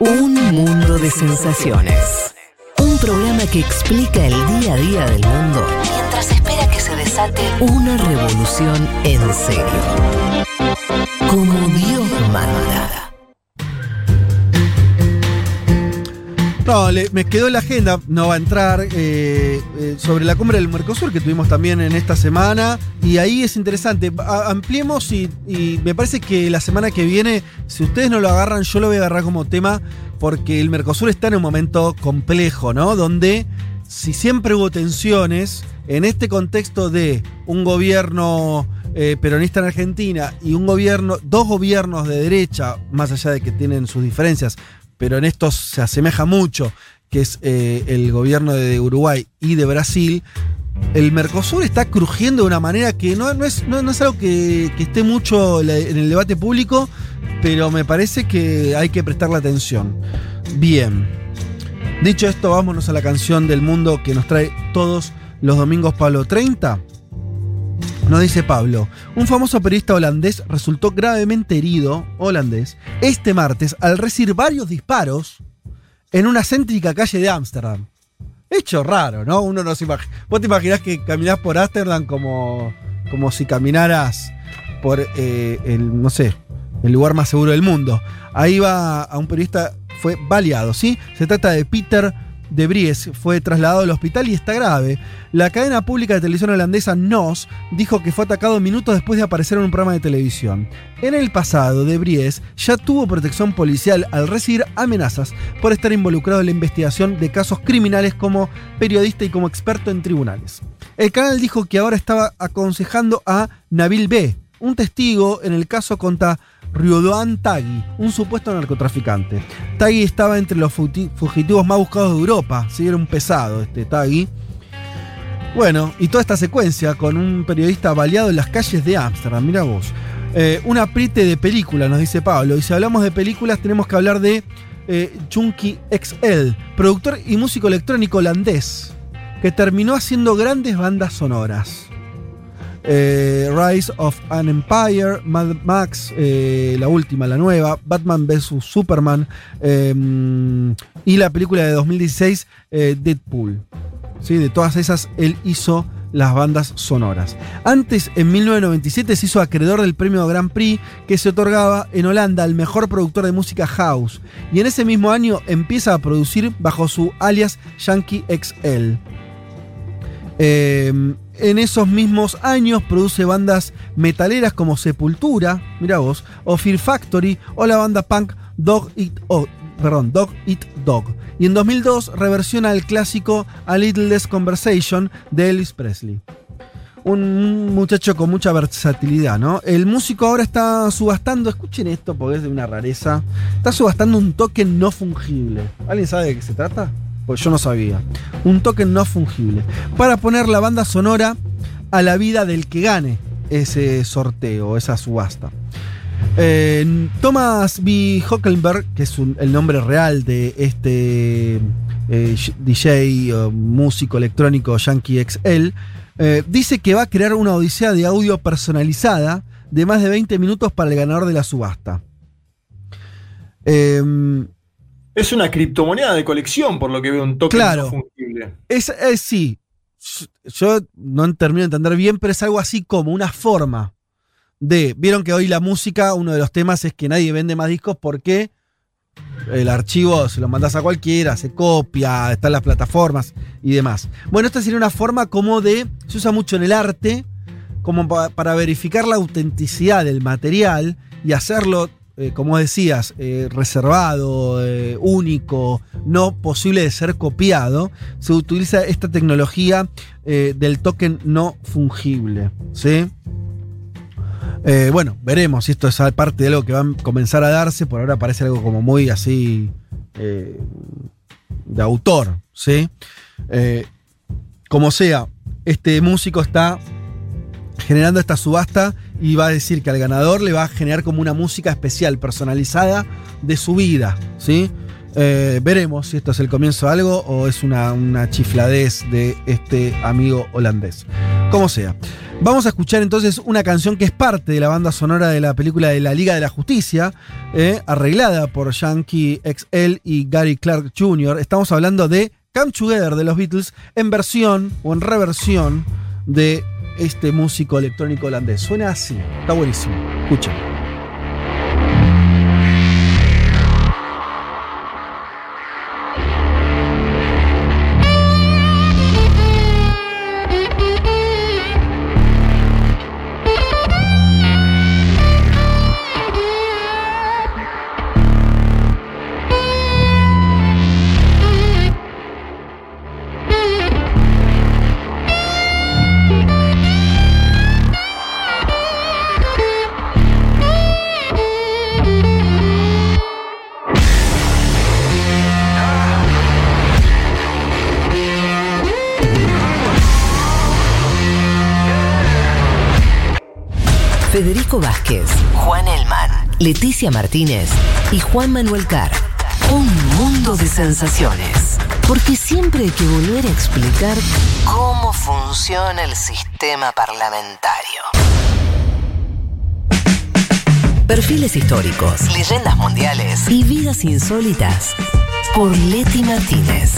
Un mundo de sensaciones. Un programa que explica el día a día del mundo mientras espera que se desate una revolución en serio. Como Dios manda. No, le- me quedó en la agenda, no va a entrar, eh, eh, sobre la cumbre del Mercosur que tuvimos también en esta semana. Y ahí es interesante. Ampliemos y me parece que la semana que viene, si ustedes no lo agarran, yo lo voy a agarrar como tema porque el Mercosur está en un momento complejo, ¿no? Donde si siempre hubo tensiones, en este contexto de un gobierno eh, peronista en Argentina y un gobierno, dos gobiernos de derecha, más allá de que tienen sus diferencias, pero en estos se asemeja mucho, que es eh, el gobierno de Uruguay y de Brasil, el Mercosur está crujiendo de una manera que no, no es, no, es algo que, que esté mucho en el debate público, pero me parece que hay que prestarle atención. Bien. Dicho esto, vámonos a la canción del mundo que nos trae todos los domingos Pablo 30. Nos dice Pablo, un famoso periodista holandés resultó gravemente herido, holandés, este martes al recibir varios disparos en una céntrica calle de Ámsterdam. Hecho raro, ¿no? Uno no se imagina. Vos te imaginás que caminás por Ámsterdam como, como si caminaras por eh, el, no sé, el lugar más seguro del mundo. Ahí va a un periodista, fue baleado, ¿sí? Se trata de Peter de Vries, fue trasladado al hospital y está grave. La cadena pública de televisión holandesa NOS dijo que fue atacado minutos después de aparecer en un programa de televisión. En el pasado, de Vries ya tuvo protección policial al recibir amenazas por estar involucrado en la investigación de casos criminales como periodista y como experto en tribunales. El canal dijo que ahora estaba aconsejando a Nabil B., un testigo en el caso contra Riodoan Tagui, un supuesto narcotraficante. Tagui estaba entre los fugitivos más buscados de Europa, ¿sí? era un pesado este Tagui. Bueno, y toda esta secuencia con un periodista baleado en las calles de Ámsterdam, mira vos. Eh, un apriete de película, nos dice Pablo. Y si hablamos de películas, tenemos que hablar de eh, Junkie XL, productor y músico electrónico holandés, que terminó haciendo grandes bandas sonoras. Eh, Rise of an Empire, Mad Max, eh, la última, la nueva, Batman vs. Superman eh, y la película de 2016, eh, Deadpool. ¿Sí? De todas esas, él hizo las bandas sonoras. Antes, en 1997, se hizo acreedor del premio Grand Prix que se otorgaba en Holanda al mejor productor de música house. Y en ese mismo año empieza a producir bajo su alias Yankee XL. Eh, en esos mismos años produce bandas metaleras como Sepultura, mira vos, o Fear Factory, o la banda punk Dog perdón, Dog Eat Dog. Y en 2002 reversiona el clásico A Little Less Conversation de Elvis Presley. Un muchacho con mucha versatilidad, ¿no? El músico ahora está subastando, escuchen esto porque es de una rareza, está subastando un token no fungible. ¿Alguien sabe de qué se trata? Pues yo no sabía. Un token no fungible. Para poner la banda sonora a la vida del que gane ese sorteo, esa subasta. Eh, Thomas B. Hockenberg, que es el nombre real de este eh, DJ, o músico electrónico Yankee XL, eh, dice que va a crear una odisea de audio personalizada de más de 20 minutos para el ganador de la subasta. Em, Es una criptomoneda de colección, por lo que veo un token Claro. fungible. Es, es- sí. Yo no termino de entender bien, pero es algo así como una forma de. Vieron que hoy la música, uno de los temas es que nadie vende más discos porque el archivo se lo mandas a cualquiera, se copia, está en las plataformas y demás. Bueno, esta sería una forma como de. Se usa mucho en el arte, como pa- para verificar la autenticidad del material y hacerlo, eh, como decías, eh, reservado, eh, único, no posible de ser copiado. Se utiliza esta tecnología del token no fungible. ¿sí? Bueno, veremos si esto es parte de algo que va a comenzar a darse. Por ahora parece algo como muy así de autor. ¿sí? Como sea, este músico está generando esta subasta y va a decir que al ganador le va a generar como una música especial, personalizada de su vida, ¿sí? Eh, veremos si esto es el comienzo de algo o es una, chifladez de este amigo holandés. Como sea. Vamos a escuchar entonces una canción que es parte de la banda sonora de la película de la Liga de la Justicia, eh, arreglada por Yankee XL y Gary Clark Jr. Estamos hablando de Come Together de los Beatles en versión o en reversión de este músico electrónico holandés. Suena así, está buenísimo. Escuchen. Juan Elman, Leticia Martínez y Juan Manuel Carr. Un mundo de sensaciones. Porque siempre hay que volver a explicar cómo funciona el sistema parlamentario. Perfiles históricos, leyendas mundiales y vidas insólitas. Por Leti Martínez.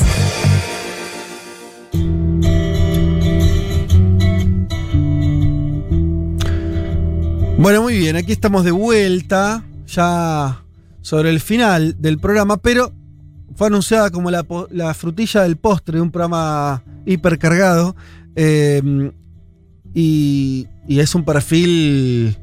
Bueno, muy bien, aquí estamos de vuelta, ya sobre el final del programa, pero fue anunciada como la, frutilla del postre de un programa hipercargado. eh, y, y es un perfil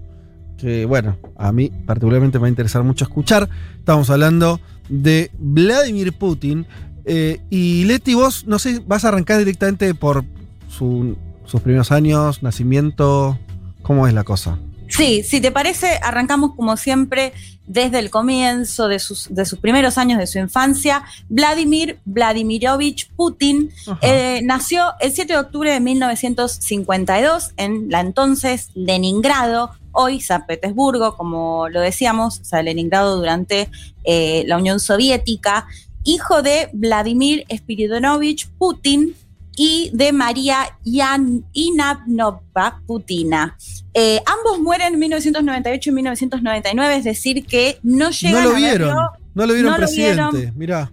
que, bueno, a mí particularmente me va a interesar mucho escuchar. Estamos hablando de Vladimir Putin. eh, y Leti, vos, no sé, vas a arrancar directamente por su- sus primeros años, nacimiento. ¿Cómo es la cosa? Sí, si te parece, arrancamos como siempre desde el comienzo de sus, de sus primeros años de su infancia. Vladimir Vladimirovich Putin eh, nació el 7 de octubre de 1952 en la entonces Leningrado, hoy San Petersburgo, como lo decíamos, o sea, Leningrado durante eh, la Unión Soviética, hijo de Vladimir Spiridonovich Putin y de María Yan Putina. Eh, ambos mueren en 1998 y 1999, es decir, que no llegan No lo a vieron. verlo, No lo vieron no lo presidente. vieron. Mirá.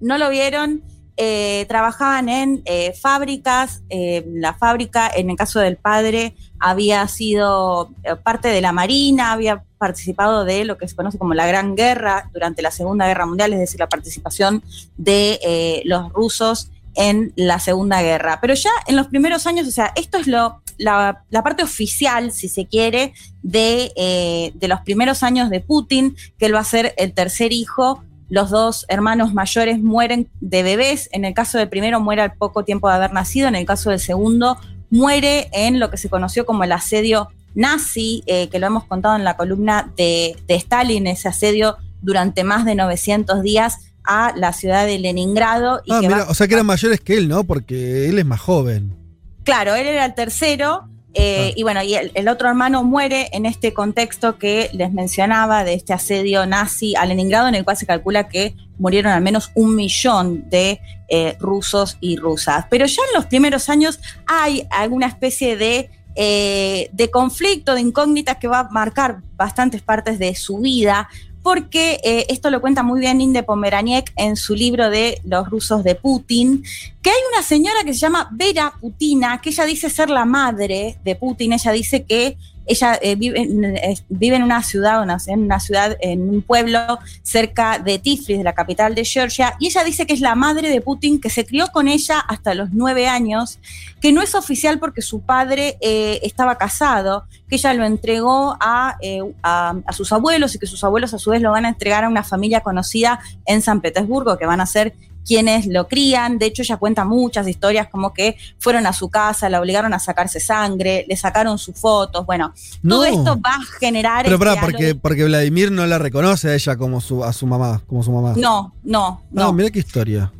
no lo vieron. eh, trabajaban en eh, fábricas, eh, la fábrica, en el caso del padre, había sido parte de la Marina, había participado de lo que se conoce como la Gran Guerra durante la Segunda Guerra Mundial, es decir, la participación de eh, los rusos en la Segunda Guerra. Pero ya en los primeros años, o sea, esto es lo, la, parte oficial, si se quiere, de, eh, de los primeros años de Putin, que él va a ser el tercer hijo. Los dos hermanos mayores mueren de bebés. En el caso del primero muere al poco tiempo de haber nacido. En el caso del segundo muere en lo que se conoció como el asedio nazi, eh, que lo hemos contado en la columna de, de Stalin, ese asedio durante más de 900 días a la ciudad de Leningrado. Y Ah, que mira, va- o sea que eran mayores que él, ¿no? Porque él es más joven. Claro, él era el tercero. eh, Y bueno, y el, el otro hermano muere en este contexto que les mencionaba de este asedio nazi a Leningrado, en el cual se calcula que murieron al menos un millón de eh, rusos y rusas. Pero ya en los primeros años hay alguna especie de, eh, de conflicto, de incógnitas que va a marcar bastantes partes de su vida porque eh, esto lo cuenta muy bien Inde Pomeraniec en su libro de Los rusos de Putin, que hay una señora que se llama Vera Putina, que ella dice ser la madre de Putin, ella dice que ella eh, vive, en, eh, vive en una ciudad, una- en una ciudad, en un pueblo cerca de Tiflis, de la capital de Georgia, y ella dice que es la madre de Putin, que se crió con ella hasta los nueve años, que no es oficial porque su padre eh, estaba casado, que ella lo entregó a, a sus abuelos y que sus abuelos a su vez lo van a entregar a una familia conocida en San Petersburgo, que van a ser quienes lo crían. De hecho, ella cuenta muchas historias como que fueron a su casa, la obligaron a sacarse sangre, le sacaron sus fotos. Bueno, todo esto va a generar. Pero este pará, halo porque, porque Vladimir no la reconoce a ella como su, a su mamá, como su mamá. No, no, no. Ah, mira qué historia.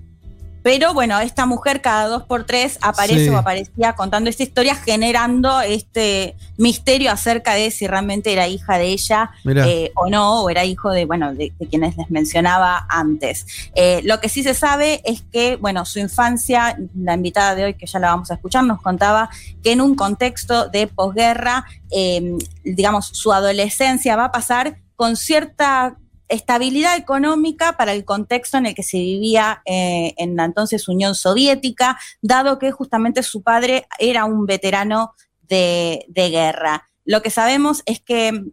Pero bueno, esta mujer cada dos por tres aparece Sí. o aparecía contando esta historia, generando este misterio acerca de si realmente era hija de ella eh, o no, o era hijo de, bueno, de, de quienes les mencionaba antes. Eh, lo que sí se sabe es que, bueno, su infancia, la invitada de hoy, que ya la vamos a escuchar, nos contaba que en un contexto de posguerra, eh, digamos, su adolescencia va a pasar con cierta estabilidad económica para el contexto en el que se vivía eh, en la entonces Unión Soviética, dado que justamente su padre era un veterano de, de guerra. Lo que sabemos es que,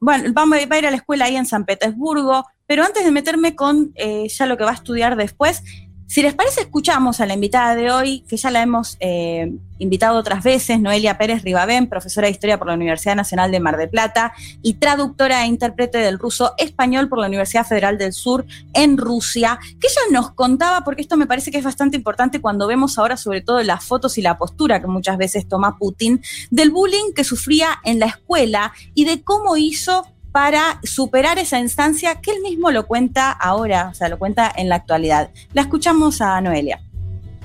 bueno, va a ir a la escuela ahí en San Petersburgo, pero antes de meterme con eh, ya lo que va a estudiar después, si les parece, escuchamos a la invitada de hoy, que ya la hemos eh, invitado otras veces, Noelia Pérez Ribabén, profesora de Historia por la Universidad Nacional de Mar del Plata y traductora e intérprete del ruso español por la Universidad Federal del Sur en Rusia, que ella nos contaba, porque esto me parece que es bastante importante cuando vemos ahora sobre todo las fotos y la postura que muchas veces toma Putin, del bullying que sufría en la escuela y de cómo hizo para superar esa instancia que él mismo lo cuenta ahora, o sea, lo cuenta en la actualidad. La escuchamos a Noelia.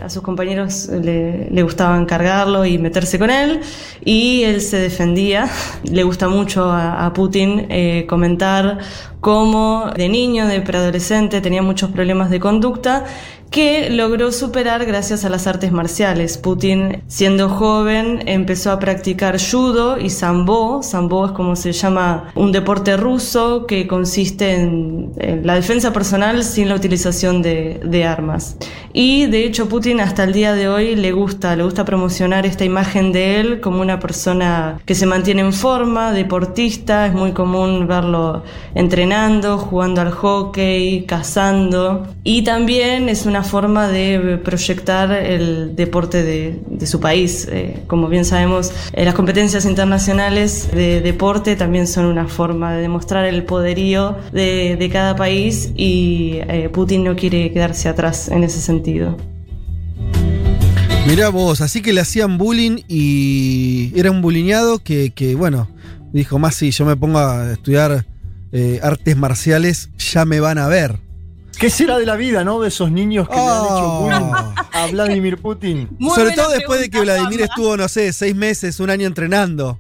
A sus compañeros le, gustaba encargarlo y meterse con él y él se defendía. Le gusta mucho a, a Putin eh, comentar cómo de niño, de preadolescente, tenía muchos problemas de conducta que logró superar gracias a las artes marciales. Putin, siendo joven, empezó a practicar judo y sambo. Sambo es como se llama un deporte ruso que consiste en, la defensa personal sin la utilización de, de armas. Y de hecho Putin hasta el día de hoy le gusta, le gusta promocionar esta imagen de él como una persona que se mantiene en forma, deportista, es muy común verlo entrenando, jugando al hockey, cazando y también es una forma de proyectar el deporte de, su país. Eh, como bien sabemos, eh, las competencias internacionales de deporte también son una forma de demostrar el poderío de, cada país y eh, Putin no quiere quedarse atrás en ese sentido. Mirá vos, así que le hacían bullying y era un bulineado que, que, bueno, dijo, más si yo me pongo a estudiar artes marciales, ya me van a ver. ¿Qué será de la vida, no? De esos niños que le han hecho bullying a <laughs> Vladimir Putin. Sobre todo después de que Vladimir estuvo, no sé, seis meses, un año entrenando.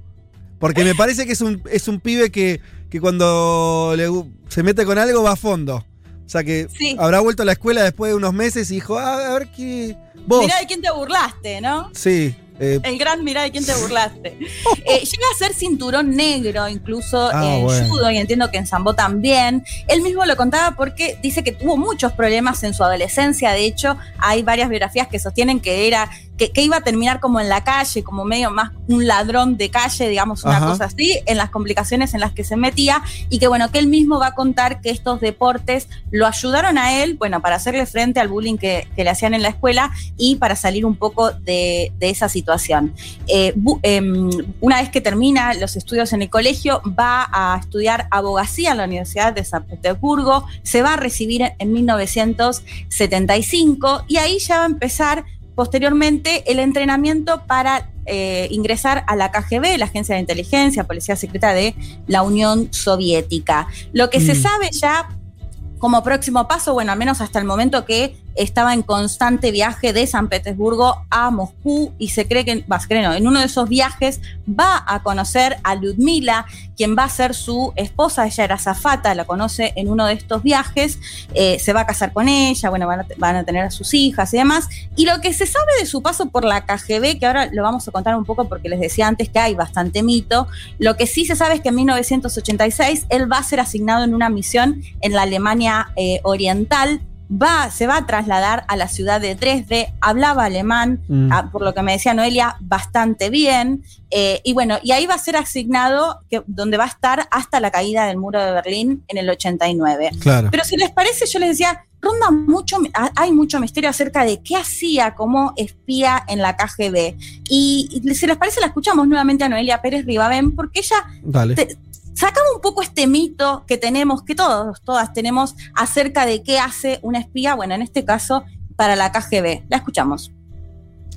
Porque me parece que es un, es un pibe que, que cuando le se mete con algo va a fondo. O sea que Sí. habrá vuelto a la escuela después de unos meses y dijo, "Ah, a ver qué. Vos. Mirá de quién te burlaste, ¿no? Sí. Eh, El gran mirá de quién te burlaste. <laughs> Eh, llega a ser cinturón negro, incluso Ah, en bueno. judo, y entiendo que en sambo también. Él mismo lo contaba porque dice que tuvo muchos problemas en su adolescencia. De hecho, hay varias biografías que sostienen que era que, que iba a terminar como en la calle, como medio más un ladrón de calle, digamos, una Ajá. cosa así, en las complicaciones en las que se metía, y que bueno, que él mismo va a contar que estos deportes lo ayudaron a él, bueno, para hacerle frente al bullying que, que le hacían en la escuela y para salir un poco de, de esa situación. Eh, bu- em, una vez que termina los estudios en el colegio, va a estudiar abogacía en la Universidad de San Petersburgo, se va a recibir en- en 1975 y ahí ya va a empezar posteriormente el entrenamiento para eh, ingresar a la KGB, la Agencia de Inteligencia, Policía Secreta de la Unión Soviética. Lo que se Mm. sabe ya como próximo paso, bueno, al menos hasta el momento que estaba en constante viaje de San Petersburgo a Moscú y se cree que, va, en uno de esos viajes va a conocer a Ludmila, quien va a ser su esposa, ella era zafata, la conoce en uno de estos viajes, eh, se va a casar con ella, bueno, van a, van a tener a sus hijas y demás. Y lo que se sabe de su paso por la KGB, que ahora lo vamos a contar un poco porque les decía antes que hay bastante mito, lo que sí se sabe es que en 1986 él va a ser asignado en una misión en la Alemania eh, Oriental. Va, se va a trasladar a la ciudad de Dresde, hablaba alemán, Mm. ah, por lo que me decía Noelia, bastante bien. eh, y bueno, y ahí va a ser asignado, que, donde va a estar hasta la caída del muro de Berlín en el 89. Claro. Pero si les parece, yo les decía, ronda mucho, ah, hay mucho misterio acerca de qué hacía como espía en la KGB. Y, y si les parece, la escuchamos nuevamente a Noelia Pérez Rivaben, porque ella Dale. te- sacaba un poco este mito que tenemos, que todos, todas tenemos, acerca de qué hace una espía, bueno, en este caso, para la KGB. La escuchamos.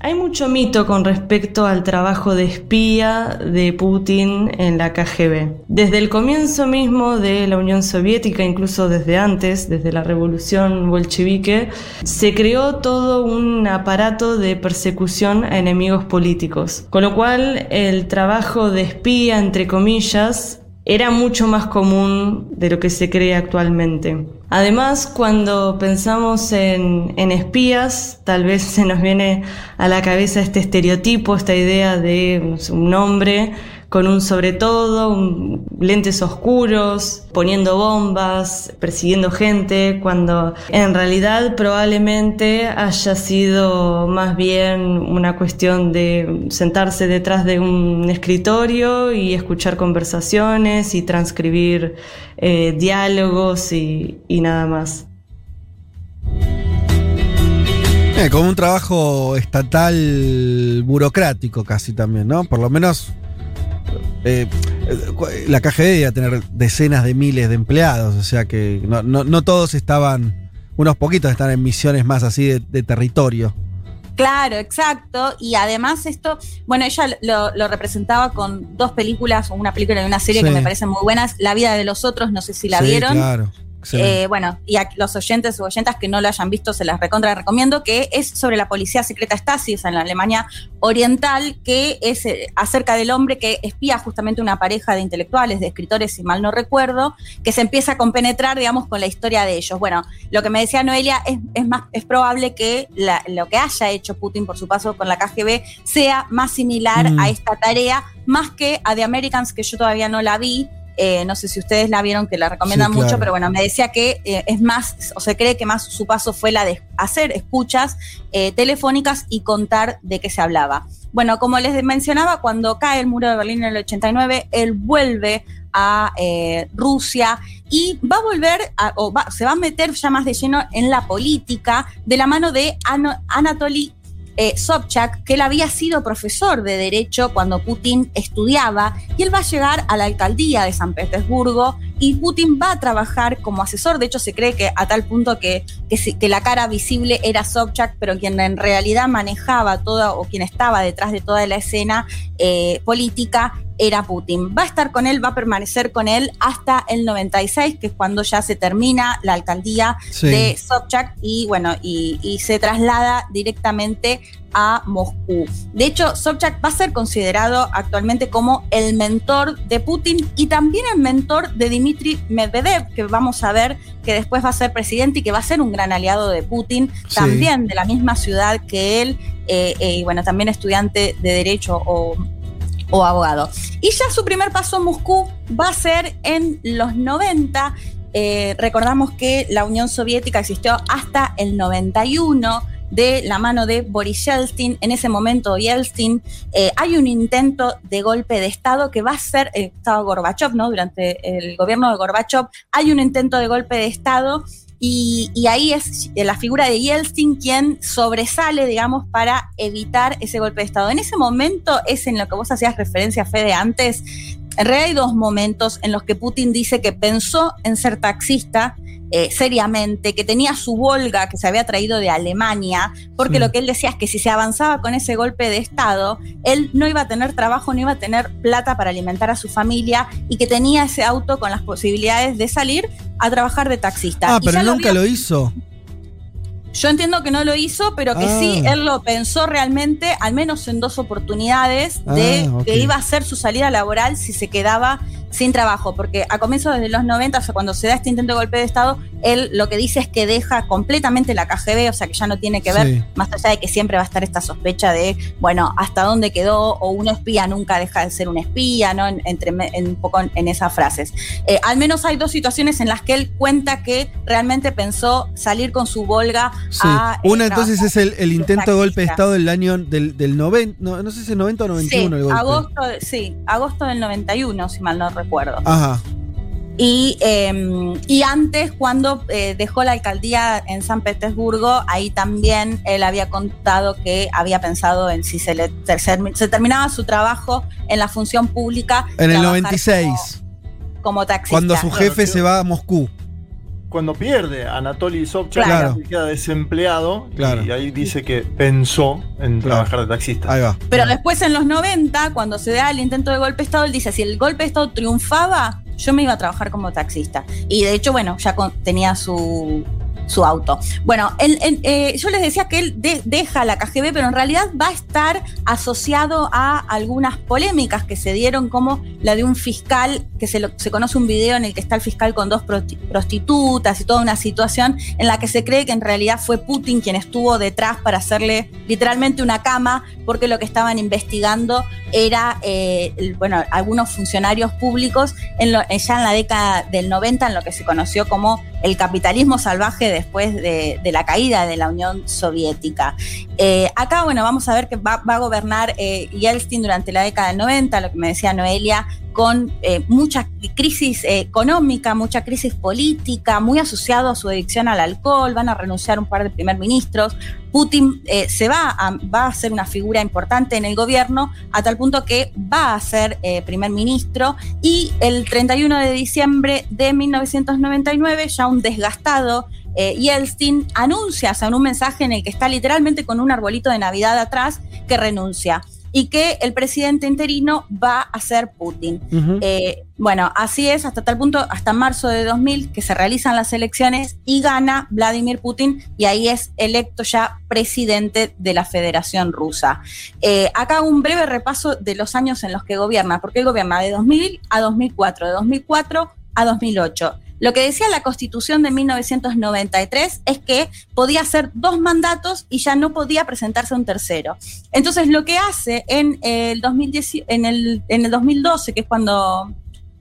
Hay mucho mito con respecto al trabajo de espía de Putin en la KGB. Desde el comienzo mismo de la Unión Soviética, incluso desde antes, desde la revolución bolchevique, se creó todo un aparato de persecución a enemigos políticos. Con lo cual, el trabajo de espía, entre comillas, era mucho más común de lo que se cree actualmente. Además, cuando pensamos en, en espías, tal vez se nos viene a la cabeza este estereotipo, esta idea de un hombre con un sobre todo, un- lentes oscuros, poniendo bombas, persiguiendo gente, cuando en realidad probablemente haya sido más bien una cuestión de sentarse detrás de un escritorio y escuchar conversaciones y transcribir eh, diálogos y, y nada más. Eh, como un trabajo estatal burocrático casi también, ¿no? Por lo menos eh, la KGB debía tener decenas de miles de empleados, o sea que no, no- no todos estaban, unos poquitos están en misiones más así de, de territorio. Claro, exacto. Y además esto, bueno, ella lo, lo representaba con dos películas, una película y una serie Sí. que me parecen muy buenas. La vida de los otros, no sé si la Sí, vieron. Claro. Eh, bueno, y a los oyentes o oyentas que no lo hayan visto, se las recontra recomiendo, que es sobre la policía secreta Stasi, en la Alemania Oriental, que es eh, acerca del hombre que espía justamente una pareja de intelectuales, de escritores, si mal no recuerdo, que se empieza a compenetrar, digamos, con la historia de ellos. Bueno, lo que me decía Noelia, es, es más, es probable que la- lo que haya hecho Putin por su paso con la KGB sea más similar Mm. a esta tarea, más que a The Americans, que yo todavía no la vi. Eh, no sé si ustedes la vieron, que la recomiendan Sí, mucho, claro. pero bueno, me decía que eh, es más, o se cree que más su paso fue la de hacer escuchas eh, telefónicas y contar de qué se hablaba. Bueno, como les mencionaba, cuando cae el muro de Berlín en el 89, él vuelve a eh, Rusia y va a volver, a- o va- se va a meter ya más de lleno en la política de la mano de Anatoly eh, Sobchak, que él había sido profesor de Derecho cuando Putin estudiaba, y él va a llegar a la alcaldía de San Petersburgo y Putin va a trabajar como asesor. De hecho, se cree que a tal punto que, que, la cara visible era Sobchak, pero quien en realidad manejaba toda o quien estaba detrás de toda la escena eh, política era Putin. Va a estar con él, va a permanecer con él hasta el 96, que es cuando ya se termina la alcaldía Sí. de Sobchak y bueno, y, y se traslada directamente a Moscú. De hecho, Sobchak va a ser considerado actualmente como el mentor de Putin y también el mentor de Dmitry Medvedev, que vamos a ver que después va a ser presidente y que va a ser un gran aliado de Putin, Sí. también de la misma ciudad que él, eh, eh, y bueno, también estudiante de Derecho o o abogado. Y ya su primer paso en Moscú va a ser en los 90. Eh, recordamos que la Unión Soviética existió hasta el 91. de la mano de Boris Yeltsin. En ese momento, Yeltsin, eh, hay un intento de golpe de Estado que va a ser, eh, estaba Gorbachev, ¿no? Durante el gobierno de Gorbachev, hay un intento de golpe de Estado y, ahí es la figura de Yeltsin quien sobresale, digamos, para evitar ese golpe de Estado. En ese momento es en lo que vos hacías referencia, Fede, antes. En hay dos momentos en los que Putin dice que pensó en ser taxista eh, seriamente, que tenía su Volga que se había traído de Alemania, porque lo que él decía es que si se avanzaba con ese golpe de Estado, él no iba a tener trabajo, no iba a tener plata para alimentar a su familia y que tenía ese auto con las posibilidades de salir a trabajar de taxista. Ah, Y pero lo nunca lo hizo. yo entiendo que no lo hizo, pero que Ah. sí él lo pensó realmente, al menos en dos oportunidades, de Ah, ok. que iba a ser su salida laboral si se quedaba sin trabajo. Porque a comienzos desde los 90, o sea, cuando se da este intento de golpe de Estado, él lo que dice es que deja completamente la KGB, o sea, que ya no tiene que ver, Sí. más allá de que siempre va a estar esta sospecha de, bueno, hasta dónde quedó, o un espía nunca deja de ser un espía, ¿no? En- Entre, en un poco en, esas frases. Eh, al menos hay dos situaciones en las que él cuenta que realmente pensó salir con su Volga Sí. a. eh, Una entonces es el, el de intento de golpe de. Estado del año del, del 90, no, no sé si es 90 o 91 el Sí, golpe. agosto, de- sí, agosto del 91, si mal no recuerdo. Ajá. Y, eh, y antes, cuando eh, dejó la alcaldía en San Petersburgo, ahí también él había contado que había pensado en si se le se, se terminaba su trabajo en la función pública. En el trabajar 96, Como, como taxista. cuando su jefe se va a Moscú. Cuando pierde Anatoly Sobchak, Claro. queda desempleado Claro. y ahí dice que pensó en Claro. trabajar de taxista. Ahí va. Pero después en los 90, cuando se da el intento de golpe de Estado, él dice, si el golpe de Estado triunfaba, yo me iba a trabajar como taxista. Y de hecho, bueno, ya con- tenía su, su auto. Bueno, él- eh, yo les decía que él de- deja la KGB, pero en realidad va a estar asociado a algunas polémicas que se dieron, como la de un fiscal, que se, lo- se conoce un video en el que está el fiscal con dos prosti- prostitutas y toda una situación en la que se cree que en realidad fue Putin quien estuvo detrás para hacerle literalmente una cama, porque lo que estaban investigando era, eh, bueno, algunos funcionarios públicos en ya en la década del 90, en lo que se conoció como el capitalismo salvaje después de, la caída de la Unión Soviética. Eh, acá, bueno, vamos a ver que va, a gobernar eh, durante la década del 90, lo que me decía Noelia, con eh, mucha crisis eh, económica, mucha crisis política, muy asociado a su adicción al alcohol, van a renunciar un par de primer ministros. Putin eh, se va a, va a ser una figura importante en el gobierno a tal punto que va a ser eh, primer ministro. Y el 31 de diciembre de 1999, ya un desgastado eh, Yeltsin anuncia, o sea, en un mensaje en el que está literalmente con un arbolito de Navidad atrás, que renuncia y que el presidente interino va a ser Putin. Eh, bueno, así es hasta tal punto, hasta marzo de 2000, que se realizan las elecciones y gana Vladimir Putin y ahí es electo ya presidente de la Federación Rusa. Eh, acá un breve repaso de los años en los que gobierna, porque él gobierna de 2000 a 2004, de 2004 a 2008. Lo que decía la Constitución de 1993 es que podía hacer dos mandatos y ya no podía presentarse un tercero. Entonces, lo que hace en el, 2010, en el, en el 2012, que es cuando,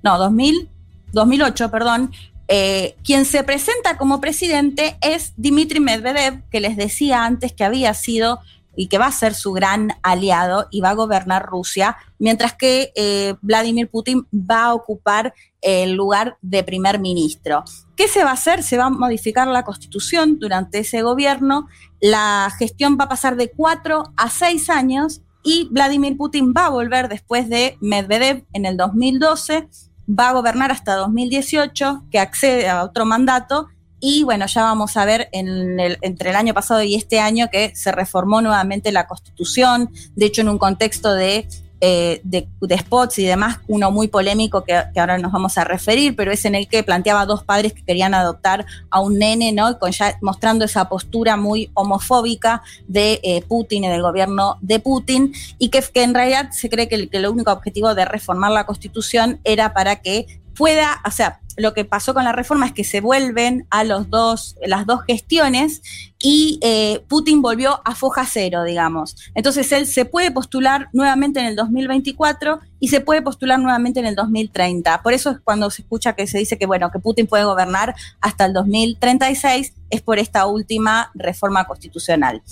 no, 2000, 2008, perdón, eh, quien se presenta como presidente es Dmitry Medvedev, que les decía antes que había sido y que va a ser su gran aliado y va a gobernar Rusia, mientras que eh, Vladimir Putin va a ocupar el lugar de primer ministro. ¿Qué se va a hacer? Se va a modificar la constitución durante ese gobierno, la gestión va a pasar de cuatro a seis años y Vladimir Putin va a volver después de Medvedev en el 2012, va a gobernar hasta 2018, que accede a otro mandato y bueno, ya vamos a ver entre el año pasado y este año que se reformó nuevamente la constitución, de hecho en un contexto de, eh, de, de, spots y demás, uno muy polémico que, ahora nos vamos a referir, pero es en el que planteaba dos padres que querían adoptar a un nene, ¿no? Con ya mostrando esa postura muy homofóbica de eh, Putin y del gobierno de Putin, y que, que en realidad se cree que el, que el único objetivo de reformar la constitución era para que pueda, o sea, lo que pasó con la reforma es que se vuelven a los dos, las dos gestiones y eh, Putin volvió a foja cero, digamos. Entonces él se puede postular nuevamente en el 2024 y se puede postular nuevamente en el 2030. Por eso es cuando se escucha que se dice que, bueno, que Putin puede gobernar hasta el 2036, es por esta última reforma constitucional.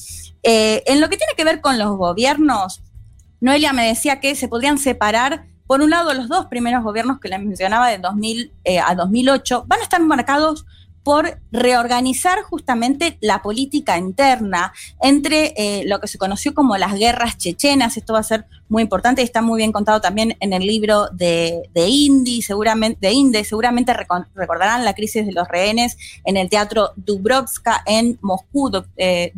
Eh, en lo que tiene que ver con los gobiernos, Noelia me decía que se podrían separar por un lado, los dos primeros gobiernos que les mencionaba de 2000 eh, a 2008 van a estar marcados por reorganizar justamente la política interna entre eh, lo que se conoció como las guerras chechenas. Esto va a ser muy importante y está muy bien contado también en el libro de, de Indy, seguramente. Seguramente recordarán la crisis de los rehenes en el teatro Dubrovka en Moscú, eh,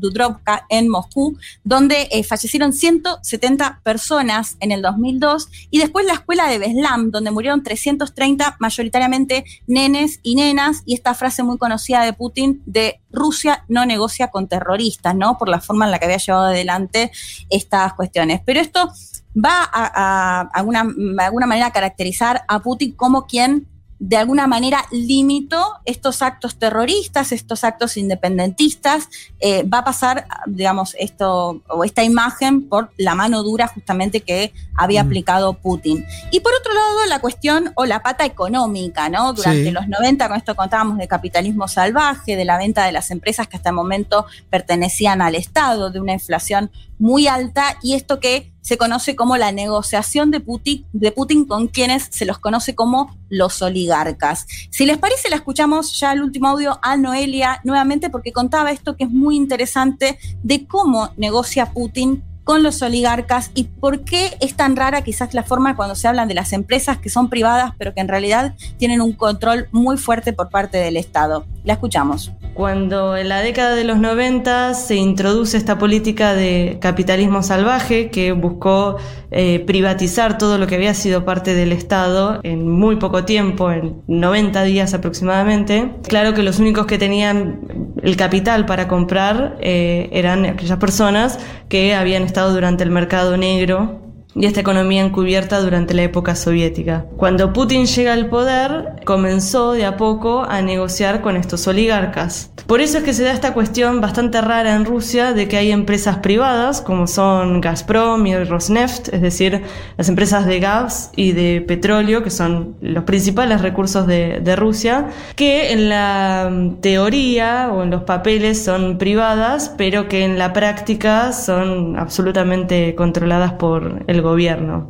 en Moscú, donde eh, fallecieron 170 personas en el 2002 y después la escuela de Beslam, donde murieron 330 mayoritariamente nenes y nenas y esta frase muy conocida de Putin de Rusia no negocia con terroristas, ¿no? Por la forma en la que había llevado adelante estas cuestiones. Pero esto va a, a, alguna, alguna manera caracterizar a Putin como quien de alguna manera limitó estos actos terroristas, estos actos independentistas, eh, va a pasar, digamos, esto o esta imagen por la mano dura justamente que había Mm. aplicado Putin. Y por otro lado, la cuestión o la pata económica, ¿no? Durante Sí. los 90, con esto contábamos de capitalismo salvaje, de la venta de las empresas que hasta el momento pertenecían al Estado, de una inflación muy alta y esto que se conoce como la negociación de Putin, de Putin con quienes se los conoce como los oligarcas. Si les parece, la escuchamos ya el último audio a Noelia nuevamente porque contaba esto que es muy interesante de cómo negocia Putin con los oligarcas y por qué es tan rara quizás la forma cuando se hablan de las empresas que son privadas pero que en realidad tienen un control muy fuerte por parte del Estado. La escuchamos. Cuando en la década de los 90 se introduce esta política de capitalismo salvaje que buscó eh, privatizar todo lo que había sido parte del Estado en muy poco tiempo, en 90 días aproximadamente, claro que los únicos que tenían el capital para comprar eh, eran aquellas personas que habían estado durante el mercado negro y esta economía encubierta durante la época soviética. Cuando Putin llega al poder, comenzó de a poco a negociar con estos oligarcas. Por eso es que se da esta cuestión bastante rara en Rusia de que hay empresas privadas como son Gazprom y Rosneft, es decir, las empresas de gas y de petróleo, que son los principales recursos de, de Rusia, que en la mm, teoría o en los papeles son privadas, pero que en la práctica son absolutamente controladas por el gobierno.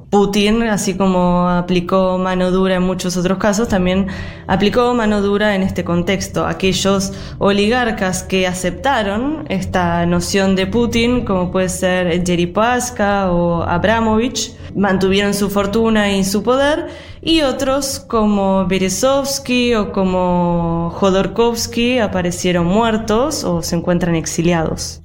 Putin, así como aplicó mano dura en muchos otros casos, también aplicó mano dura en este contexto. Aquellos oligarcas que aceptaron esta noción de Putin, como puede ser Deripaska o Abramovich, mantuvieron su fortuna y su poder, y otros como Berezovsky o como Jodorkovsky aparecieron muertos o se encuentran exiliados.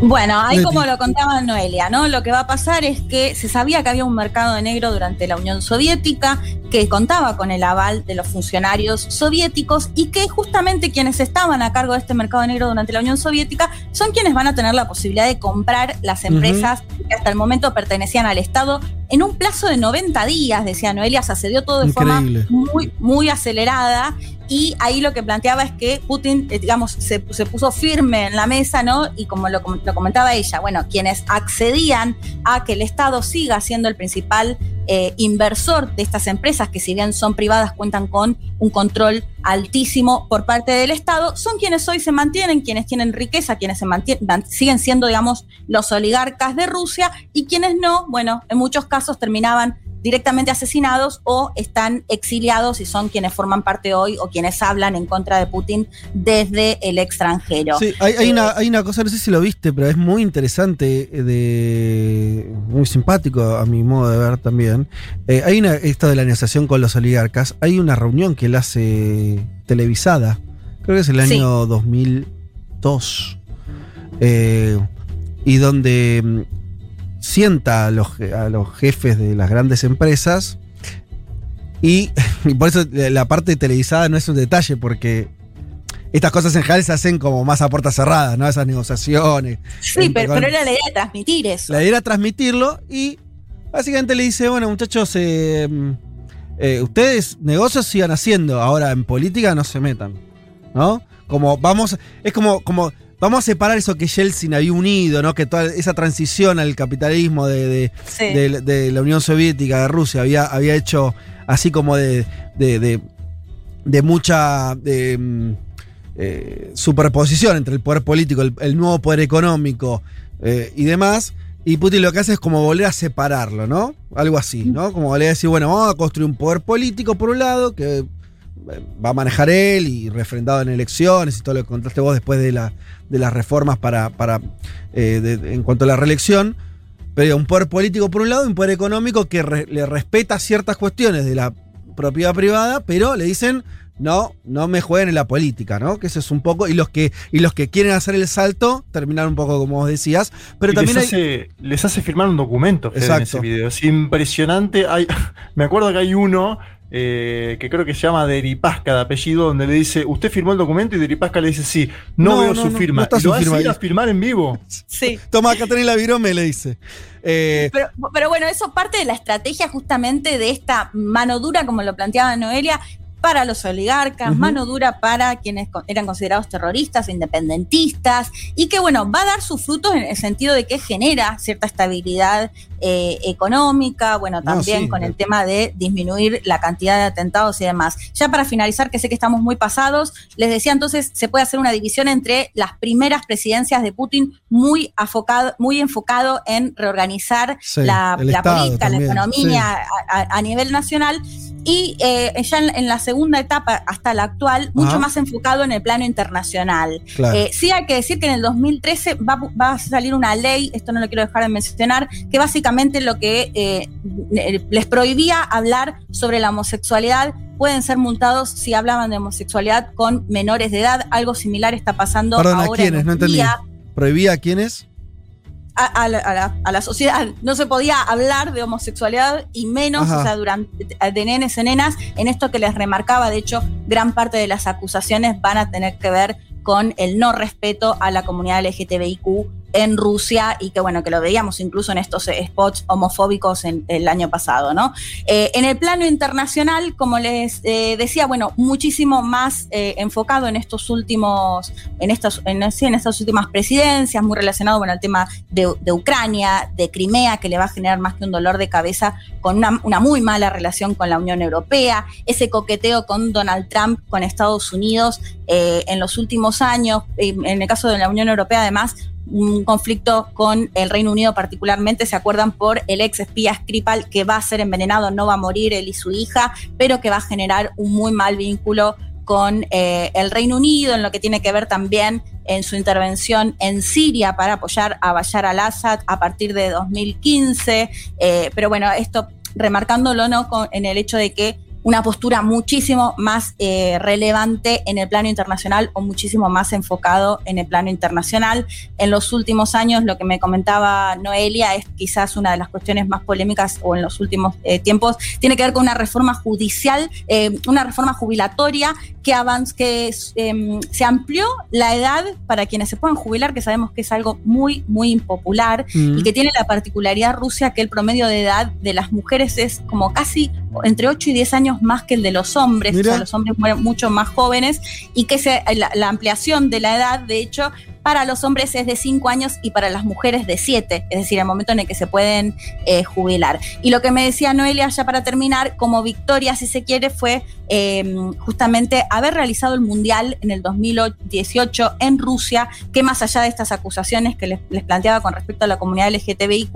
Bueno, ahí como lo contaba Noelia, ¿no? Lo que va a pasar es que se sabía que había un mercado negro durante la Unión Soviética, que contaba con el aval de los funcionarios soviéticos y que justamente quienes estaban a cargo de este mercado negro durante la Unión Soviética son quienes van a tener la posibilidad de comprar las empresas que hasta el momento pertenecían al Estado en un plazo de 90 días, decía Noelia, se dio todo de Increíble. forma muy, muy acelerada. Y ahí lo que planteaba es que Putin, eh, digamos, se, se puso firme en la mesa, ¿no? Y como lo, lo comentaba ella, bueno, quienes accedían a que el Estado siga siendo el principal eh, inversor de estas empresas, que si bien son privadas, cuentan con un control altísimo por parte del Estado, son quienes hoy se mantienen, quienes tienen riqueza, quienes se mantien- man- siguen siendo, digamos, los oligarcas de Rusia y quienes no, bueno, en muchos casos terminaban directamente asesinados o están exiliados y son quienes forman parte hoy o quienes hablan en contra de Putin desde el extranjero. Sí, hay, hay Eh, una, hay una cosa, no sé si lo viste, pero es muy interesante, eh, de muy simpático a mi modo de ver también. Eh, hay una, esto de la negociación con los oligarcas, hay una reunión que él hace televisada, creo que es el Sí. año 2002, eh, y donde mm, sienta a los, a los jefes de las grandes empresas y, <laughs> y por eso la parte televisada no es un detalle, porque estas cosas en general se hacen como más a puertas cerradas, ¿no? Esas negociaciones. Sí, pero, con- pero era la idea de transmitir eso. La idea era transmitirlo y Básicamente le dice, bueno, muchachos, eh, eh, ustedes negocios sigan haciendo, ahora en política no se metan. ¿No? Como vamos, es como, como vamos a separar eso que Yeltsin había unido, ¿no? Que toda esa transición al capitalismo de, de, Sí. de- de la Unión Soviética, de Rusia, había, había hecho así como de, de, mucha de, mm, eh, superposición entre el poder político, el, el nuevo poder económico eh, y demás. Y Putin lo que hace es como volver a separarlo, ¿no? Algo así, ¿no? Como volver a decir, bueno, vamos a construir un poder político por un lado, que va a manejar él y refrendado en elecciones y todo lo que contaste vos después de, la, de las reformas para, para eh, de- en cuanto a la reelección. Pero un poder político por un lado y un poder económico que re- le respeta ciertas cuestiones de la propiedad privada, pero le dicen, no, no me jueguen en la política, ¿no? Que eso es un poco. Y los que, y los que quieren hacer el salto, terminar un poco como vos decías. Pero Y también les, hay. hace, les hace firmar un documento Fede, en ese video. Es impresionante. Hay, <laughs> me acuerdo que hay uno eh, que creo que se llama Deripasca de apellido, donde le dice, ¿usted firmó el documento? Y Deripasca le dice, sí, no, No, veo no, su no, firma. no está y su lo ir a firmar en vivo. <laughs> Sí. Toma, la virome, le dice. Eh, Pero, pero bueno, eso parte de la estrategia justamente de esta mano dura, como lo planteaba Noelia, para los oligarcas, mano dura para quienes eran considerados terroristas, independentistas, y que bueno, va a dar sus frutos en el sentido de que genera cierta estabilidad eh, económica, bueno, No, también sí. con el tema de disminuir la cantidad de atentados y demás. Ya para finalizar, que sé que estamos muy pasados, les decía entonces, se puede hacer una división entre las primeras presidencias de Putin muy, afocado, muy enfocado en reorganizar Sí, la, la política, también, la economía a, a- a nivel nacional y eh, ya en, en la segunda etapa hasta la actual, mucho Ajá. más enfocado en el plano internacional. Claro. Eh, sí hay que decir que en el 2013 va, va a salir una ley, esto no lo quiero dejar de mencionar, que básicamente lo que eh, les prohibía hablar sobre la homosexualidad pueden ser multados si hablaban de homosexualidad con menores de edad. Algo similar está pasando Perdón, ¿a ahora quiénes? en No entendí. ¿Prohibía a quiénes? a, a la, a la- a la sociedad. No se podía hablar de homosexualidad y menos, Ajá. o sea, durante, de nenes y nenas, en esto que les remarcaba, de hecho, gran parte de las acusaciones van a tener que ver con el no respeto a la comunidad LGTBIQ en Rusia y que bueno, que lo veíamos incluso en estos eh, spots homofóbicos en, el año pasado, ¿no? Eh, en el plano internacional, como les eh, decía, bueno, muchísimo más enfocado en estos últimos, en estos, en, estas últimas presidencias, muy relacionado con el tema de, Ucrania, de Crimea, que le va a generar más que un dolor de cabeza con una, muy mala relación con la Unión Europea, ese coqueteo con Donald Trump, con Estados Unidos en los últimos años, en el caso de la Unión Europea además, un conflicto con el Reino Unido particularmente, se acuerdan por el ex espía Skripal que va a ser envenenado, no va a morir él y su hija, pero que va a generar un muy mal vínculo con eh, el Reino Unido, en lo que tiene que ver también en su intervención en Siria para apoyar a Bashar al-Assad a partir de 2015. Eh, pero bueno, esto remarcándolo ¿no? Con- en el hecho de que una postura muchísimo más eh, relevante en el plano internacional o muchísimo más enfocado en el plano internacional. En los últimos años, lo que me comentaba Noelia es quizás una de las cuestiones más polémicas o en los últimos eh, tiempos, tiene que ver con una reforma judicial, eh, una reforma jubilatoria que, eh, se amplió la edad para quienes se puedan jubilar, que sabemos que es algo muy, muy impopular Mm. y que tiene la particularidad Rusia que el promedio de edad de las mujeres es como casi entre 8 y 10 años más que el de los hombres, o sea, los hombres mueren mucho más jóvenes y que se, la, la ampliación de la edad, de hecho, para los hombres es de 5 años y para las mujeres de 7, es decir, el momento en el que se pueden eh, jubilar. Y lo que me decía Noelia, ya para terminar, como victoria, si se quiere, fue eh, justamente haber realizado el Mundial en el 2018 en Rusia, que más allá de estas acusaciones que les, planteaba con respecto a la comunidad LGTBIQ,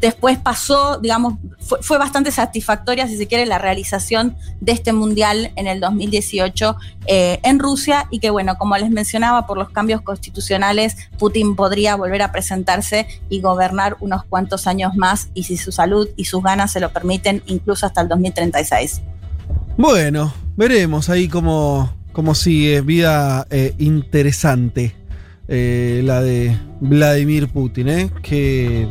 después pasó, digamos, fue, fue bastante satisfactoria, si se quiere, la realización de este Mundial en el 2018 eh, en Rusia y que, bueno, como les mencionaba, por los cambios constitucionales, Putin podría volver a presentarse y gobernar unos cuantos años más y si su salud y sus ganas se lo permiten, incluso hasta el 2036. Bueno, veremos ahí cómo, cómo sigue. Vida eh, interesante eh, la de Vladimir Putin, ¿eh? Qué,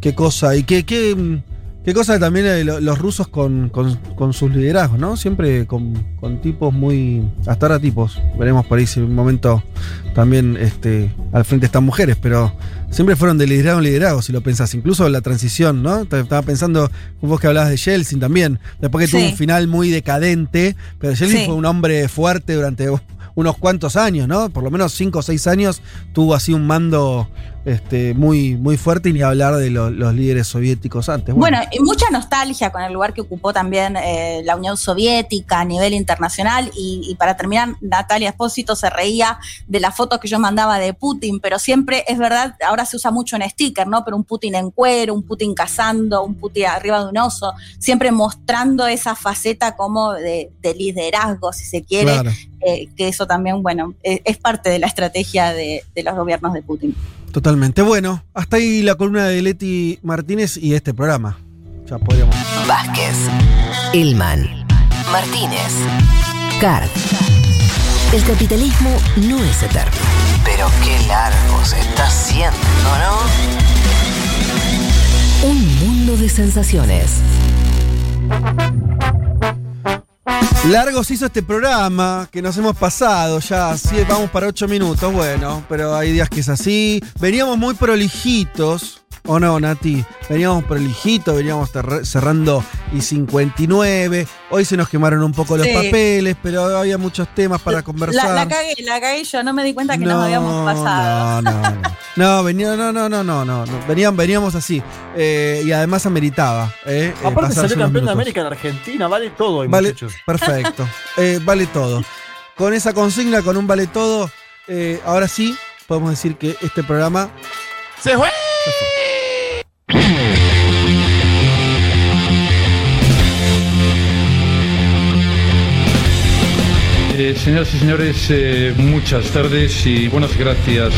qué cosa. Y qué, qué, mm, Qué cosa también eh, lo- los rusos con, con- con sus liderazgos, ¿no? Siempre con, con tipos muy. Hasta ahora tipos. Veremos por ahí si en un momento también este, al frente están mujeres, pero siempre fueron de liderazgo en liderazgo, si lo pensás. Incluso la transición, ¿no? Te- Estaba pensando, vos que hablabas de Yeltsin también. Después que tuvo Sí. un final muy decadente, pero Yeltsin Sí. fue un hombre fuerte durante unos cuantos años, ¿no? Por lo menos cinco o seis años tuvo así un mando este, muy, muy fuerte y ni hablar de lo- los líderes soviéticos antes. Bueno, y mucha nostalgia con el lugar que ocupó también eh, la Unión Soviética a nivel internacional. Y, y para terminar, Natalia Espósito se reía de las fotos que yo mandaba de Putin, pero siempre es verdad, ahora se usa mucho en sticker, ¿no? Pero un Putin en cuero, un Putin cazando, un Putin arriba de un oso, siempre mostrando esa faceta como de, de liderazgo, si se quiere. Claro. Eh, que eso también, bueno, eh, es parte de la estrategia de, de los gobiernos de Putin. Totalmente. Bueno, hasta ahí la columna de Leti Martínez y este programa. Ya podríamos. Vázquez, Elman, Martínez, Card. El capitalismo no es eterno. Pero qué largo se está haciendo, ¿no? Un mundo de sensaciones. Largo se hizo este programa que nos hemos pasado ya, sí, vamos para ocho minutos, bueno, pero hay días que es así. Veníamos muy prolijitos, ¿o no, Nati? Veníamos prolijitos, veníamos cerrando y 59. Hoy se nos quemaron un poco los Sí. papeles, pero había muchos temas para conversar. La, la cagué, la cagué yo, no me di cuenta que nos habíamos pasado. No, no, no. No, venía, no, no, no, no, no. no. Venían, veníamos así. Eh, y además ameritaba. eh, eh, Aparte salió campeón de. América en Argentina, vale todo hoy, Vale, muchachos. perfecto. Eh, vale todo. Con esa consigna, con un vale todo, eh, ahora sí podemos decir que este programa ¡Se fue! Eh, señoras y señores, eh, muchas tardes y buenas gracias.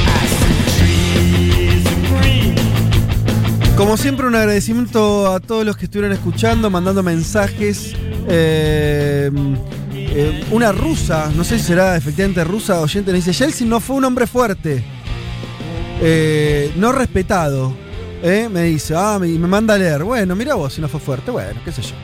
Como siempre, un agradecimiento a todos los que estuvieron escuchando, mandando mensajes. Eh, eh, una rusa, no sé si será efectivamente rusa oyente, nos dice: Yeltsin no fue un hombre fuerte, eh, no respetado. Me dice, ah, me, me manda a leer. Bueno, mira vos si no fue fuerte, bueno, qué sé yo.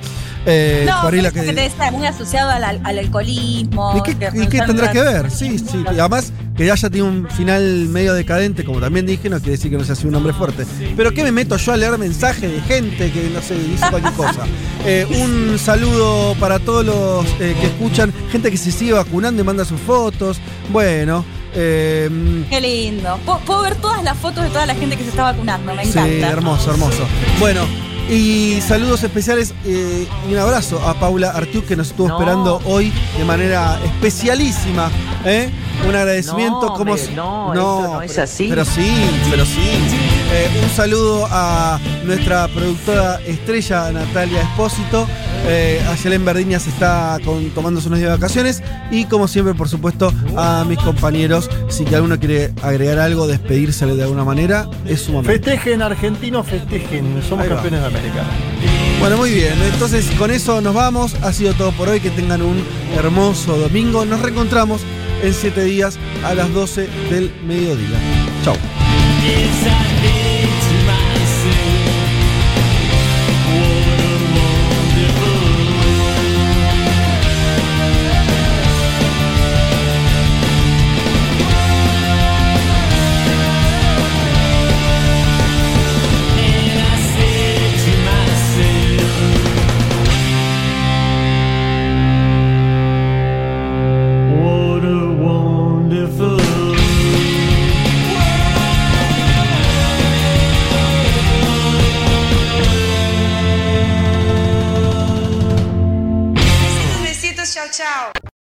Eh, no, por ahí la pienso que- que decía, muy asociado al, al- al alcoholismo. ¿Y qué, y tendrá en que ver? Sí, sí. Y además, que haya tenido un final medio decadente, como también dije, no quiere decir que no sea así un hombre fuerte. Pero ¿qué me meto yo a leer mensajes de gente que, no sé, dice cualquier cosa? <laughs> Eh, un saludo para todos los eh, que escuchan, gente que se sigue vacunando y manda sus fotos. Bueno, eh, Qué lindo. Puedo, puedo ver todas las fotos de toda la gente que se está vacunando, me Sí, encanta. hermoso, hermoso. Bueno, y saludos especiales eh, y un abrazo a Paula Artiuk que nos estuvo No. esperando hoy de manera especialísima. ¿eh? Un agradecimiento. No, como no, eso no es así. Pero sí, pero sí. Eh, un saludo a nuestra productora estrella Natalia Espósito. Eh, a Yelén Verdiña se está con- tomándose unos días de vacaciones. Y como siempre, por supuesto, a mis compañeros. Si que alguno quiere agregar algo, despedírsele de alguna manera, es su momento. Festejen, argentinos, festejen. Somos campeones de América. Bueno, muy bien. Entonces, con eso nos vamos. Ha sido todo por hoy. Que tengan un hermoso domingo. Nos reencontramos en siete días a las 12 del mediodía. Chau. is a me.